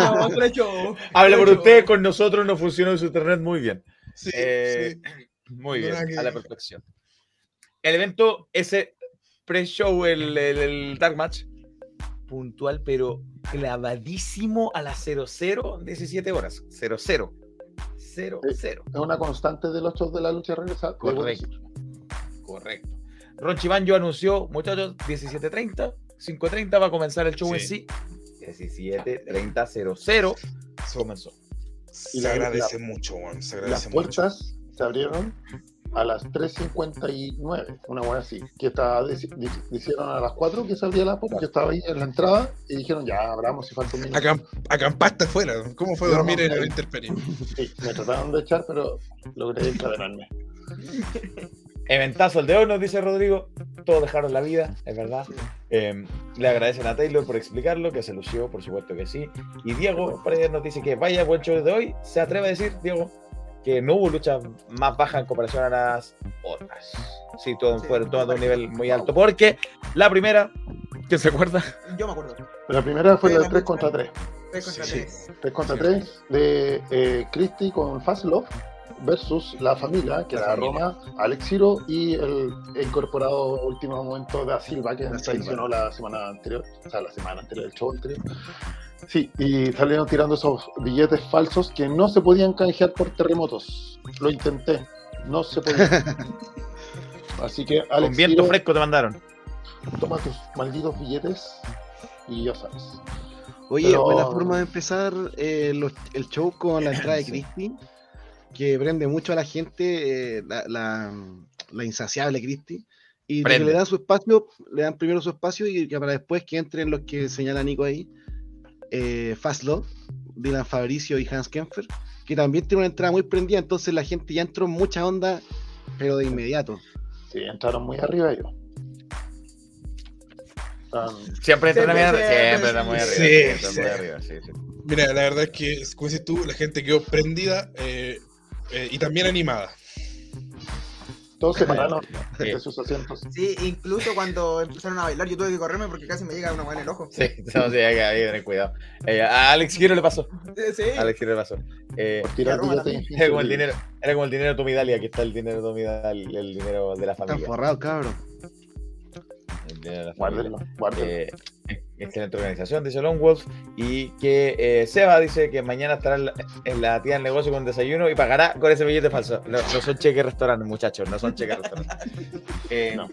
no. Habla por Otro usted, show. con nosotros no funciona su internet muy bien. Sí, Eh, sí. <clears throat> Muy bien, que- a la perfección. El evento, ese pre-show, el, el- el Dark Match, puntual, pero clavadísimo a las 00, 17 horas. 00. 00. Es una constante de los shows de la lucha regresar. Correcto. Correcto. Ron Chibanjo anunció, muchachos, 17.30, 5.30 va a comenzar el show en sí. 17.30, 00 comenzó. Y Se la- agradece mucho, weón. Se Las agradece mucho. puertas se abrieron a las 3.59, una buena así, que estaba, dijeron a las 4 que salía la popa, yo estaba ahí en la entrada y dijeron ya, abramos si falta un minuto. Acamp- acampaste afuera. ¿Cómo fue No, dormir en no, la no. intemperie? Sí, me trataron de echar, pero logré encadenarme. Eventazo el de hoy, nos dice Rodrigo. Todos dejaron la vida, es verdad. Eh, le agradecen a Taylor por explicarlo, que se lució, por supuesto que sí. Y Diego Paredes nos dice que vaya buen show de hoy. Se atreve a decir, Diego, que no hubo lucha más baja en comparación a las otras. Sí, todos Sí, fueron todas de un nivel muy alto. Porque la primera, ¿quién se acuerda? Yo me acuerdo. La primera fue Sí, la la de 3 mucha- contra 3. 3 contra Sí. 3. 3 contra 3 de eh, Christie con Fast Love versus la familia, que La era familia. Roma, Alex Ciro y el incorporado último momento de Silva, que Silva. traicionó la semana anterior, o sea, la semana anterior, el show anterior. Sí, y salieron tirando esos billetes falsos que no se podían canjear por terremotos. Lo intenté, no se podía. <laughs> Así que Con Alex viento Ciro, fresco te mandaron. toma tus malditos billetes y ya sabes. Oye, Pero- buena forma de empezar eh, los- el show con la entrada de. <laughs> Christie, que prende mucho a la gente, eh, la, la- la insaciable Christie. Y le dan su espacio, le dan primero su espacio y que para después que entren los que señala Nico ahí, eh, Fast Love, Dylan Fabricio y Hans Kempfer, que también tiene una entrada muy prendida, entonces la gente ya entró en mucha onda, pero de inmediato. Sí, entraron muy arriba ellos. Siempre entra Siempre, mierda. siempre, está muy arriba. sí. muy arriba, sí, sí. Mira, la verdad es que, como dices tú, la gente quedó prendida eh, eh, y también animada. Todos se <laughs> pararon Sí. de sus asientos. Sí, incluso cuando empezaron a bailar, yo tuve que correrme porque casi me llega una mano en el ojo. Sí, no, sí, hay que, tener cuidado. Eh, a Alex Giro le pasó. Sí, sí. Alex Giro le pasó. Eh, Por tirar era como el dinero, era como el dinero de Tomidalia, aquí está el dinero de el dinero de la Están familia. forrados, cabrón. El dinero de la familia. Guárdenlo, guárdenlo. Eh, excelente organización, dice Longwolf. Y que eh, Seba dice que mañana estará en la, en la tía del negocio con desayuno y pagará con ese billete falso. No, no son cheques restaurantes, muchachos, no son cheques restaurantes. <laughs> Eh, No.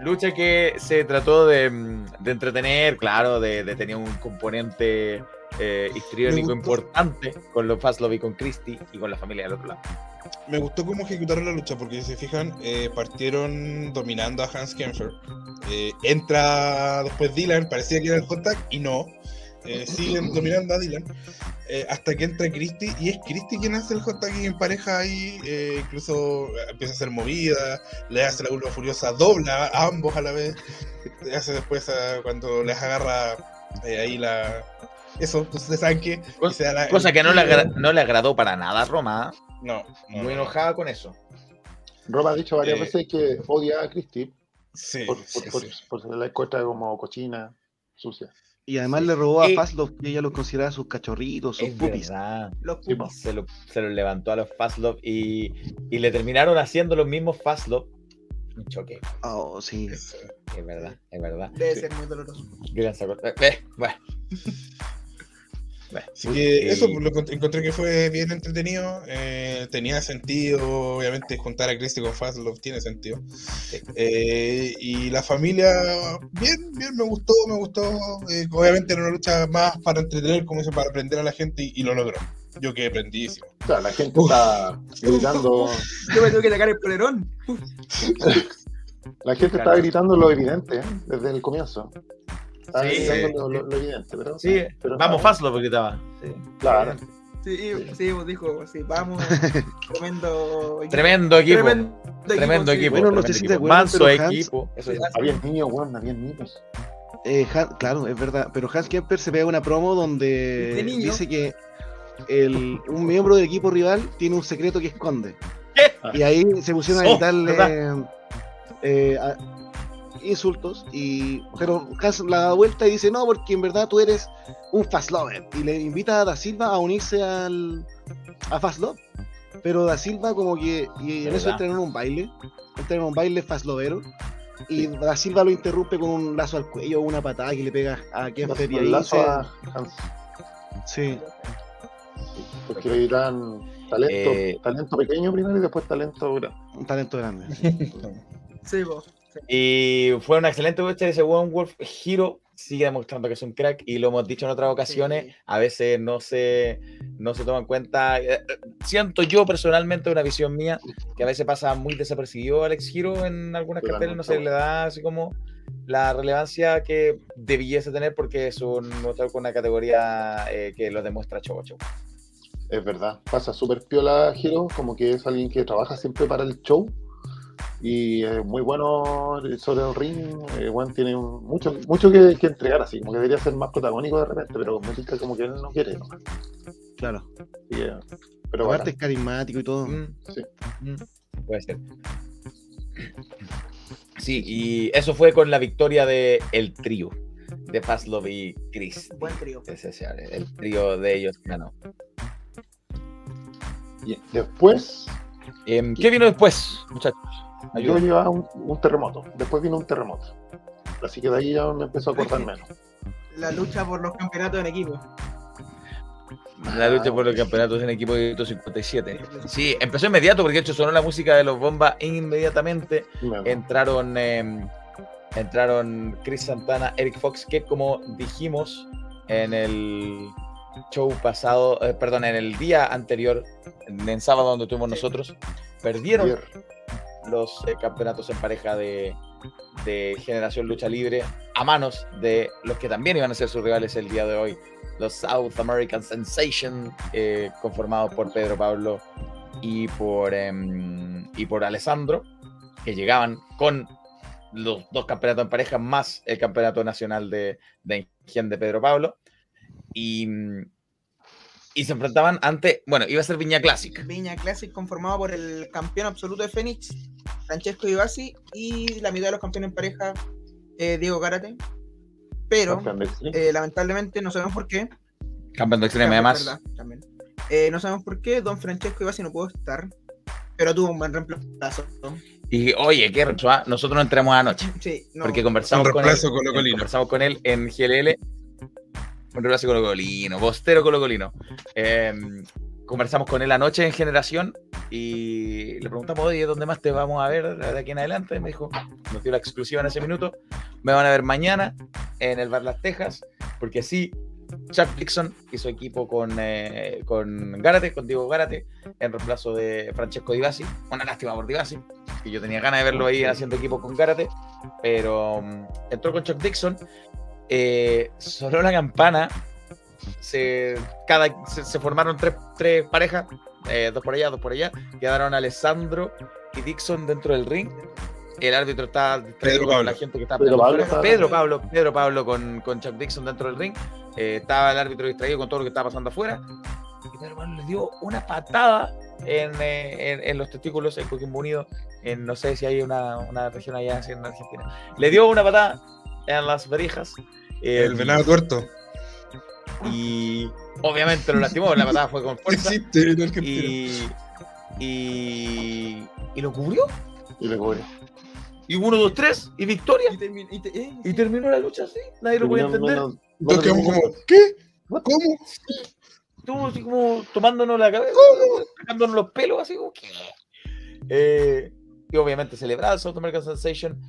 Lucha que se trató de, mm, de entretener, claro, de, de tener un componente eh, histriónico importante con los Fast Love y con Christie y con la familia del otro lado. Me gustó cómo ejecutaron la lucha, porque si se fijan, eh, partieron dominando a Hans Kempfer. Eh, entra después Dylan, parecía que era el tag, y no. Eh, siguen <clears throat> dominando a Dylan. hasta que entra Christie, y es Christie quien hace el hot tag y en pareja ahí. incluso empieza a hacer movida, le hace la vulva furiosa, dobla a ambos a la vez. Le hace después a- cuando les agarra ahí la. Eso, pues, ustedes saben que. la- Cosa que no le, agra- no le agradó para nada a Roma. ¿eh? No, no, Muy no. enojada con eso. Roma ha dicho varias Eh, veces que odia a Christie Sí, por, por, sí, por, sí. por ser la encuesta como cochina, sucia. Y además le robó a Y- Fast que ella los consideraba sus cachorritos, sus pupis. Los pupis. Se lo, se lo levantó a los Fastlove y, y le terminaron haciendo los mismos Fastlove. Un choque. Oh, sí. Es- Es verdad, es verdad. Debe Sí. ser muy doloroso. Gran eh, eh, bueno. Bueno, Así que eso pues, lo encont- encontré que fue bien entretenido. eh, tenía sentido, obviamente, juntar a Christy con Fastlove tiene sentido. Eh, y la familia, bien, bien, me gustó, me gustó. eh, obviamente era una lucha más para entretener, como dice, para aprender a la gente y, y lo logró. Yo quedé prendidísimo. O sea, la gente está gritando, <laughs> Yo me tuve que sacar el polerón. <laughs> la gente está gritando lo evidente ¿eh? desde el comienzo. Sí, sí. lo, lo- lo evidente, pero, Sí, pero vamos está- Fastlove gritaba. Sí. Claro. Sí, sí, dijo, sí, vamos. <laughs> Tremendo equipo. Tremendo equipo. Tremendo, Tremendo, sí. equipo. Bueno, no sé tremendo si te equipo. acuerdas, Manso equipo. Eso es. Había niños, weón, había niños. Eh, Han- claro, es verdad. Pero Hans Kemper se pega una promo donde dice que el, un miembro del equipo rival tiene un secreto que esconde. ¿Qué? Y ahí se pusieron a Oh, gritarle eh, a- insultos. Y, pero Hans la da vuelta y dice: No, porque en verdad tú eres un Fast Lover. Y le invita a Da Silva a unirse al, a Fast Love. Pero Da Silva, como que. Y en eso ¿Verdad? entran en un baile. Entran en un baile Fast Lovero. Y Da Silva lo interrumpe con un lazo al cuello, una patada que le pega a Kemper. Y Un lazo se- a Hans, Sí. porque le dirán talento, Eh. talento pequeño primero y después talento grande. Un talento grande. Sí, <laughs> Y fue una excelente lucha de ese One Wolf. Hiro sigue demostrando que es un crack y lo hemos dicho en otras ocasiones. Sí. A veces no se, no se toma en cuenta. eh, eh, siento yo personalmente, una visión mía, que a veces pasa muy desapercibido Alex Giro en algunas Totalmente, carteles, no se le da así como la relevancia que debiese tener porque es un luchador con una categoría eh, que lo demuestra Chobo Chobo. Es verdad, pasa súper piola Giro, como que es alguien que trabaja siempre para el show y es muy bueno sobre el ring. eh, bueno, tiene un- mucho, mucho que, que entregar, así como que debería ser más protagónico de repente, pero me pica como que él no quiere. ¿no? Claro. Y, eh, pero Aparte bueno, es carismático y todo. Mm, Sí. mm, puede ser. Sí, y eso fue con la victoria de el trío de Pazlov y Chris. Buen trío. Ese es el trío de ellos ganó. y después Em, ¿Qué vino después, muchachos? Yo Ayuda. llevaba un, un terremoto, después vino un terremoto. Así que de ahí ya me empezó a acordar menos. La lucha por los campeonatos en equipo. La lucha por los campeonatos en equipo de 57. Sí, empezó inmediato porque de hecho sonó la música de los bombas inmediatamente. Entraron, em, entraron Chris Santana, Eric Fox, que como dijimos en el show pasado, eh, perdón, en el día anterior, en, en sábado donde tuvimos nosotros, perdieron. Los eh, campeonatos en pareja de, de Generación Lucha Libre a manos de los que también iban a ser sus rivales el día de hoy, los South American Sensation, eh, conformados por Pedro Pablo y por, em, y por Alessandro, que llegaban con los dos campeonatos en pareja más el campeonato nacional de, de Ingen de Pedro Pablo. Y, y se enfrentaban ante, bueno, iba a ser Viña Classic. Viña Classic conformado por el campeón absoluto de Fénix, Francesco Ibasi, y la mitad de los campeones en pareja, eh, Diego Gárate. Pero, eh, lamentablemente, no sabemos por qué. Campeón de Extreme, además. verdad, también. Eh, no sabemos por qué Don Francesco Ibasi no pudo estar, pero tuvo un buen reemplazo. Y oye, qué nosotros no entramos anoche. Sí, no, porque conversamos Un con él, colocolino. conversamos con él en GLL. Un reemplazo colocolino, bostero colocolino. Eh, conversamos con él anoche en Generación y le preguntamos, oye, ¿dónde más te vamos a ver de aquí en adelante? Me dijo, nos dio la exclusiva en ese minuto. Me van a ver mañana en el Bar Las Tejas, porque sí, Chuck Dixon y su equipo con, eh, con Gárate, con Diego Gárate, en reemplazo de Francesco Di Basi. Una lástima por Di Basi, que yo tenía ganas de verlo ahí haciendo equipo con Gárate, pero mm, entró con Chuck Dixon, eh, sonó la campana, se, cada, se, se formaron tres, tres parejas, eh, dos por allá, dos por allá, quedaron Alessandro y Dixon dentro del ring. El árbitro estaba distraído Pedro con Pablo. la gente que estaba Pedro Pablo Pedro. Pablo, Pedro Pablo con, con Chuck Dixon dentro del ring. Eh, estaba el árbitro distraído con todo lo que estaba pasando afuera. Y Pedro Pablo le dio una patada en, eh, en- en los testículos en Coquimbo Unido. En, no sé si hay una, una región allá así en Argentina. Le dio una patada en las verijas. Eh, El venado tuerto. y obviamente lo lastimó. La patada fue con <laughs> fuerza. existe en Argentina. Y, y, y lo cubrió. Y le cubre. Y uno, dos, tres. Y victoria. Y, termi- y te- eh, Y terminó la lucha así. Nadie lo podía entender. Menos quedamos como. ¿qué? ¿Cómo? Estuvo así como tomándonos la cabeza, sacándonos los pelos, así como que. Eh, y obviamente celebrado el South American Sensation.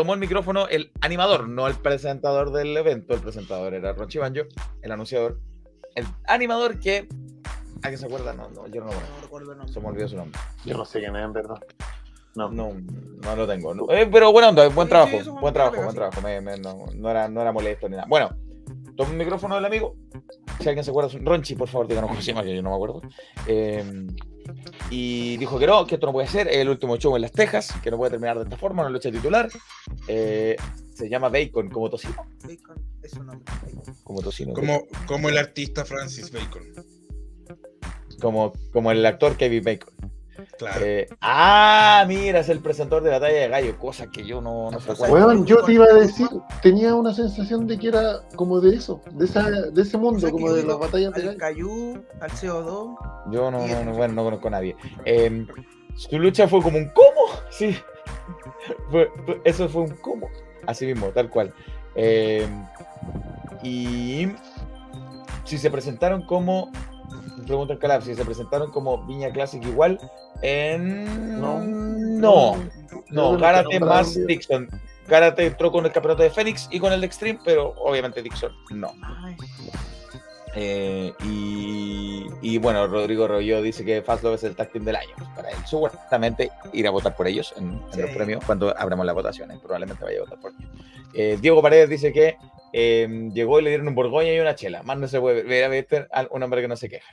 Tomó el micrófono el animador, no el presentador del evento. El presentador era Ron Chibanjo, el anunciador. El animador que. ¿A quién se acuerda? No, no, yo no, no recuerdo el nombre. se me olvidó su nombre. Yo no sé quién es, en verdad. No. No, no lo tengo. no. Eh, pero buena onda, buen trabajo, sí, buen trabajo, buen trabajo. Me- me- no, no era, no era molesto ni nada. Bueno, toma el micrófono del amigo. Si alguien se acuerda, Ronchi, por favor, díganos cómo se llama, que yo no me acuerdo. Eh, y dijo que no, que esto no puede ser. El último show en Las Tejas, que no puede terminar de esta forma, una lucha titular. Eh, se llama Bacon, como tocino. Bacon es su nombre. Como tocino. Como, como el artista Francis Bacon. Como, como el actor Kevin Bacon. Claro. Eh, ah, mira, es el presentador de Batalla de Gallo, cosa que yo no, no sé cuál. Weón, yo te iba a decir, tenía una sensación de que era como de eso, de esa, de ese O mundo, sea, como de las batallas de Al gallo. Cayú, al CO2. Yo no, no, no, bueno, no conozco a nadie. Eh, su lucha fue como un cómo, <laughs> sí. Fue- fue- eso fue un cómo, así mismo, tal cual. Eh, y si se presentaron como, pregunta el Calab, si se presentaron como Viña Classic igual, en... No. no, no, Gárate no más bien. Dixon. Gárate entró con el campeonato de Fénix y con el de Extreme, pero obviamente Dixon no. Eh, y, Y bueno, Rodrigo Rollo dice que Fast Love es el tag team del año. Para él, seguramente ir a votar por ellos en, en Sí. los premios cuando abramos las votaciones. Probablemente vaya a votar por ellos. Eh, Diego Paredes dice que eh, llegó y le dieron un borgoña y una chela. Más no se puede ver. a ver, un hombre que no se queja.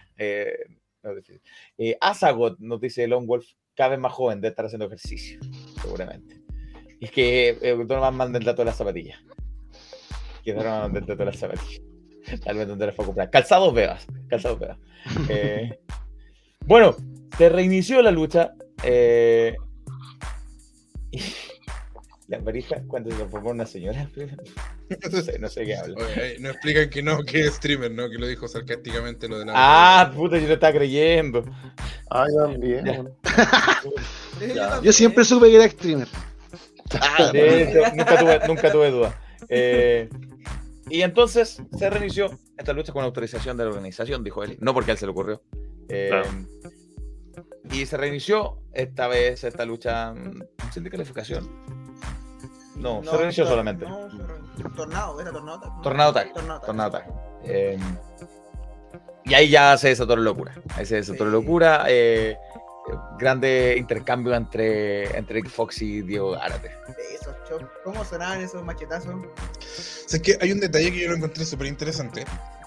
Eh, Azagot nos dice Lone Wolf, cada vez más joven de estar haciendo ejercicio, seguramente. Y es que eh, Donovan manda el dato de las zapatillas. Que Donovan manda el dato de las zapatillas. Tal vez donde les fue a comprar. Calzados Vegas. Calzados Vegas. <laughs> Eh, bueno, se reinició la lucha. eh, y la pareja, cuando se transformó en una señora, <laughs> no sé, no sé qué habla. Oye, no explican que no, que es streamer, ¿no? Que lo dijo sarcásticamente lo de la. Ah, puta, yo no estaba creyendo. Ay, <laughs> también. Ya. bueno. Ya. Yo siempre supe que era streamer. Ah, De hecho, nunca, tuve, nunca tuve duda. Eh, y entonces se reinició esta lucha con autorización de la organización, dijo él. No porque a él se le ocurrió. Eh, Claro. Y se reinició esta vez esta lucha mm, sin descalificación. No, se reinició tor- solamente. No, tornado, era tornado. tag, ¿no? Tornado tag. Tornado tag. Tornado tag. Eh, y ahí ya se desató la locura. Ahí se desató la Sí. locura. eh, grande intercambio entre, entre Rick Fox y Diego Gárate. Esos. ¿Cómo sonaban esos machetazos? O sea, es que hay un detalle que yo lo encontré súper interesante,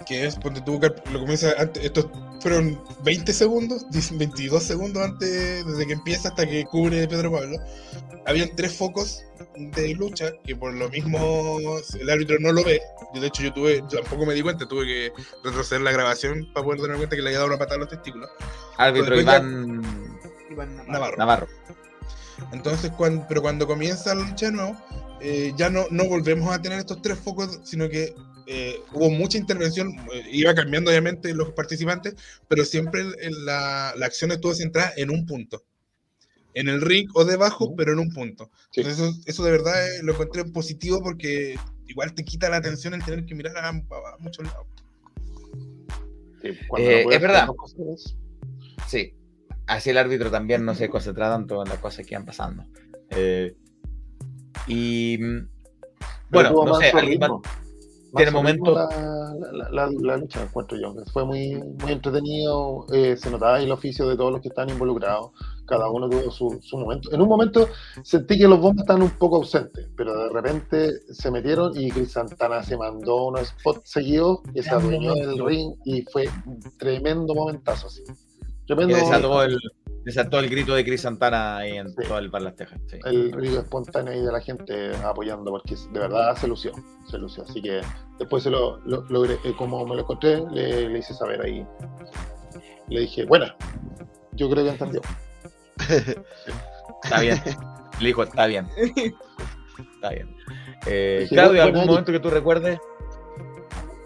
que es cuando tú lo comienza antes, estos fueron 20 segundos, 10, 22 segundos antes, desde que empieza hasta que cubre Pedro Pablo. Habían tres focos de lucha que por lo mismo el árbitro no lo ve. Yo, de hecho, yo tuve, yo tampoco me di cuenta, tuve que retroceder la grabación para poder darme cuenta que le había dado una patada a los testículos. Árbitro ya- Iván Iván Navarro. Navarro. Navarro. Entonces, cuando, pero cuando comienza la lucha de nuevo, eh, ya no, no volvemos a tener estos tres focos, sino que eh, hubo mucha intervención, eh, iba cambiando obviamente los participantes, pero siempre el- el- la, la acción estuvo centrada en un punto. En el ring o debajo, pero en un punto. Sí. Entonces, eso, eso de verdad eh, lo encontré positivo porque igual te quita la atención el tener que mirar a, a muchos lados. Sí, cuando Eh, no es verdad. cosas, Sí. Así el árbitro también no se concentra tanto en las cosas que van pasando. Eh, y mm, pero bueno, no sé, alguien. Tiene momentos- La, la, la- la lucha, encuentro yo. Fue muy, muy entretenido. eh, se notaba el oficio de todos los que están involucrados. Cada uno tuvo su, su momento. En un momento sentí que los bombas estaban un poco ausentes, pero de repente se metieron y Chris Santana se mandó unos spots seguidos y se adueñó del ring y fue un tremendo momentazo así. Tremendo que desató momento. el, desató el grito de Chris Santana ahí en Sí. todo el Bar Las Tejas. sí. el ruido espontáneo ahí de la gente apoyando, porque de verdad se lució, se lució. Así que después se lo, lo- logré, eh, como me lo encontré, le, le hice saber ahí. Le dije, bueno, yo creo que entendió. Está bien. Le dijo, está bien. Está bien. Eh, Dije, Claudio, ¿algún momento que tú recuerdes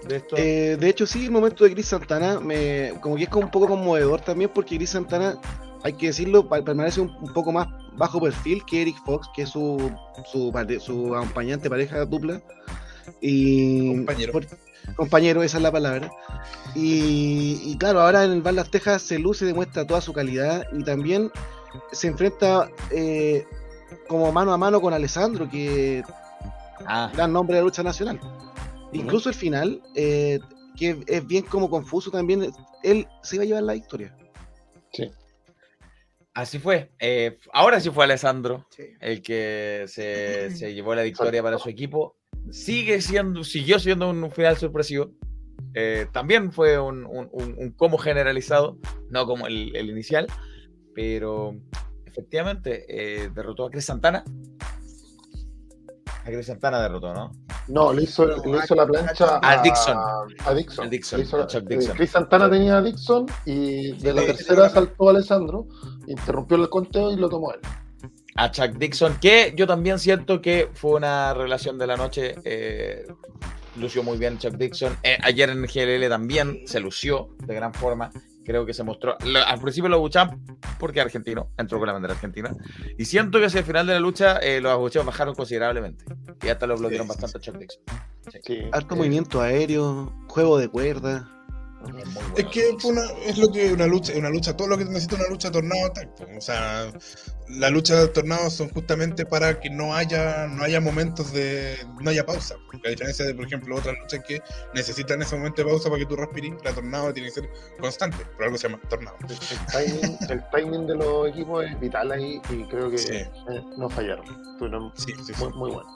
de esto? Eh, de hecho, sí, el momento de Chris Santana, me, como que es como un poco conmovedor también, porque Chris Santana, hay que decirlo, permanece un, un poco más bajo perfil que Eric Fox, que es su, su, acompañante, pareja dupla. Y, Compañero. por- compañero, esa es la palabra. Y, y claro, ahora en el Bar Las Tejas se luce, demuestra toda su calidad y también se enfrenta eh, como mano a mano con Alessandro, que ah, gran nombre de la lucha nacional. Incluso el final, eh, que es bien como confuso también, él se iba a llevar la victoria. Así fue. Eh, ahora sí fue Alessandro Sí. el que se, se llevó la victoria para su equipo. Sigue siendo, siguió siendo un final sorpresivo. Eh, también fue un, un, un- un como generalizado, no como el, el inicial, pero efectivamente eh, derrotó a Chris Santana. A Chris Santana derrotó, ¿no? No, le hizo, le hizo la plancha A Dixon. A Dixon. A Dixon, Le hizo la- a Chuck eh, Dixon. Chris Santana tenía a Dixon y de la tercera saltó a Alessandro, interrumpió el conteo y lo tomó él. a Chuck Dixon, que yo también siento que fue una relación de la noche. eh, lució muy bien Chuck Dixon. Eh, ayer en GLL también se lució de gran forma. Creo que se mostró. al principio lo abuchaban porque argentino, entró con la bandera argentina. Y siento que hacia el final de la lucha eh, los abucheos bajaron considerablemente. Y hasta lo bloquearon Sí, sí, bastante Dixon. Sí. Harto Eh. movimiento aéreo, juego de cuerda. Es que lucha. fue una, es lo que una lucha, una lucha, todo lo que necesita una lucha tornado. O sea, la lucha de tornados son justamente para que no haya, no haya momentos de, no haya pausa. Porque a diferencia de, por ejemplo, otras luchas que necesitan ese momento de pausa para que tú respires, la tornado tiene que ser constante, por algo se llama tornado. El, el timing, el timing de los equipos es vital ahí y creo que Sí. eh, no fallaron. Fueron Sí, sí, muy, muy buenos.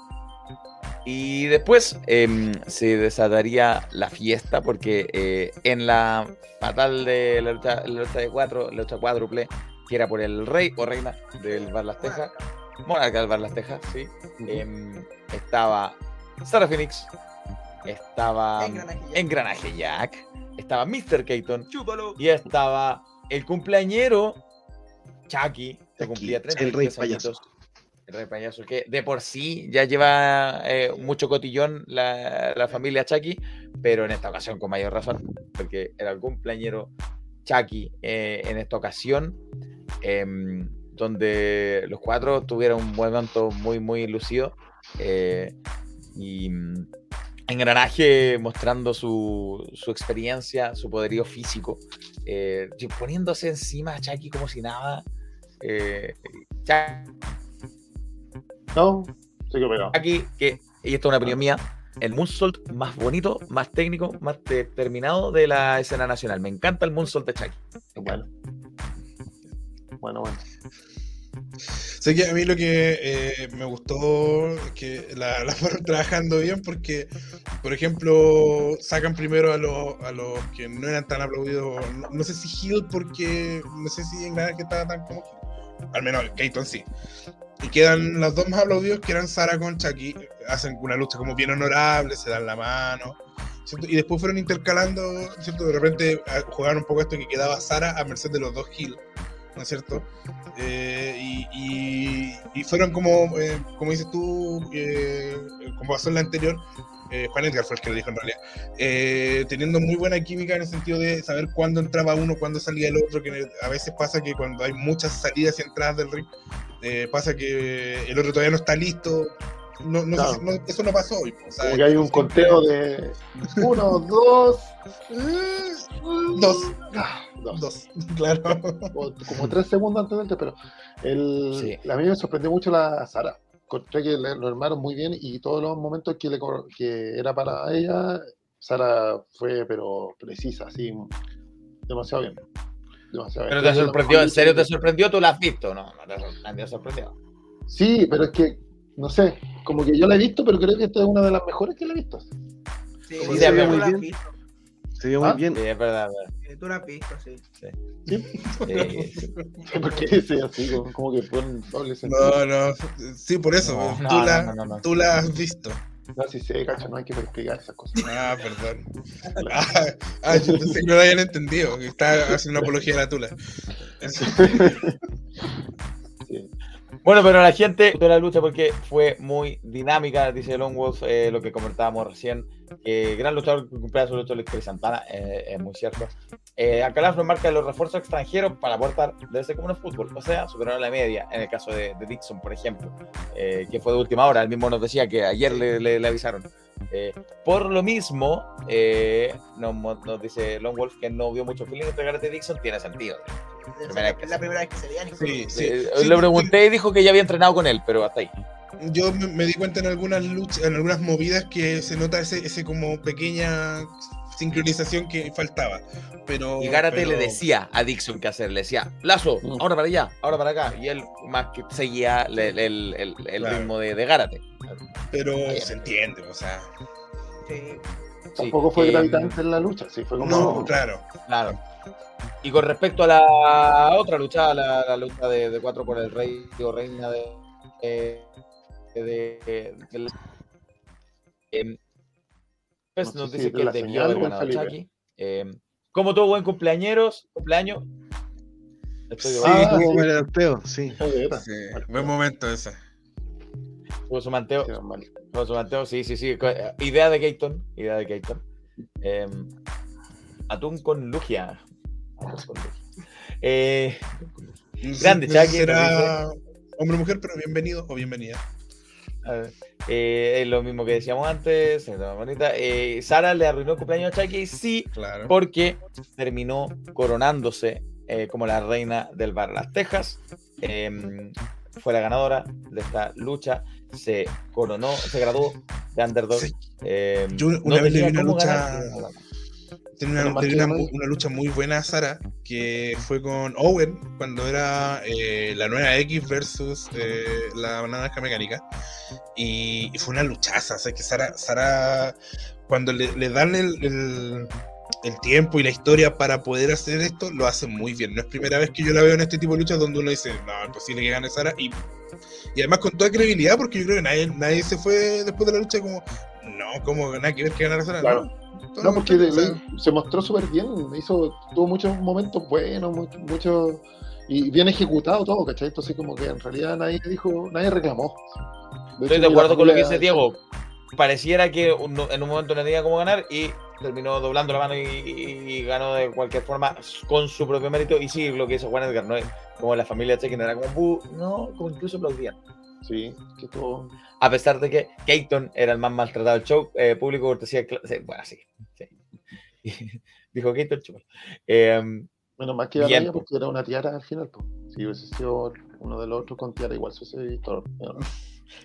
Y después em, se desataría la fiesta porque eh, en la fatal de la lucha, la lucha de cuatro, la lucha cuádruple, que era por el rey o reina del Bar Las Tejas, monarca del Bar Las Tejas, sí, em, estaba Sarah Phoenix, estaba Engranaje Jack. Engranaje Jack, estaba Mr. Keaton y estaba el cumpleañero Chucky, que cumplía el 33 rey añitos. Rey payaso, que de por sí ya lleva eh, mucho cotillón la, la familia Chucky, pero en esta ocasión con mayor razón, porque era el cumpleañero Chucky eh, en esta ocasión, em, donde los cuatro tuvieron un momento muy, muy lucido. eh, y mm, engranaje mostrando su, su experiencia, su poderío físico, eh, poniéndose encima a Chucky como si nada. Eh, No, se quedó pegado. Chucky, que, y esto es una opinión mía, el moonsault más bonito, más técnico, más determinado de la escena nacional. Me encanta el moonsault de Chucky. Bueno. Bueno, bueno. Sé que a mí lo que eh, me gustó es que la, <laughs> la fueron trabajando bien porque, por ejemplo, sacan primero a los, a los que no eran tan aplaudidos, no, no sé si Hill porque no sé si en que estaba tan como Hill. Al menos Keaton sí. Y quedan los dos más aplaudidos que eran Sara con Chucky. Hacen una lucha como bien honorable, se dan la mano. ¿cierto? Y después fueron intercalando, ¿cierto? De repente a- jugaron un poco esto que quedaba Sara a merced de los dos Hill. ¿no es cierto? Eh, y, y- y fueron como, eh, como dices tú, eh, como pasó en la anterior, eh, Juan Edgar fue el que lo dijo en realidad, eh, teniendo muy buena química en el sentido de saber cuándo entraba uno, cuándo salía el otro, que a veces pasa que cuando hay muchas salidas y entradas del ring, eh, pasa que el otro todavía no está listo. No, no sé Claro. si- no- eso no pasó hoy. o sea, Como que hay un conteo de <laughs> uno, dos, Dos. ah, dos. Dos, <laughs> claro. Como, como tres segundos antes del pero el, Sí. a mí me sorprendió mucho la Sara. Encontré que le- lo armaron muy bien y todos los momentos que, le, que era para ella, Sara fue pero precisa, así, demasiado bien. Demasiado Pero bien. te sorprendió, ¿en serio te sorprendió? ¿Tú la has visto? No, no te te sorprendió. Sí, pero es que, no sé, como que yo la he visto, pero creo que esta es una de las mejores que la he visto. Sí, Sí, sí, se ve tú muy la has bien. visto, Se vio muy ¿Ah? bien. Sí, es verdad. es eh, Tú la has visto, sí. verdad. Sí, sí. Porque dice así, como, que ponen doble sentido. No, no, sí, por eso, No, tú, no, la, no, no, no. tú la has visto. No, si se cacho, no hay que explicar esas cosas. Ah, perdón. Ah, ah, yo pensé que no lo habían entendido, que está haciendo una apología de la tula. Sí. <laughs> <laughs> Bueno, pero la gente de la lucha porque fue muy dinámica, dice Long Wolf, eh, lo que comentábamos recién, que gran luchador que cumplía su lucha Chris Santana, eh, es muy cierto. Eh, Alcalá nos marca los refuerzos extranjeros para aportar ser como el fútbol, o sea, superaron la media, en el caso de, de Dixon, por ejemplo, eh, que fue de última hora, él mismo nos decía que ayer le, le- le avisaron. Eh, por lo mismo, eh, nos, nos dice Long Wolf que no vio mucho feeling entre Garrett y Dixon, tiene sentido. Es Primera la, la primera vez que se veían. Sí, sí. Eh, sí, le pregunté y dijo que ya había entrenado con él, pero hasta ahí. Yo me, me di cuenta en algunas luchas, en algunas movidas que se nota ese, ese como pequeña sincronización que faltaba. Pero, Y Gárate pero- le decía a Dixon qué hacer, le decía, Lazo, ahora para allá, ahora para acá. Y él más que seguía el, el- el- el- el Claro. ritmo de, de Gárate. Pero se entiende, o sea. Sí. Sí, Tampoco fue eh, gravitante en la lucha, sí, fue como. No, claro. Claro. Y con respecto a la otra lucha, la, la lucha de, de cuatro por el rey o reina de. eh, de, de- de em, pues sé nos si dice es de que la debió señal haber o el ganado Felipe. Chucky. Em, como tuvo buen cumpleaños, cumpleaños. Estoy de Sí. Ah, sí. tuvo sí. De veras. Sí, buen momento ese. Tuvo su manteo. Sí. Tuvo su manteo, sí, sí, sí. eh, Idea de Keaton. Idea de Keaton. Em, atún con Lugia. Atún con Lugia. Eh, Grande, Chucky, Será hombre o mujer, pero bienvenido o bienvenida. Eh, es lo mismo que decíamos antes. Eh, Sara le arruinó el cumpleaños a Chucky, sí, Claro. porque terminó coronándose eh, como la reina del bar Las Tejas. Em, fue la ganadora de esta lucha. Se coronó, se graduó de underdog. Sí. Em, Yo una vez le vi una lucha- ganar. Tiene una, una, lucha muy buena Sara, que fue con Owen cuando era eh, la nueva X versus eh, la naranja mecánica. Y, y fue una luchaza. O sea, que Sara, Sara cuando le, le dan el, el- el tiempo y la historia para poder hacer esto, lo hace muy bien. No es primera vez que yo la veo en este tipo de luchas donde uno dice, no, es posible que gane Sara. Y, y además con toda credibilidad, porque yo creo que nadie, nadie se fue después de la lucha como, no, como nada que ver que ganara Sara. Claro. No, No, porque o sea, se mostró súper bien, hizo, tuvo muchos momentos buenos, mucho, mucho- y bien ejecutado todo, ¿cachai? Entonces como que en realidad nadie dijo, nadie reclamó. Estoy De hecho, de acuerdo con lo que dice Diego. Pareciera que un- en un momento no tenía cómo ganar y terminó doblando la mano y, y- y ganó de cualquier forma con su propio mérito. Y sí, lo que hizo Juan Edgar, no es como la familia Cheque, no era como no, como incluso aplaudían. Sí, que todo. A pesar de que Keaton era el más maltratado del show, eh, público cortesía. sí, bueno, sí. sí. <laughs> Dijo Keaton, chupa. Eh, Menos mal que era Bien, ella po. porque era una tiara al final. po. Si hubiese sido uno de los otros con tiara, igual se hubiese visto. ¿no?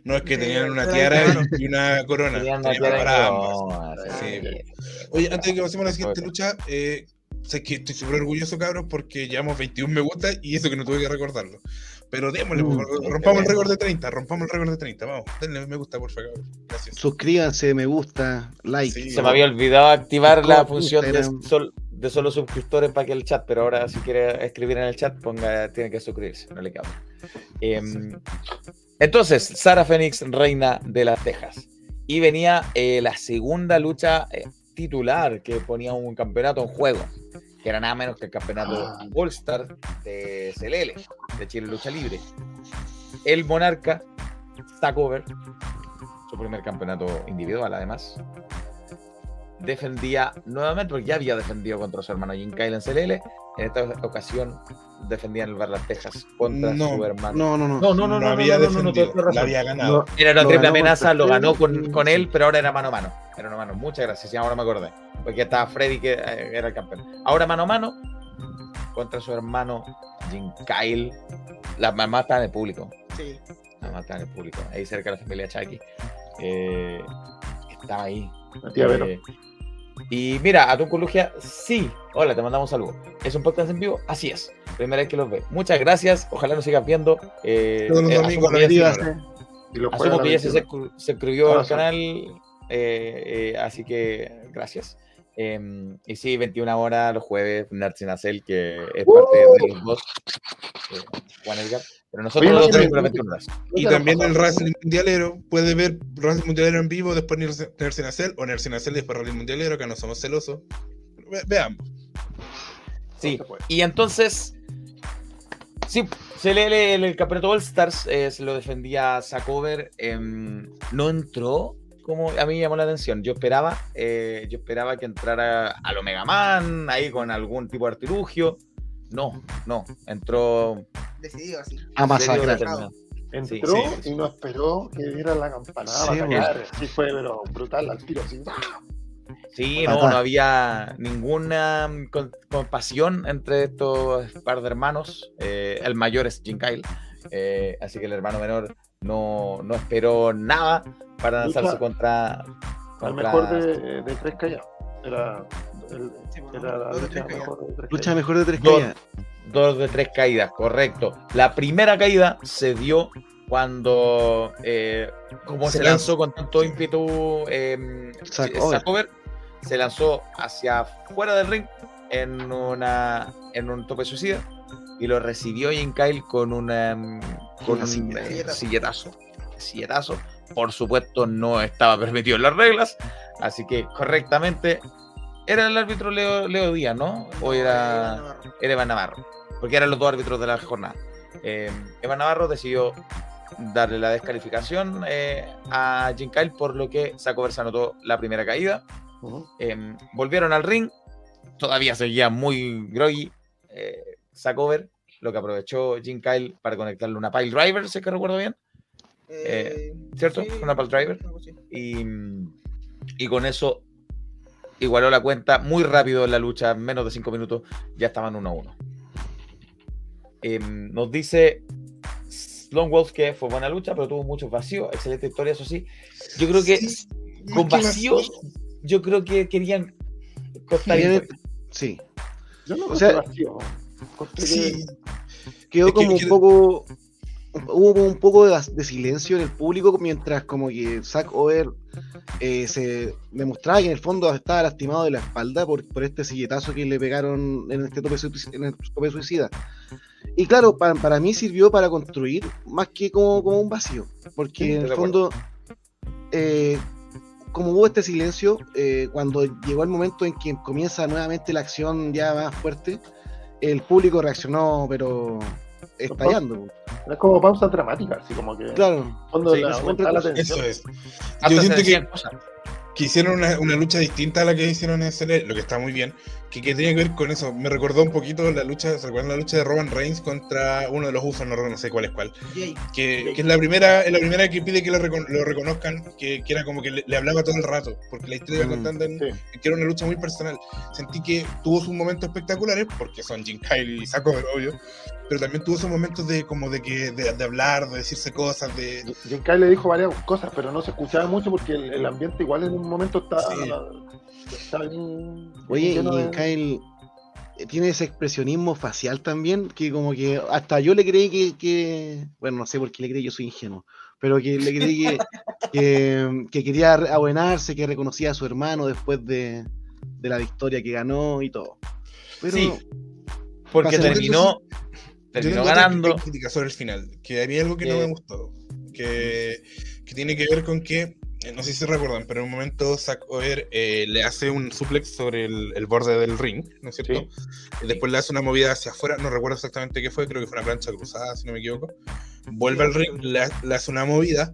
No, es que tenían una tiara claro. y una corona. tenían una Tenían tiara para y- ambas. no, Sí, sí. Oye, antes de que pasemos a la siguiente lucha, eh, sé que estoy súper orgulloso, cabros, porque llevamos 21 me gusta y eso que no tuve que recordarlo. Pero démosle, Mm, po, rompamos el récord de 30, rompamos el récord de 30, vamos, denle me gusta, por favor, gracias. Suscríbanse, me gusta, like. Sí. Se me había olvidado activar la función de, sol- de solo suscriptores para que el chat, pero ahora si quiere escribir en el chat, ponga, tiene que suscribirse, no le cabe. Em, entonces, Sara Fénix, reina de las Tejas. Y venía eh, la segunda lucha eh, titular que ponía un campeonato en juego, que era nada menos que el campeonato Ah. All Star de CLL, de Chile Lucha Libre. El Monarca, Stackover, su primer campeonato individual además, defendía nuevamente, porque ya había defendido contra su hermano Jim Kyle en CLL, en esta ocasión defendía en el Bar Las Tejas contra No, su hermano. No, no, no. no, no, no, No, había no, no, no, no, defendido, la había ganado. Era una Lo triple ganó amenaza, lo ganó con, con él, pero ahora era mano a mano. Era mano a mano. Muchas gracias. Sí, ahora me acordé. Porque estaba Freddy que eh, era el campeón. Ahora mano a mano contra su hermano Jim Kyle. La mamá estaba en el público. Sí. La mamá estaba en el público. Ahí cerca de la familia Chucky. Eh, estaba ahí. La tía Vero. Y mira, Atún con Lugia, sí. Hola, te mandamos un saludo. ¿Es un podcast en vivo? Así es. Primera vez que los ve. Muchas gracias. Ojalá nos sigas viendo. Eh, Todos los eh, domingos a que la ya se- 21 horas. Y los jueves Asumo a la que ya se, 21. se suscribió al canal, eh, eh, así que gracias. Eh, y sí, 21 horas los jueves, Nerds in Acel, que es parte de los dos, eh, Juan Edgar. Pero nosotros Oye, no, domingos no, a las no, 21 horas. Y también el. Racing Mundialero, puede ver Racing Mundialero en vivo, después Nercy Nacel, o Nercy Nacel y después Racing Mundialero, que no somos celosos. Ve- veamos. Sí, y entonces, sí, se lee el, el campeonato All Stars, eh, se lo defendía Sacover, em, no entró, como a mí me llamó la atención. Yo esperaba, eh, yo esperaba que entrara a lo Mega Man, ahí con algún tipo de artilugio. No, no, entró Decidido así. A masacrar. Entró Sí, sí. y no esperó que diera la campanada Sí, para atacar. Sí, fue pero brutal al tiro. Así. Sí, no, no había ninguna compasión entre estos par de hermanos. Eh, el mayor es Jim Kyle, eh, así que el hermano menor no, no esperó nada para lanzarse contra. Al contra- mejor de, de tres callados. Era, el- era la lucha tres mejor de tres Lucha callados. mejor de tres Dos. caídas. Dos de tres caídas, correcto. La primera caída se dio cuando, eh, como Se se, lanzó con tanto ímpetu eh, Sacover. Se lanzó hacia fuera del ring en, una, en un tope suicida y lo recibió Jim Kyle con, una, mm, con Una un silleta. silletazo. Silletazo. Por supuesto, no estaba permitido en las reglas, así que correctamente era el árbitro Leo, Leo Díaz, ¿no? O era era Iván Navarro, porque eran los dos árbitros de la jornada. Eh, Iván Navarro decidió darle la descalificación eh, a Jim Kyle, por lo que Sacover se anotó la primera caída. Eh, volvieron al ring, todavía seguía muy groggy eh, Sacover, lo que aprovechó Jim Kyle para conectarle una pile driver, si es que recuerdo bien. Eh, ¿Cierto? sí, Una el driver. y con eso igualó la cuenta muy rápido en la lucha, en menos de 5 minutos, ya estaban 1 a 1. Em, nos dice Lone Wolf que fue buena lucha, pero tuvo muchos vacíos. Excelente historia, eso sí. Yo creo que Sí, con vacíos, yo creo que querían historia. Sí, Yo no O sea, encontré vacío. Encontré que- Sí, quedó Es que- como un poco. Hubo como un poco de, de silencio en el público mientras como que Zack Over eh, se demostraba que en el fondo estaba lastimado de la espalda por, por este silletazo que le pegaron en este tope, en el tope suicida. Y claro, pa- para mí sirvió para construir más que como, como un vacío, porque Sí, en el fondo, eh, como hubo este silencio, eh, cuando llegó el momento en que comienza nuevamente la acción ya más fuerte, el público reaccionó, pero estallando. Es como pausa dramática, así como que. Claro, fondo Sí, la- la eso es. Hasta Yo siento que, que hicieron una, una lucha distinta a la que hicieron en SL, lo que está muy bien, que, que tenía que ver con eso. Me recordó un poquito la lucha, ¿se recuerdan la lucha de Roman Reigns contra uno de los usos? No, no sé cuál es cuál. Que, que es la primera, es la primera que pide que lo, recon- lo reconozcan, que, que era como que le, le hablaba todo el rato, porque la historia iba Mm, contando en, sí. que era una lucha muy personal. Sentí que tuvo sus momentos espectaculares, porque son Jim Kyle y Saco, obvio, pero también tuvo sus momentos de como de que de, de hablar, de decirse cosas, de... Jim Kyle le dijo varias cosas, pero no se escuchaba mucho porque el, el ambiente igual en un momento está, Sí. Está bien. Oye, y Kyle eh, tiene ese expresionismo facial también, que como que hasta yo le creí que, que- bueno, no sé por qué le creí, yo soy ingenuo, pero que le creí que, <laughs> que, que quería abuenarse, que reconocía a su hermano después de, de la victoria que ganó y todo. Pero Sí, Porque terminó, Yo terminó ganando. crítica sobre el final, que había algo que no me gustó, que, que tiene que ver con que, no sé si recuerdan, pero en un momento Zack Over eh, le hace un suplex sobre el, el borde del ring, ¿no es cierto? Y después le hace una movida hacia afuera, no recuerdo exactamente qué fue, creo que fue una plancha cruzada, si no me equivoco. Vuelve al ring, le, le hace una movida,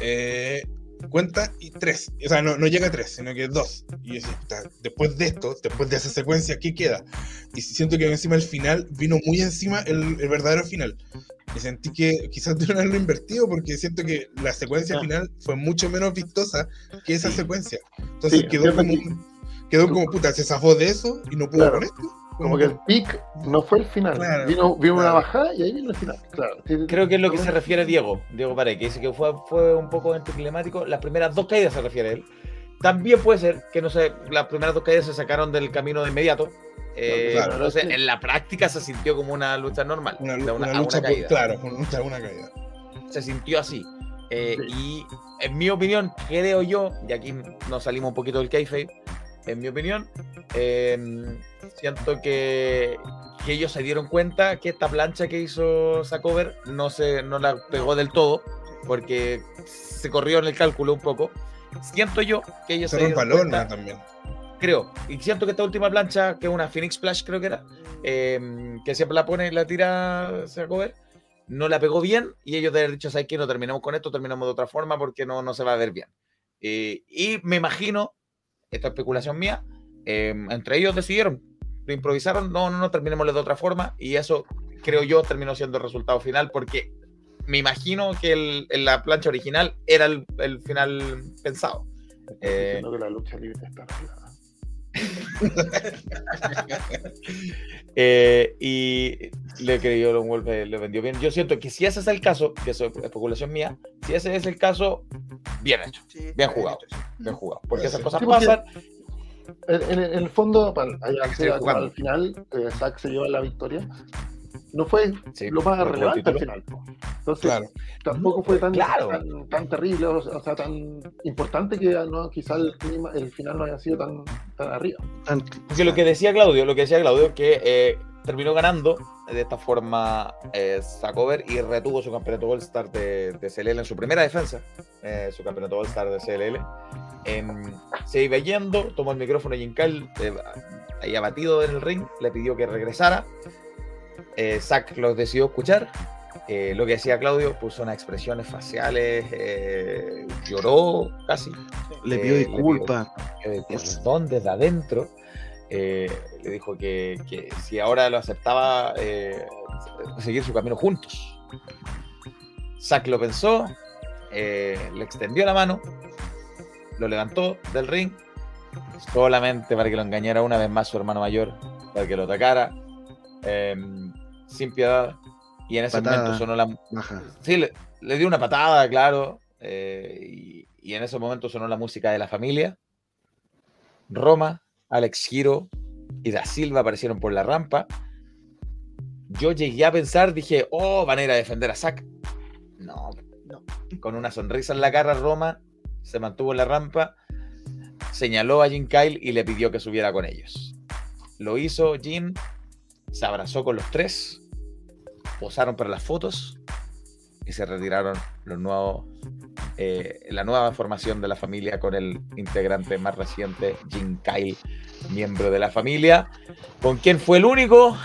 eh, cuenta y tres. O sea, no, no llega a tres, sino que dos. Y yo decía, "Puta, después de esto, después de esa secuencia, ¿qué queda? Y siento que encima el final vino muy encima el, el verdadero final. Y sentí que quizás debieron haberlo invertido porque siento que la secuencia Ah. final fue mucho menos vistosa que esa Sí. secuencia. Entonces Sí, quedó como, que- quedó como puta, se zafó de eso y no pudo Claro. con esto. Como que el pic no fue el final. Claro, vino vino una claro. bajada y ahí vino el final. Claro. Creo que es lo que se refiere Diego, Diego Paredes, que dice que fue, fue un poco anticlimático. Las primeras dos caídas se refiere a él. También puede ser que no sé, las primeras dos caídas se sacaron del camino de inmediato. Eh, Claro, entonces, en la práctica se sintió como una lucha normal. Una, lucha, una por- caída. claro, una lucha, una caída. Se sintió así. Eh, Sí. Y en mi opinión, creo yo, y aquí nos salimos un poquito del kayfabe, en mi opinión, eh, siento que, que ellos se dieron cuenta que esta plancha que hizo Sacover no, se, no la pegó del todo, porque se corrió en el cálculo un poco. Siento yo que ellos se el dieron balón cuenta-. Creo. Y siento que esta última plancha, que es una Phoenix Splash, creo que era, eh, que siempre la pone y la tira Sacover, no la pegó bien y ellos de haber dicho, ¿sabes qué? No terminamos con esto, terminamos de otra forma porque no, no se va a ver bien. Eh, y me imagino, esta especulación mía, eh, entre ellos decidieron, lo improvisaron, no, no, no, terminémoslo de otra forma y eso creo yo terminó siendo el resultado final porque me imagino que el, en la plancha original era el, el final pensado. Eh, que la lucha libre está arreglada. <laughs> Eh, y le creyó lo vuelve, le vendió bien. Yo siento que si ese es el caso, que eso es especulación mía, si ese es el caso, bien hecho, sí, bien jugado. hecho, sí. bien jugado. Porque esas cosas Sí, porque- pasan. En, el fondo, para, al, final, eh, Zack se lleva la victoria. No fue Sí, lo más relevante al final. Entonces, Claro. tampoco fue tan, Claro. tan, tan terrible, o sea, tan importante que no, quizá el, clima- el final no haya sido tan, tan arriba. Porque lo que decía Claudio, lo que decía Claudio, que eh, terminó ganando de esta forma eh, Sacover y retuvo su campeonato All Star de, de CLL en su primera defensa, eh, su campeonato All Star de CLL. Em, se iba yendo, tomó el micrófono y Incal, eh, ahí abatido en el ring, le pidió que regresara. Eh, Zack los decidió escuchar. Eh, lo que decía Claudio, puso unas expresiones faciales, eh, lloró casi. le pidió disculpas. eh, perdón desde adentro. le dijo que, que si ahora lo aceptaba, seguir su camino juntos. Zack lo pensó, le extendió la mano, lo levantó del ring, solamente para que lo engañara una vez más su hermano mayor, para que lo atacara, eh, sin piedad. Y en ese Patada. momento sonó la, Baja. Sí, le, le dio una patada, claro. eh, y, y en ese momento sonó la música de la familia. Roma, Alex Giro y Da Silva aparecieron por la rampa. Yo llegué a pensar, dije, oh, van a ir a defender a Zack. No, no. Con una sonrisa en la cara, Roma se mantuvo en la rampa, señaló a Jim Kyle y le pidió que subiera con ellos. Lo hizo Jim, se abrazó con los tres, posaron para las fotos y se retiraron los nuevos, eh, la nueva formación de la familia con el integrante más reciente, Jim Kyle, miembro de la familia, con quien fue el único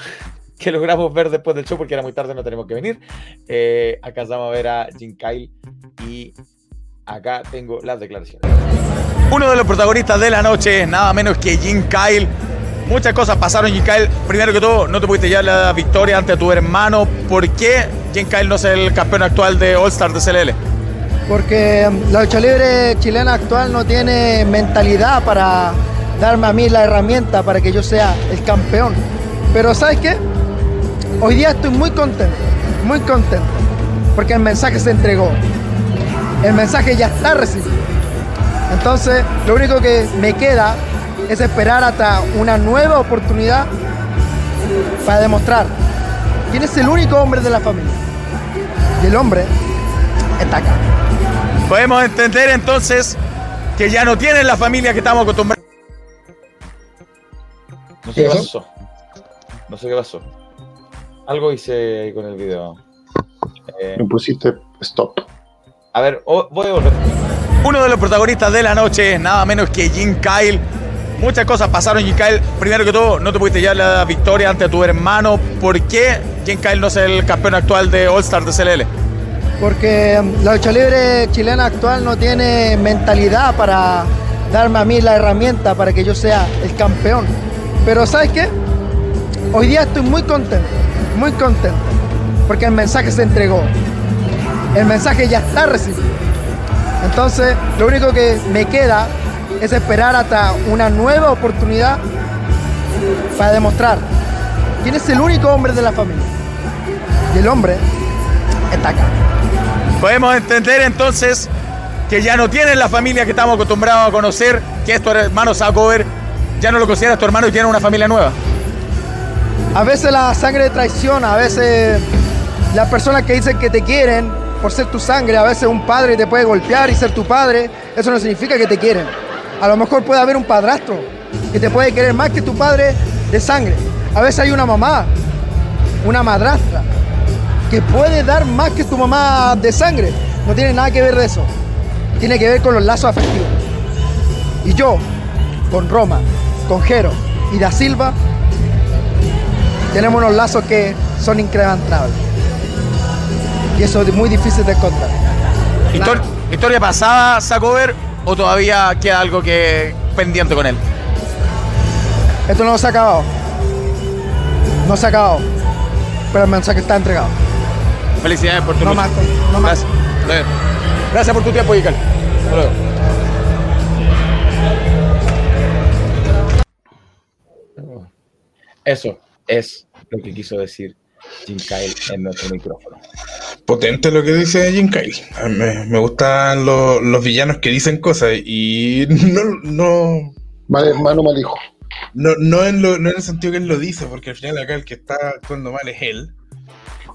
que logramos ver después del show porque era muy tarde, no tenemos que venir. Eh, acá vamos a ver a Jim Kyle y acá tengo las declaraciones. Uno de los protagonistas de la noche, nada menos que Jim Kyle. Muchas cosas pasaron, Kyle. Primero que todo, no te pudiste llevar la victoria ante tu hermano. ¿Por qué Kyle no es el campeón actual de All Star de CLL? porque la lucha libre chilena actual no tiene mentalidad para darme a mí la herramienta para que yo sea el campeón. Pero ¿sabes qué? Hoy día estoy muy contento, muy contento, porque el mensaje se entregó. El mensaje ya está recibido. Entonces, lo único que me queda es esperar hasta una nueva oportunidad para demostrar quién es el único hombre de la familia. Y el hombre está acá. Podemos entender entonces que ya no tienen la familia que estamos acostumbrados. No sé ¿Qué pasó? No sé qué pasó. Algo hice ahí con el video. Eh, Me pusiste stop. a ver, o- voy a volver. Uno de los protagonistas de la noche, nada menos que Jim Kyle. Muchas cosas pasaron, Kyle. Primero que todo, no te pudiste llevar la victoria ante tu hermano. ¿Por qué Kyle no es el campeón actual de All Star de CLL? porque la lucha libre chilena actual no tiene mentalidad para darme a mí la herramienta para que yo sea el campeón. Pero ¿sabes qué? Hoy día estoy muy contento, muy contento, porque el mensaje se entregó. El mensaje ya está recibido. Entonces, lo único que me queda es esperar hasta una nueva oportunidad para demostrar quién es el único hombre de la familia. Y el hombre está acá. Podemos entender entonces que ya no tienen la familia que estamos acostumbrados a conocer, que es tu hermano Sacover, ya no lo consideras tu hermano y tiene una familia nueva. A veces la sangre traiciona, a veces las personas que dicen que te quieren por ser tu sangre, a veces un padre te puede golpear y ser tu padre, eso no significa que te quieren. A lo mejor puede haber un padrastro que te puede querer más que tu padre de sangre. A veces hay una mamá, una madrastra, que puede dar más que tu mamá de sangre. No tiene nada que ver de eso. Tiene que ver con los lazos afectivos. Y yo, con Roma, con Jero y Da Silva, tenemos unos lazos que son incrementables. Y eso es muy difícil de encontrar. Histor- ¿Historia pasada, Sacover, o todavía queda algo que pendiente con él? Esto no se ha acabado. No se ha acabado. Pero el mensaje está entregado. Felicidades por tu No lucha. más, no más. Gracias por tu tiempo, Ical. Hasta luego. Eso es lo que quiso decir Jim Kyle en nuestro micrófono. Potente lo que dice Jim Kyle. Me, me gustan los, los villanos que dicen cosas y no, no, Mal hermano, mal hijo. no, no, en lo- no en el sentido que él lo dice, porque al final acá el que está actuando mal es él.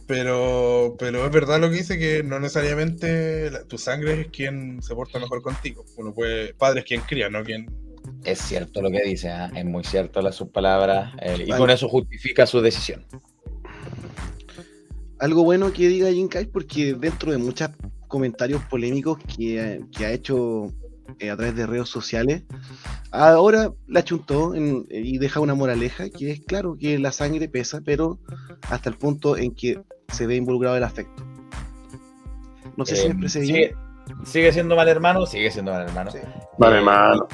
Pero, pero es verdad lo que dice que no necesariamente la- tu sangre es quien se porta mejor contigo. Uno puede, padre es quien cría, no quien. Es cierto lo que dice, ¿ah? es muy cierto las sus palabras eh, y con eso justifica su decisión. Algo bueno que diga Jim Kyle porque dentro de muchos comentarios polémicos que, que ha hecho eh, a través de redes sociales, ahora la chuntó en- y deja una moraleja que es claro que la sangre pesa, pero hasta el punto en que se ve involucrado el afecto. No sé si me Eh, expresé sigue, sigue siendo mal hermano, sigue siendo mal hermano. Mal Eh, hermano.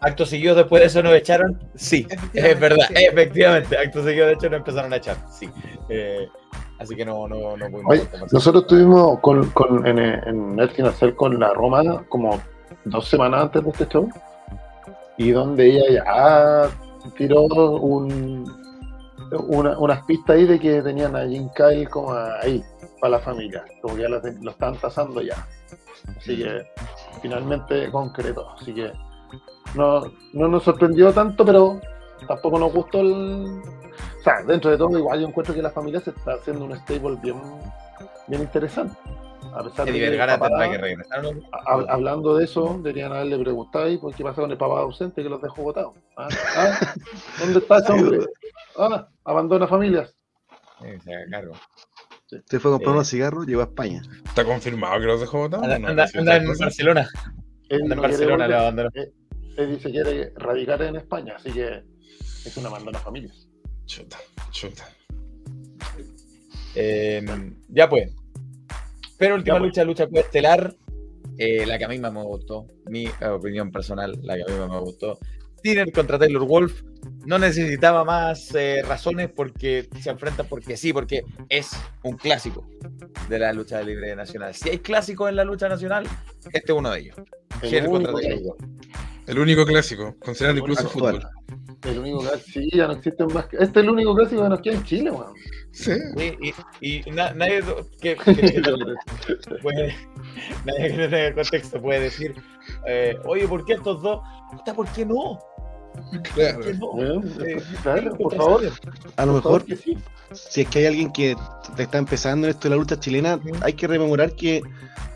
Acto seguido después de eso nos echaron, sí, es verdad, sí. efectivamente, acto seguido de hecho nos empezaron a echar, sí. Eh, Así que no, no, no pudimos Oye, conversar. nosotros tuvimos con, con, en, en el Hacer con la Roma como dos semanas antes de este show y donde ella ya tiró un, una- unas pistas ahí de que tenían a Jim Kyle como ahí para la familia, como que ya lo, lo están tasando ya. Así que finalmente concreto. Así que no, no nos sorprendió tanto, pero tampoco nos gustó el. Sea, dentro de todo, igual yo encuentro que la familia se está haciendo un stable bien, bien interesante. A pesar de Eddie que el Vergara papá- tendrá que regresar. ¿no? hab- hablando de eso, deberían haberle preguntado por qué pasa con el papá ausente que los dejó votados. ¿Ah? ¿Ah? ¿Dónde está ese hombre? Ah, abandona familias. Sí, se haga cargo. Se fue a comprar Eh. unos cigarros, llegó a España. ¿Está confirmado que los dejó votados? Anda, No, anda- no sé anda otra en. Barcelona. Él Anda en no quiere Barcelona, volver. le abandonó. Eh, Él se quiere radicar en España, así que es una abandona familias. Chuta, chuta. Eh, ya pues. Pero última Ya, pues. lucha, lucha estelar. eh, la que a mí más me gustó. Mi opinión personal, la que a mí más me gustó. Sinner contra Taylor Wolf. No necesitaba más eh, razones porque se enfrentan porque sí, porque es un clásico de la lucha libre nacional. Si hay clásicos en la lucha nacional, este es uno de ellos. El Sinner contra Taylor Wolf. El único clásico, considerando incluso el fútbol. el único clásico. Sí, ya no existen más. Este es el único clásico que nos queda en Chile, weón. Sí. Y, y- y na- nadie que, que- que- <laughs> puede, nadie que no tenga contexto puede decir, eh, oye, ¿por qué estos dos? ¿por qué no? Claro. ¿Por qué no? Weón, Eh, claro, por favor. A lo mejor, que sí. si es que hay alguien que te está empezando en esto de la lucha chilena, hay que rememorar que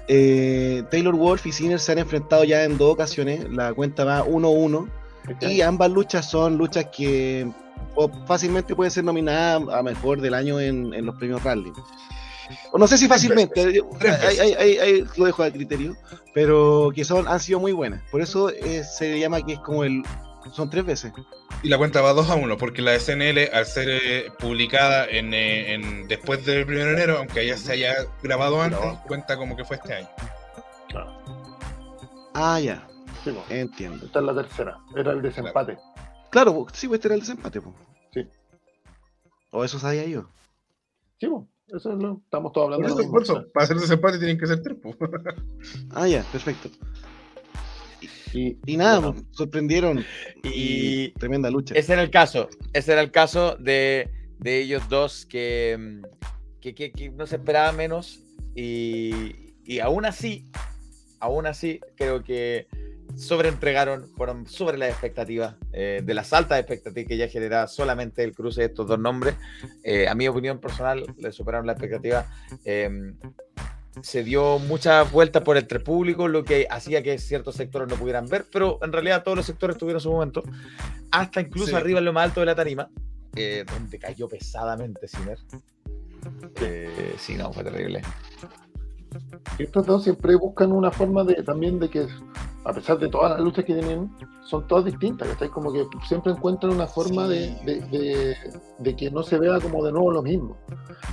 eh, Taylor Wolf y Sinner se han enfrentado ya en dos ocasiones. La cuenta va 1-1. Y ambas luchas son luchas que fácilmente pueden ser nominadas a mejor del año en, en los premios Rally. O no sé si fácilmente, eh, Tres ahí, ahí- ahí- ahí lo dejo a criterio, pero que son, han sido muy buenas. Por eso eh, se llama que es como el. Son tres veces. Y la cuenta va 2 a 1, porque la SNL, al ser eh, publicada en, eh, en- después del 1 de enero, aunque ya se haya grabado antes, cuenta como que fue este año. Ah, ya, Sí, entiendo. Esta es la tercera. Era el desempate. Claro, po, sí, pues este era el desempate. po. Sí. O eso sabía yo. Sí, po. Eso es lo. Estamos todos hablando Por de eso, por para hacer desempate tienen que ser tres. pues. <laughs> Ah, ya, perfecto. Y, Y nada, bueno, sorprendieron. Y- Y tremenda lucha. Ese era el caso. Ese era el caso de, de ellos dos que, que, que- que no se esperaba menos. Y, y aún así, aún así, creo que sobreentregaron, fueron sobre las expectativas, eh, de las altas expectativas que ya generaba solamente el cruce de estos dos nombres. Eh, a mi opinión personal, le superaron la expectativa. Eh, se dio muchas vueltas por entre público, lo que hacía que ciertos sectores no pudieran ver, pero en realidad todos los sectores tuvieron su momento, hasta incluso Sí. arriba en lo más alto de la tarima, eh, donde cayó pesadamente Sinner. Eh, sí, no, fue terrible. Estos dos siempre buscan una forma de también de que, a pesar de todas las luchas que tienen, son todas distintas, ¿cachai? Como que siempre encuentran una forma de, de- de- de que no se vea como de nuevo lo mismo,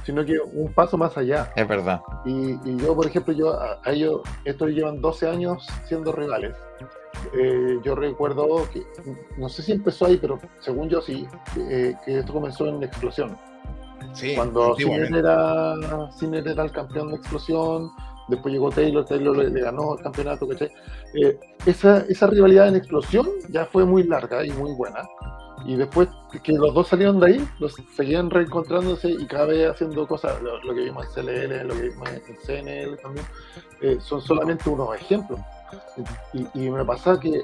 sino que un paso más allá. Es verdad. Y, y yo, por ejemplo, yo a, a ellos, estos llevan 12 años siendo rivales. Eh, yo recuerdo que, no sé si empezó ahí, pero según yo sí, eh, que esto comenzó en Explosión. Sí, Cuando Sinner era, Sinner era el campeón de explosión, después llegó Taylor, Taylor le, le ganó el campeonato, ¿cachai? Eh, esa, esa rivalidad en explosión ya fue muy larga y muy buena. Y después que los dos salieron de ahí, los seguían reencontrándose y cada vez haciendo cosas, lo, lo que vimos en CLL, lo que vimos en CNL también, eh, son solamente unos ejemplos. Y, y me pasa que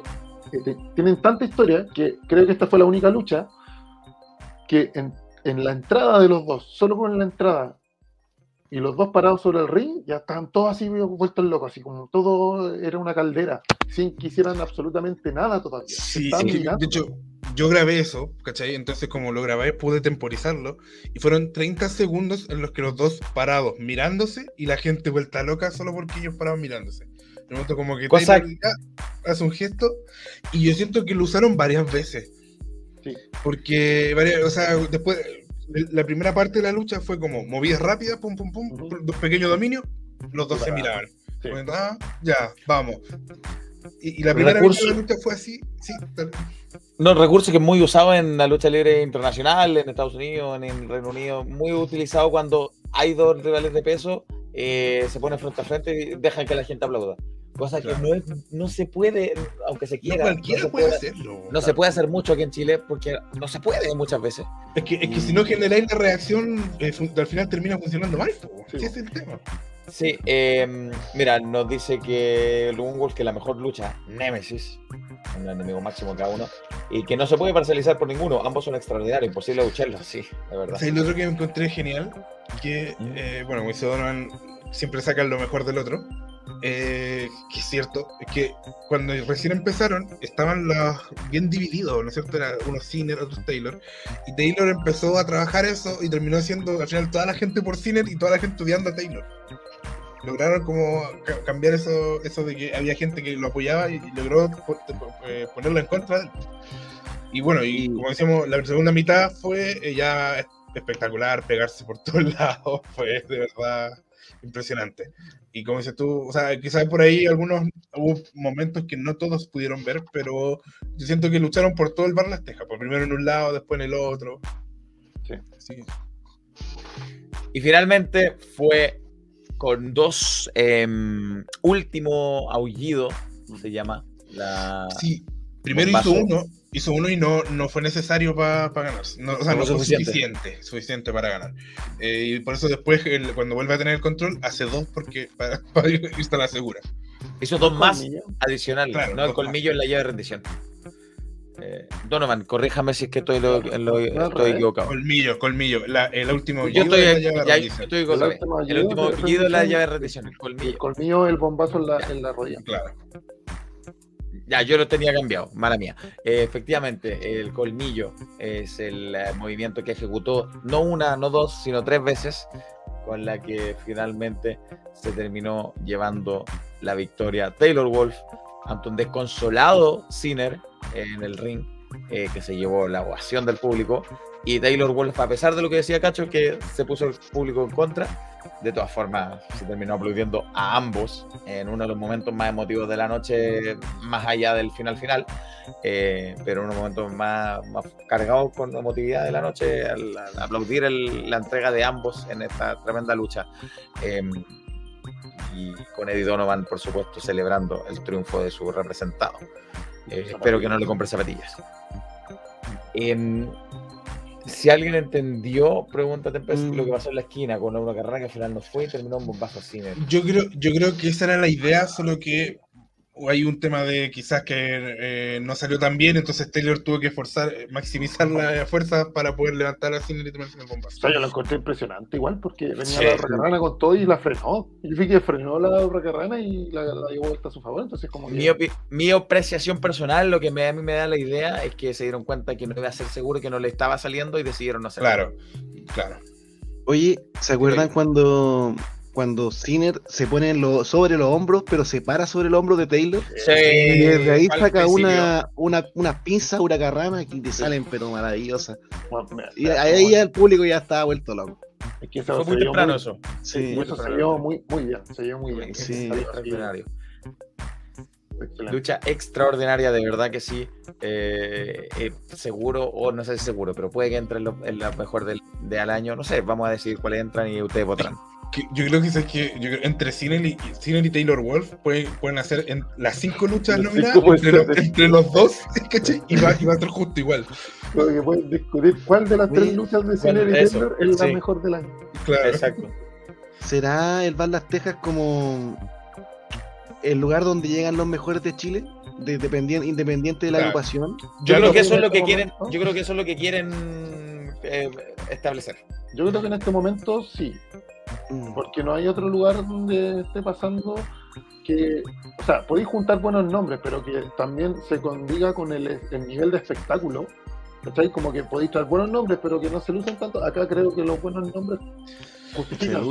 eh, tienen tanta historia que creo que esta fue la única lucha que en, en la entrada de los dos, solo con la entrada, y los dos parados sobre el ring, ya estaban todos así vueltos locos, así como todo era una caldera, sin que hicieran absolutamente nada todavía. Sí, sí, de hecho, yo grabé eso, ¿cachai? Entonces, como lo grabé, pude temporizarlo. Y fueron 30 segundos en los que los dos parados mirándose y la gente vuelta loca solo porque ellos paraban mirándose. De momento, como que Cosa- Taylor ya hace un gesto y yo siento que lo usaron varias veces. Sí. Porque, o sea, después, la primera parte de la lucha fue como movidas rápidas, pum, pum, pum, Ujú. dos pequeños dominios, los dos se miraban. Sí. Como, ah, ya, vamos. Y, y la primera vez que la lucha fue así, sí. tal- No, recurso que es muy usado en la lucha libre internacional, en Estados Unidos, en el Reino Unido, muy utilizado cuando hay dos rivales de peso, eh, se ponen frente a frente y dejan que la gente aplauda. Cosa que Claro. no, es, no se puede, aunque se No quiera. cualquiera se puede puede- hacerlo. No se puede hacer mucho aquí en Chile porque no se puede muchas veces. Es que, es que si no generáis la reacción, eh, al final termina funcionando mal. Sí. Ese es el tema. Sí, eh, mira, nos dice que Wolf que la mejor lucha, Nemesis, un enemigo máximo cada uno, y que no se puede parcializar por ninguno. Ambos son extraordinarios, imposible lucharlos, sí, de verdad. Y lo otro que encontré genial, que, Mm. eh, bueno, Donovan, siempre sacan lo mejor del otro. Eh, que es cierto, es que cuando recién empezaron estaban los bien divididos, ¿no es cierto? Era unos Ciner, otros Taylor. Y Taylor empezó a trabajar eso y terminó siendo al final toda la gente por Ciner y toda la gente odiando a Taylor. Lograron como ca- cambiar eso, eso de que había gente que lo apoyaba y, y logró eh, ponerlo en contra de él. Y bueno, y como decíamos, la segunda mitad fue eh, ya espectacular, pegarse por todos <laughs> lados, fue de verdad impresionante. Y como dices tú, o sea, quizás por ahí algunos hubo momentos que no todos pudieron ver, pero yo siento que lucharon por todo el bar Las Tejas, por primero en un lado, después en el otro. Sí. Sí. Y finalmente fue con dos em, último aullido, se llama la. Sí, primero hizo uno, hizo uno y no, no fue necesario para ganar. No, o sea, No no fue suficiente. suficiente, suficiente para ganar. Eh, y por eso después, el- cuando vuelve a tener el control, hace dos porque <laughs> para, para irse a la segura. Hizo dos más Colmillo. adicionales, Claro, ¿no? El colmillo en la llave de rendición. Eh, Donovan, corríjame si es que estoy, lo- estoy estoy Colmillo, colmillo. La, el último Yo estoy, de la llave ya, yo estoy con El la- último el último de la llave de rendición, el El colmillo. colmillo, el bombazo en la, en la rodilla. Claro. Ya, yo lo tenía cambiado, mala mía. Eh, efectivamente, el colmillo es el eh, movimiento que ejecutó no una, no dos, sino tres veces, con la que finalmente se terminó llevando la victoria Taylor Wolf ante un desconsolado Sinner en el ring, eh, que se llevó la ovación del público. Y Taylor Wolf, a pesar de lo que decía Cacho, que se puso el público en contra, de todas formas se terminó aplaudiendo a ambos en uno de los momentos más emotivos de la noche, más allá del final final, eh, pero en unos momentos más, cargados con emotividad de la noche, al, aplaudir la entrega de ambos en esta tremenda lucha. Eh, y con Eddie Donovan, por supuesto, celebrando el triunfo de su representado. Eh, espero que no le compre zapatillas. Si alguien entendió, pregunta Tempest, Mm. lo que pasó en la esquina con una carrera que al final no fue y terminó un bombazo cine. Yo creo, yo creo que esa era la idea, solo que hay un tema de quizás que eh, no salió tan bien, entonces Taylor tuvo que forzar, maximizar la fuerza para poder levantar a Cine y tomarse el O sea, yo lo encontré impresionante igual porque venía Sí. la Hurracarrana con todo y la frenó. Y yo vi que frenó la Hurracarrana y la, la dio vuelta a su favor. Entonces, como que. Mi, opi- mi apreciación personal, lo que me, a mí me da la idea es que se dieron cuenta que no iba a ser seguro, que no le estaba saliendo y decidieron no hacerlo. Claro, claro. Oye, ¿se acuerdan cuando, cuando Sinner se pone lo- sobre los hombros, pero se para sobre el hombro de Taylor? Sí, Y desde ahí saca principio. una, una, unas pinzas huracarranas que te salen, pero me- Y ahí ya el público ya estaba vuelto loco. es que eso Fue muy temprano muy- eso. Sí, eso se vio muy, muy bien. Se vio muy bien. Sí, Extraordinario. excelente. Lucha extraordinaria, de verdad que sí. Eh, eh, seguro, o no sé si seguro, pero puede que entre en, lo- en la mejor del, de al año. No sé, vamos a decidir cuáles entran y ustedes votarán. Que- Yo creo que, es que yo creo- entre Cine y, y Taylor Wolf pueden, pueden hacer en las cinco luchas Las nominadas cinco entre, ser. entre los dos, <laughs> ¿cachai? Y va, y va a estar justo igual. Creo que pueden discutir cuál de las tres luchas de Cine y eso, Taylor es la sí. mejor del año. Claro. Exacto. ¿Será el Bar Las Tejas como el lugar donde llegan los mejores de Chile? De, dependien- independiente de la Claro. agrupación. Yo, creo que eso es lo que quieren, momento- yo creo que eso es lo que quieren eh, establecer. Yo creo que en este momento sí. Porque no hay otro lugar donde esté pasando que, o sea, podéis juntar buenos nombres, pero que también se condiga con el, el nivel de espectáculo. ¿Cachai? Como que podéis traer buenos nombres, pero que no se lucen tanto. Acá creo que los buenos nombres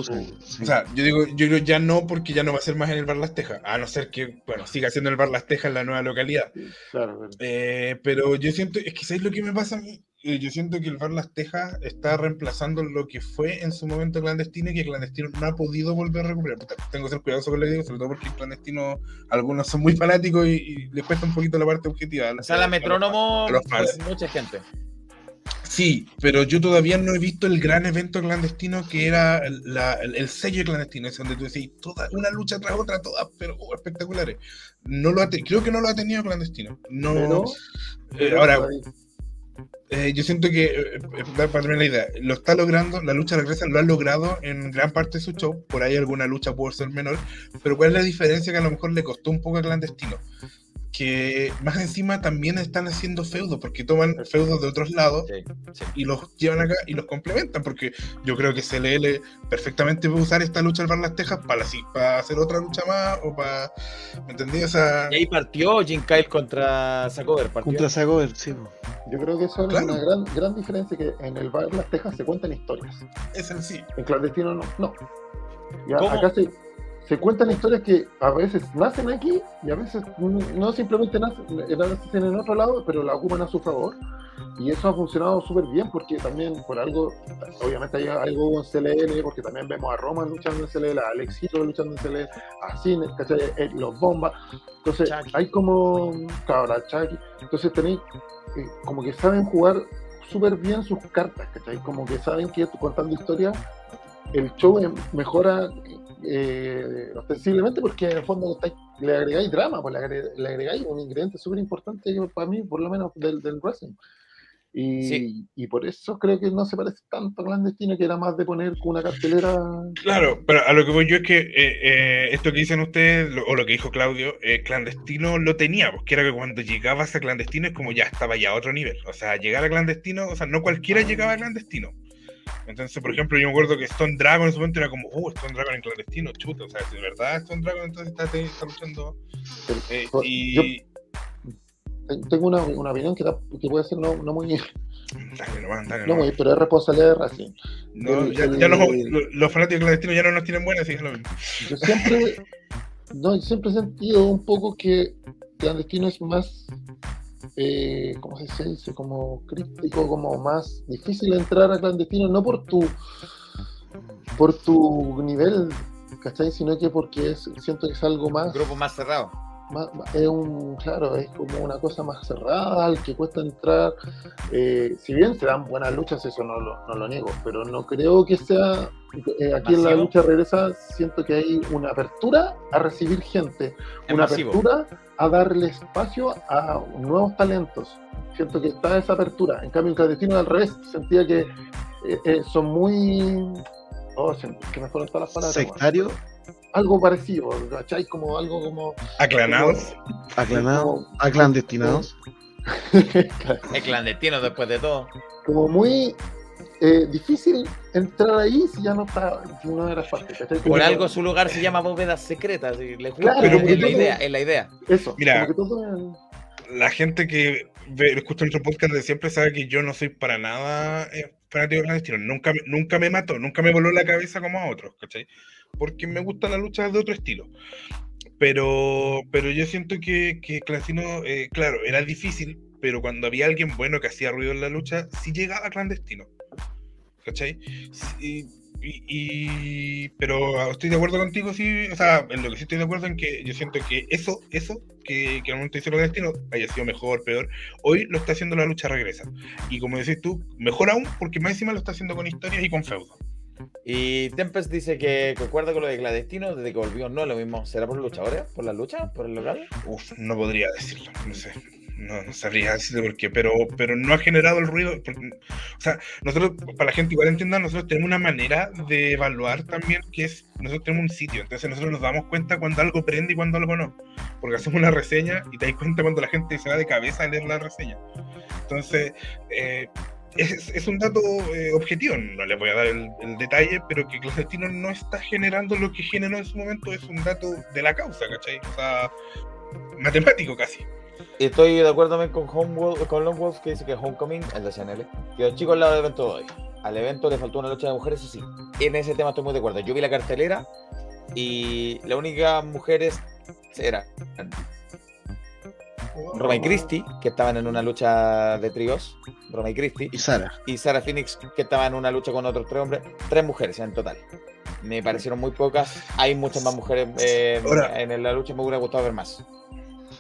su- sí. O sea, yo digo, yo creo ya no, porque ya no va a ser más en el Bar Las Tejas, a no ser que, bueno, siga siendo el Bar Las Tejas en la nueva localidad. Claro, pero- Eh, pero yo siento, es que ¿sabéis lo que me pasa a mí? Eh, Yo siento que el Bar Las Tejas está reemplazando lo que fue en su momento clandestino y que clandestino no ha podido volver a recuperar. Puta, Tengo que ser cuidadoso con lo que digo, sobre todo porque el clandestino, algunos son muy fanáticos y, y les cuesta un poquito la parte objetiva. O sea, la metrónomo, a los fans. fue mucha gente. Sí, pero yo todavía no he visto el gran evento clandestino que era el, la- el- el sello clandestino, es donde tú decís toda una lucha tras otra, todas, pero oh, espectaculares. No lo ha creo que no lo ha tenido clandestino. No, pero- eh, pero ahora, eh, yo siento que, eh, eh, para terminar la idea, lo está logrando, la lucha regresa lo ha logrado en gran parte de su show, por ahí alguna lucha puede ser menor, pero ¿cuál es la diferencia que a lo mejor le costó un poco a clandestino? Que más encima también están haciendo feudos, porque toman feudos de otros lados Sí, sí. y los llevan acá y los complementan, porque yo creo que CLL perfectamente puede usar esta lucha al Bar Las Tejas para, así, para hacer otra lucha más o para, ¿me entendí? O sea, Y ahí partió Jim Kyle contra. Partió. Contra Sagover, sí. Yo creo que eso Claro. es una gran, gran diferencia que en el bar Las Tejas se cuentan historias. es el sí. En clandestino no. no. Acá se, se cuentan historias que a veces nacen aquí y a veces no simplemente nacen, eh, nacen en otro lado, pero la ocupan a su favor. Y eso ha funcionado súper bien porque también por algo, obviamente hay algo en CLL, porque también vemos a Roma luchando en CLL, a Alexito luchando en CLL, a Cine, ¿cachai? Eh, los bombas. Entonces Chucky. hay como, cabra, Chucky. Entonces tenéis eh, como que saben jugar súper bien sus cartas, ¿cachai? Como que saben que contando historias el show em- mejora eh, ostensiblemente porque en el fondo le agregáis drama, pues le, agre- le agregáis un ingrediente súper importante para mí, por lo menos del, del wrestling. Y, Sí. y por eso creo que no se parece tanto a Clandestino, que era más de poner una cartelera. Claro, pero a lo que voy yo es que eh, eh, esto que dicen ustedes, lo- o lo que dijo Claudio, eh, clandestino lo tenía, porque era que cuando llegabas a clandestino es como ya estaba ya a otro nivel. O sea, llegar a clandestino, o sea, no cualquiera llegaba a clandestino. Entonces, por ejemplo, yo me acuerdo que Stone Dragon en su momento era como, oh, Stone Dragon en clandestino, chuta, o sea, si de verdad Stone Dragon entonces está, está luchando. eh, y. Te- Tengo una, una opinión que, da- que puede ser no, no muy, <laughs> Dale no muy, pero es responsabilidad de Racing. No, el- ya, el- ya los, los- los fanáticos clandestinos ya no nos tienen buenas, así es lo mismo. Yo siempre, <laughs> no, yo siempre he sentido un poco que clandestino es más, eh, ¿cómo se dice? Como crítico, como más difícil entrar a clandestino, no por tu, por tu nivel, ¿cachai? Sino que porque es, siento que es algo más, Grupo más cerrado. Más- es un, claro, es como una cosa más cerrada, al que cuesta entrar. Eh, si bien se dan buenas luchas, eso no lo, no lo niego, pero no creo que sea, eh, aquí en la lucha regresa, siento que hay una apertura a recibir gente, Es una masivo. apertura a darle espacio a nuevos talentos. Siento que está esa apertura. En cambio, en clandestino al revés, sentía que eh, son muy... Oh, que me fueron todas las palabras. Sectario, Algo parecido, ¿cachai? Como algo como... Aclanados. aclanado, aclandestinados. Es <laughs> clandestino después de todo. como muy eh, difícil entrar ahí si ya no está, si no eras parte. ¿cachai? Como Por que- algo su lugar se llama bóvedas secretas. Y les gusta, Claro, pero es la idea, es la idea. Eso, Mira. como que todo la gente que ve, escucha nuestro podcast de siempre sabe que yo no soy para nada eh, fanático clandestino. Nunca, nunca me mató, nunca me voló la cabeza como a otros, ¿cachai? Porque me gusta la lucha de otro estilo. Pero, pero yo siento que, que clandestino, eh, claro, era difícil, pero cuando había alguien bueno que hacía ruido en la lucha, sí llegaba clandestino. ¿Cachai? Sí, y, y- pero estoy de acuerdo contigo, sí, o sea, en lo que sí estoy de acuerdo en que yo siento que eso, eso, que, que al momento hizo clandestino, haya sido mejor, peor, hoy lo está haciendo la lucha regresa. Y como decís tú, mejor aún, porque más encima lo está haciendo con historias y con feudo. Y Tempest dice que concuerda con lo de clandestino desde que volvió. No, lo mismo. ¿Será por los luchadores? ¿Por la lucha? ¿Por el local? Uf, no podría decirlo, no sé. No, no sabría decirte por qué, pero, pero no ha generado el ruido. o sea, nosotros, para la gente igual entienda, nosotros tenemos una manera de evaluar también que es, nosotros tenemos un sitio, entonces nosotros nos damos cuenta cuando algo prende y cuando algo no. Porque hacemos una reseña y te das cuenta cuando la gente se va de cabeza a leer la reseña. Entonces, eh, es, es un dato eh, objetivo, no les voy a dar el, el detalle, pero que Clandestino no está generando lo que generó en su momento es un dato de la causa, ¿cachai? O sea, matemático casi. Estoy de acuerdo también con, Homewolf, con Wolf que dice que Homecoming, el de CNL, quedó chico al lado del evento de hoy. Al evento le faltó una lucha de mujeres, eso sí. En ese tema estoy muy de acuerdo. Yo vi la cartelera y la única mujeres era Roma y Christie, que estaban en una lucha de tríos, Roma y Christie, Y Sara. y Sarah Phoenix, que estaba en una lucha con otros tres hombres, tres mujeres en total. Me parecieron muy pocas. Hay muchas más mujeres eh, Ahora- en la lucha, me hubiera gustado ver más.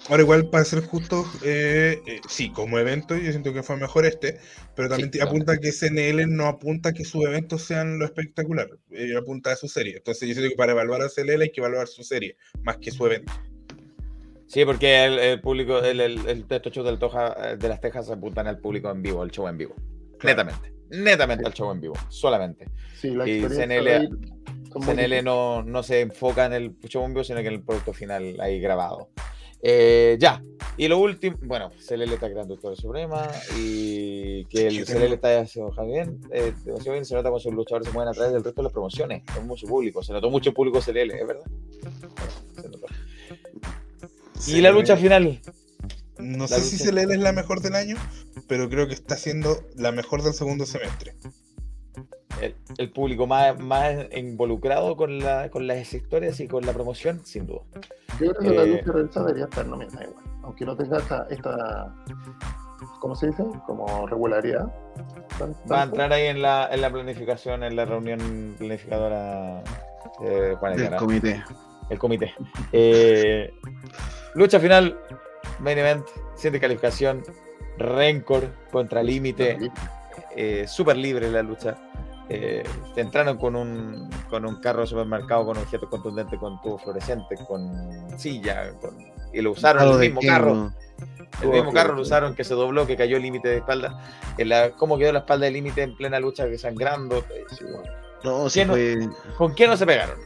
Ahora, igual, para ser justo, eh, eh, sí, como evento, yo siento que fue mejor este, pero también Sí, apunta que CNL no apunta que sus eventos sean lo espectacular, eh, apunta a su serie. Entonces, yo siento que para evaluar a CNL hay que evaluar su serie, más que su evento. Sí, porque el, el público, el, el, el texto show del Toja, eh, de las Tejas apuntan al público en vivo, al show en vivo. Claro. Netamente. Netamente al show en vivo, solamente. Sí, la Y CNL muy CNL no, no se enfoca en el show en vivo, sino que en el producto final ahí grabado. Eh, ya, y lo último, bueno, CLL está creando Doctor Suprema y que el CLL está haciendo bien, eh, demasiado bien, se nota cuando sus luchadores se mueven a través del resto de las promociones, con mucho público, se notó mucho público CLL, es verdad. Se notó. Y la lucha final, No La sé si lucha- CNL es la mejor del año, pero creo que está siendo la mejor del segundo semestre. El, el público más, más involucrado con, la, con las historias y con la promoción, sin duda. Yo creo que la Eh, lucha realizada debería estar nominada igual, aunque no tenga esta, esta ¿cómo se dice? Como regularidad. tan- Va a entrar ahí en la, en la planificación, en la reunión planificadora Juan Del comité. el comité. Eh, lucha final, main event, sin calificación, Rencor contra Límite, eh, súper libre la lucha. Eh, entraron con un, con un carro de supermercado con objetos contundentes, con tubo fluorescente, con silla, con- y lo usaron el mismo carro. El mismo carro lo usaron, que se dobló, que cayó límite de espalda. En la, ¿Cómo quedó la espalda de límite en plena lucha, que sangrando? No, sí ¿Quién no- fue. ¿Con quién no se pegaron?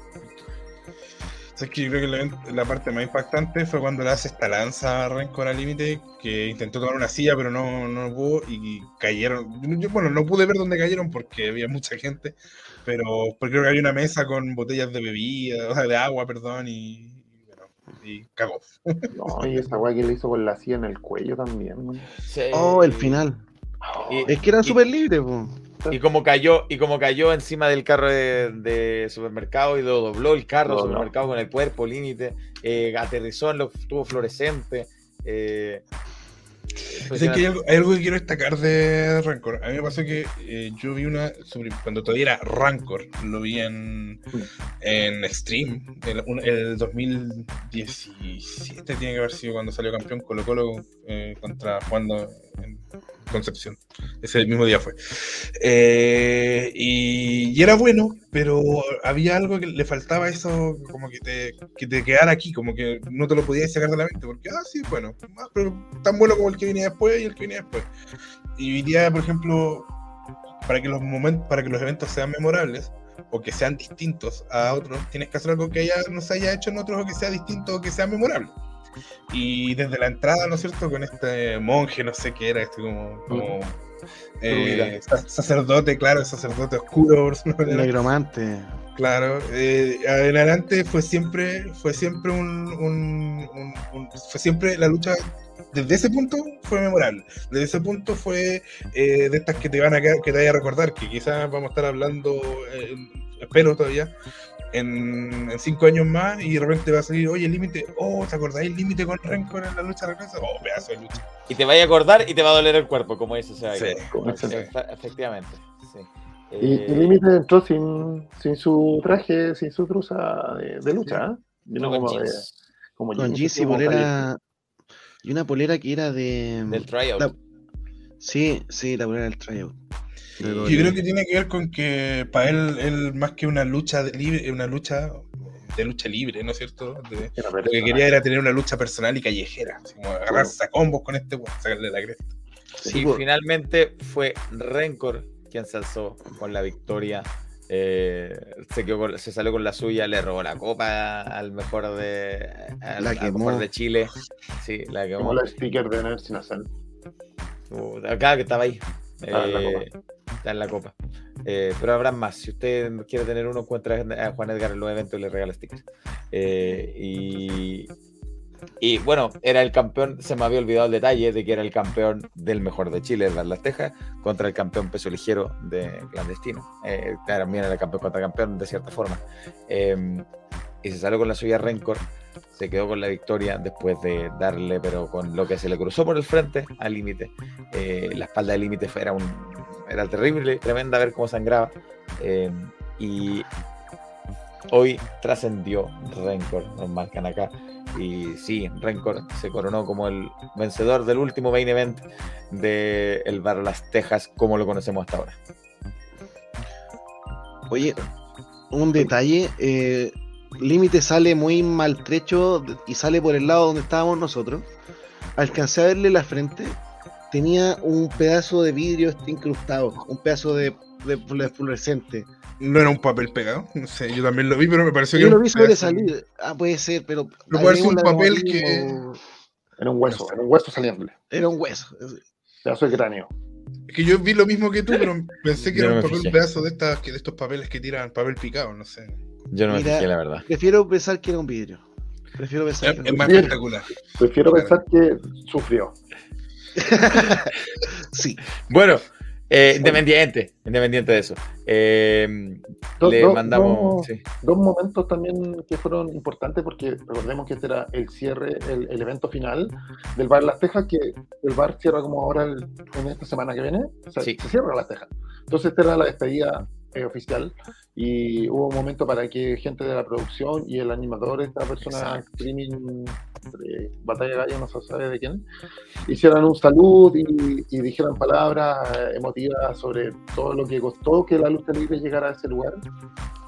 O sea, es que yo creo que la, la parte más impactante fue cuando le hace esta lanza a Rencor al límite, que intentó tomar una silla, pero no, no pudo, y cayeron. yo- bueno, no pude ver dónde cayeron porque había mucha gente, pero porque creo que había una mesa con botellas de bebida, o sea, de agua, perdón, y, y bueno, y cagó. No, y esa weá que le hizo con la silla en el cuello también. man. Oh, el final. Y, Es que era súper libre, po. Y como cayó, y como cayó encima del carro de, de supermercado y lo dobló el carro No, no. supermercado con el cuerpo límite, eh, aterrizó en los tubos fluorescentes. Eh, que hay algo, hay algo que quiero destacar de Rancor. A mí me pasó que eh, yo vi una sobre- cuando todavía era Rancor, lo vi en, en Stream, el, un- el 2017 tiene que haber sido cuando salió campeón Colo Colo eh, contra jugando Concepción. Ese mismo día fue. Eh, y, era bueno, pero había algo que le faltaba eso, como que te, que te quedara aquí, como que no te lo podías sacar de la mente, porque, ah, sí, bueno, ah, pero tan bueno como el que venía después y el que venía después. Y hoy día, por ejemplo, para que los momentos, para que los eventos sean memorables o que sean distintos a otros, tienes que hacer algo que haya, no se haya hecho en otros o que sea distinto o que sea memorable. Y desde la entrada, ¿no es cierto? Con este monje, no sé qué era, este como, como eh, sa- sacerdote, claro, sacerdote oscuro. Negromante. Claro, eh, en adelante fue siempre, fue siempre un, un- un- un- fue siempre la lucha. Desde ese punto fue memorable. Desde ese punto fue eh, de estas que te van a quedar- que te vaya a recordar, que quizás vamos a estar hablando, espero todavía, en, en cinco años más y de repente va a salir, oye, el límite, oh, ¿te acordáis el límite con Rencor en la lucha de regreso? Oh, pedazo de lucha. y te vaya a acordar y te va a doler el cuerpo, como dice Sí, Efectivamente. sí. Y Eh, y Límite entró sin, sin su traje, sin su truza de, de lucha, ¿eh? No con como de- jeans, como Con jeans, jeans y como polera. Y una polera que era de. del tryout. La- Sí, sí, la polera del tryout. Yo creo que tiene que ver con que para él, él más que una lucha de libre, una lucha de lucha libre, ¿no es cierto? De- lo que quería era tener una lucha personal y callejera, así como agarrarse a combos con este weón, sacarle la cresta. Sí, finalmente fue Rencor quien se alzó con la victoria. eh, se, quedó con- se salió con la suya, le robó la copa al mejor de, al, La al mejor de Chile. Sí, la quemó. Como la sticker de Nerds sin hacer. Uh, Acá que estaba ahí. Ah, Eh, está en la copa. Eh, pero habrá más. Si usted quiere tener uno, encuentra a Juan Edgar en los eventos y le regala stickers. Eh, y Y bueno, era el campeón, se me había olvidado el detalle de que era el campeón del mejor de Chile, el Las Tejas, contra el campeón peso ligero de clandestino. Eh, también era campeón contra campeón de cierta forma. Eh, y se salió con la suya Rencor, se quedó con la victoria después de darle, pero con lo que se le cruzó por el frente al límite. Eh, la espalda del límite era, un, era terrible, tremenda ver cómo sangraba. Eh, y hoy trascendió Rencor, nos marcan acá. Y sí, Rencor se coronó como el vencedor del último main event de el Bar Las Tejas, como lo conocemos hasta ahora. Oye, un detalle, eh, Límite sale muy maltrecho y sale por el lado donde estábamos nosotros. Alcancé a verle la frente, tenía un pedazo de vidrio este incrustado, un pedazo de, de flu- fluorescente. No era un papel pegado, no sé, yo también lo vi, pero me pareció que Yo lo vi sobre salir. Ah, puede ser, pero. Pero puede ser un papel que- mismo- Era un hueso, era un hueso saliéndole. Era un hueso. Pedazo de cráneo. Es que yo vi lo mismo que tú, pero pensé que Yo era no un papel, un pedazo de, estas, que de estos papeles que tiran papel picado, no sé. Yo no me Mira, fijé, la verdad. Prefiero pensar que era un vidrio. Prefiero pensar Es, que más espectacular. Prefiero pensar que sufrió. <laughs> Sí. Bueno, eh, independiente, independiente de eso. Eh, Dos- le dos- mandamos. dos- sí. Dos momentos también que fueron importantes porque recordemos que este era el cierre, el, el evento final del Bar Las Tejas, que el bar cierra como ahora el- en esta semana que viene, o sea, Sí. se cierra Las Tejas. Entonces esta era la despedida eh, oficial y hubo un momento para que gente de la producción y el animador, esta persona Exacto. streaming de Batalla Gallo, no se sabe de quién, hicieran un salud y, y dijeran palabras eh, emotivas sobre todo lo que costó que la lucha libre llegara a ese lugar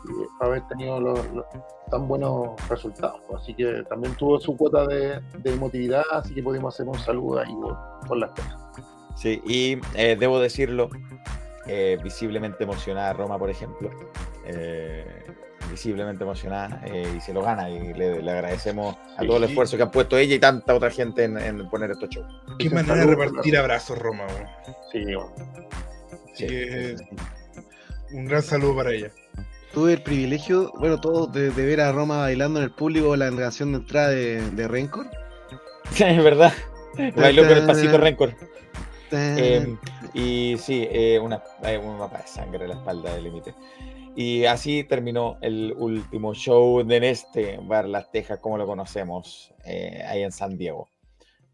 y haber tenido los, los tan buenos resultados. pues. Así que también tuvo su cuota de, de emotividad, así que pudimos hacer un saludo ahí por, por las penas. Sí, y eh, debo decirlo, eh, visiblemente emocionada Roma, por ejemplo. eh, visiblemente emocionada eh, y se lo gana y le, le agradecemos a todo el esfuerzo que han puesto ella y tanta otra gente en, en poner estos shows. Qué manera de repartir abrazos, Roma. Sí, bueno. Un gran saludo para ella. Tuve el privilegio, bueno, todos, de, de ver a Roma bailando en el público la canción de entrada de, de Rencor. <laughs> es verdad. Bailó con el pasito Rencor. Eh, y sí, eh, una, eh, un mapa de sangre en la espalda del límite. Y así terminó el último show de este Bar Las Tejas, como lo conocemos, eh, ahí en San Diego.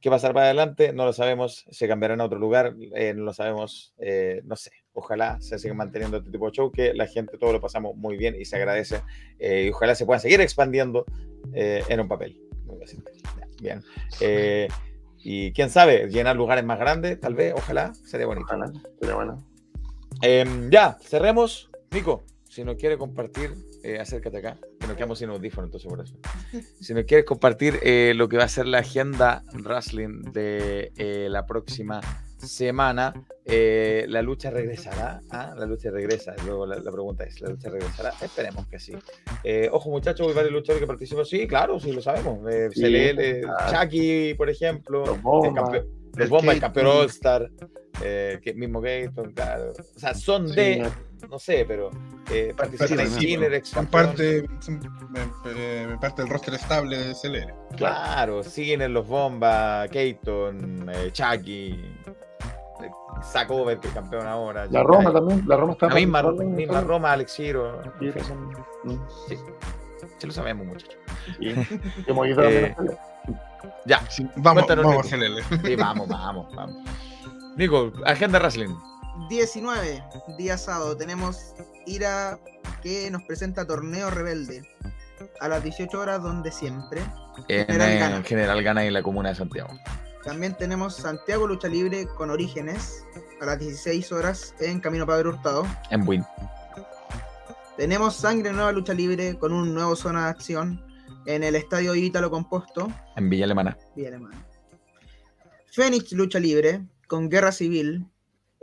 ¿Qué pasará para adelante? No lo sabemos. Se cambiarán a otro lugar, eh, no lo sabemos. eh, no sé. Ojalá se siga manteniendo este tipo de show, que la gente todo lo pasamos muy bien y se agradece. eh, y ojalá se puedan seguir expandiendo eh, en un papel. Bien. Eh, y quién sabe, llenar lugares más grandes, tal vez, ojalá, sería bonito. Ojalá, sería bueno. Em, ya, cerremos. Nico, si nos quiere compartir, eh, acércate acá, que nos quedamos sin audífono, entonces por eso. Si nos quieres compartir eh, lo que va a ser la agenda wrestling de eh, la próxima semana, eh, la lucha regresará. ¿Ah? La lucha regresa. Luego la, la pregunta es: ¿la lucha regresará? Esperemos que sí. Eh, ojo, muchachos, hay varios luchadores que participan. Sí, claro, sí, lo sabemos. Eh, Sí, claro. Chucky, por ejemplo. Los campeón- El los Bomba, el campeón All Star, eh, que mismo Gator, claro. O sea, son de, no sé, pero eh, participan Participan, Skinner, Son parte, son, eh, parte del roster estable de CLR. Claro, Skinner, los Bomba, Keaton, eh, Chucky, eh, Sakover, que es campeón ahora. La Roma también, la Roma está La misma, Roma, Alex Giro. Sí, Sí, sí lo sabemos, muchachos. sí. Hemos ido a Eh. Ya, Vamos, Cuéntanos, vamos Nico. CLR. sí, vamos, vamos, vamos. Nico, agenda wrestling. 19, día sábado, tenemos Ira que nos presenta Torneo Rebelde a las 18 horas, donde siempre. En General eh, Gana. General Gana en la comuna de Santiago. También tenemos Santiago Lucha Libre con Orígenes a las 16 horas en Camino Padre Hurtado. En Win. Tenemos Sangre Nueva Lucha Libre con un nuevo zona de acción en el Estadio Ítalo Composto, En Villa Alemana. Villa Alemana. Fénix Lucha Libre con Guerra Civil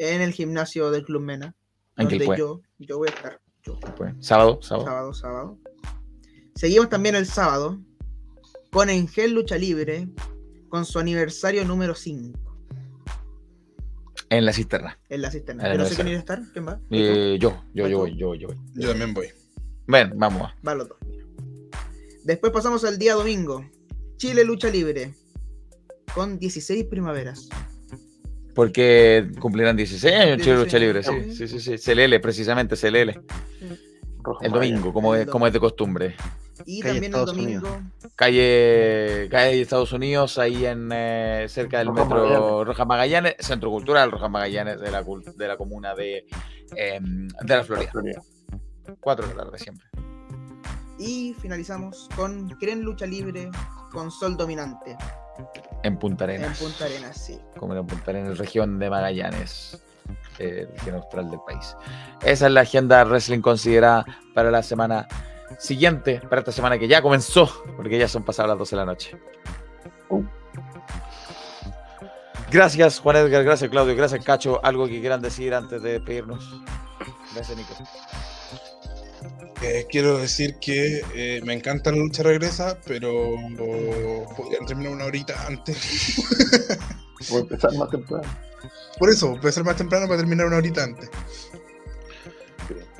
en el gimnasio del Club Mena, En donde yo, yo voy a estar. yo. Pues, Sábado, sábado. sábado, sábado. Seguimos también el sábado con Engel Lucha Libre con su aniversario número 5 En la cisterna. en la cisterna. Yo no sé quién iba a estar. ¿Quién va? Eh, yo, yo, yo voy, yo, yo voy. Yo también voy. Ven, vamos. Va los dos. Después pasamos al día domingo. Chile Lucha Libre. Con 16 primaveras. Porque cumplirán 16 años Chile 16 Lucha Libre, sí, sí, sí, sí. CLL, precisamente CLL. El domingo, como es, como es de costumbre. Y Calle también el Estados domingo. Calle, calle Estados Unidos, ahí en eh, cerca del metro Magallanes. Rojas Magallanes, Centro Cultural Rojas Magallanes de la, de la comuna de, em, de la Florida. 4 de la tarde siempre. Y finalizamos con Cren Lucha Libre con Sol Dominante. En Punta En Arenas. Punta Arenas, sí. como en Punta Arenas, región de Magallanes, eh, región austral del país. Esa es la agenda wrestling considerada para la semana siguiente, para esta semana que ya comenzó, porque ya son pasadas las 12 de la noche. Uh. Gracias, Juan Edgar, gracias, Claudio, gracias, Cacho. ¿Algo que quieran decir antes de despedirnos? Gracias, Nico. Eh, quiero decir que eh, me encanta la lucha regresa, pero podrían terminar una horita antes. <laughs> Voy a empezar más temprano. Por eso, ser más temprano para terminar una horita antes.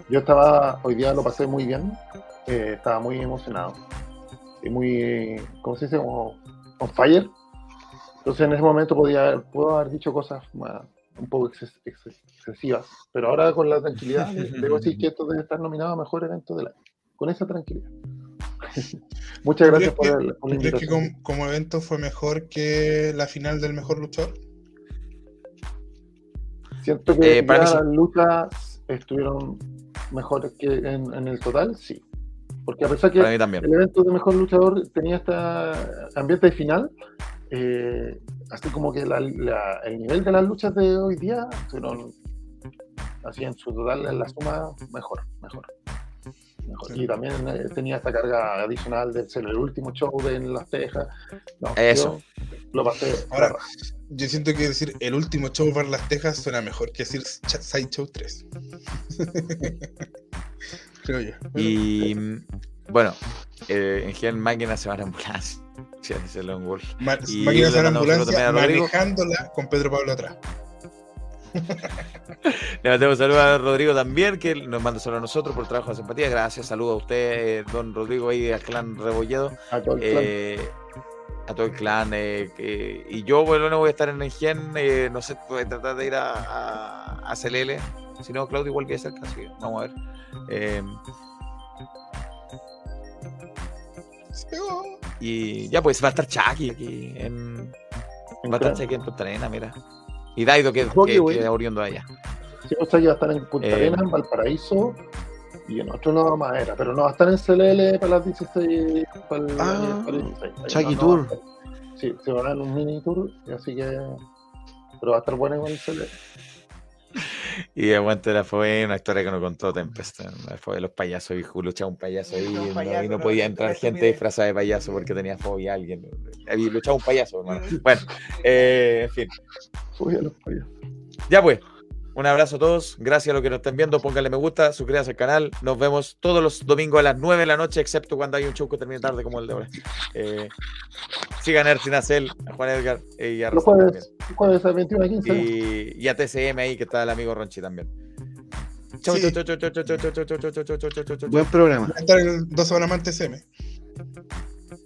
Yo estaba, hoy día lo pasé muy bien, eh, estaba muy emocionado y muy, ¿cómo se dice? Como on fire. Entonces en ese momento podía, puedo haber dicho cosas más, un poco exces- exces- excesivas, pero ahora con la tranquilidad debo decir que esto debe estar nominado a mejor evento del año, con esa tranquilidad. <laughs> Muchas ¿Tú gracias por, que- el, por la ¿tú crees que invitación. como, como evento fue mejor que la final del mejor luchador? Siento que Eh, mí sí. las luchas estuvieron mejores que en, en el total, sí. Porque a pesar que el evento de mejor luchador tenía este ambiente de final, eh, así como que la- la- el nivel de las luchas de hoy día fueron así en su total, en la suma, mejor, mejor. mejor. Y también eh, tenía esta carga adicional de ser el último show de en Las Tejas. No, Eso. yo Lo pasé. Ahora, yo siento que decir el último show para las Tejas suena mejor que decir Sideshow 3. <laughs> Creo yo. Y bueno, eh, en general máquinas se van a ambulancia. Sí, dice Lone Wolf. Ma- Y máquinas ambulancia también a manejándola con Pedro Pablo atrás. <laughs> Le mandamos saludos a Rodrigo también, que nos manda saludos a nosotros por el trabajo de simpatía. Gracias, saludos a usted, don Rodrigo, ahí al clan Rebolledo. A todo el clan. eh, a todo el clan. eh, y yo, bueno, no voy a estar en el gen, eh, no sé, voy a tratar de ir a, a, a CLL. Si no, Claudio igual que cerca, así vamos a ver. Y ya, pues va a estar Chucky aquí en. Va a estar. Chucky en Punta mira. Y Daido, que, que, que es oriundo allá. Sí, o sea, que a estar en Punta Eh, Arenas, en Valparaíso y en otro lado más era, pero no va a estar en CLL para las 16. Para el, Ah, para el 16. Ahí Chucky no, no Tour. estar. Sí, se va a dar un mini tour, así que. Pero va a estar bueno igual el CLL. Y aguante la fue una historia que nos contó Tempest. Fue de los payasos y luchaba un payaso ahí Un no- y no podía entrar gente disfrazada de payaso porque tenía fobia a alguien. Luchado un payaso, hermano. Bueno, eh, en fin. Fui a los payasos. Ya pues. Un abrazo a todos. Gracias a los que nos estén viendo. Pónganle me gusta, suscríbanse al canal. Nos vemos todos los domingos a las 9 de la noche, excepto cuando hay un show que termine tarde como el de ahora. Eh, sigan a Ertinacel, a Juan Edgar eh, y a Los Rosal jueves, jueves a 21 a 15. también. Y, y a TCM ahí, que está el amigo Ronchi también. Chau, Sí. chau, chau, chau, chau, chau, chau, chau, chau, chau, chau, chau, chau, chau, chau. Va a estar en dos semanas más en TCM.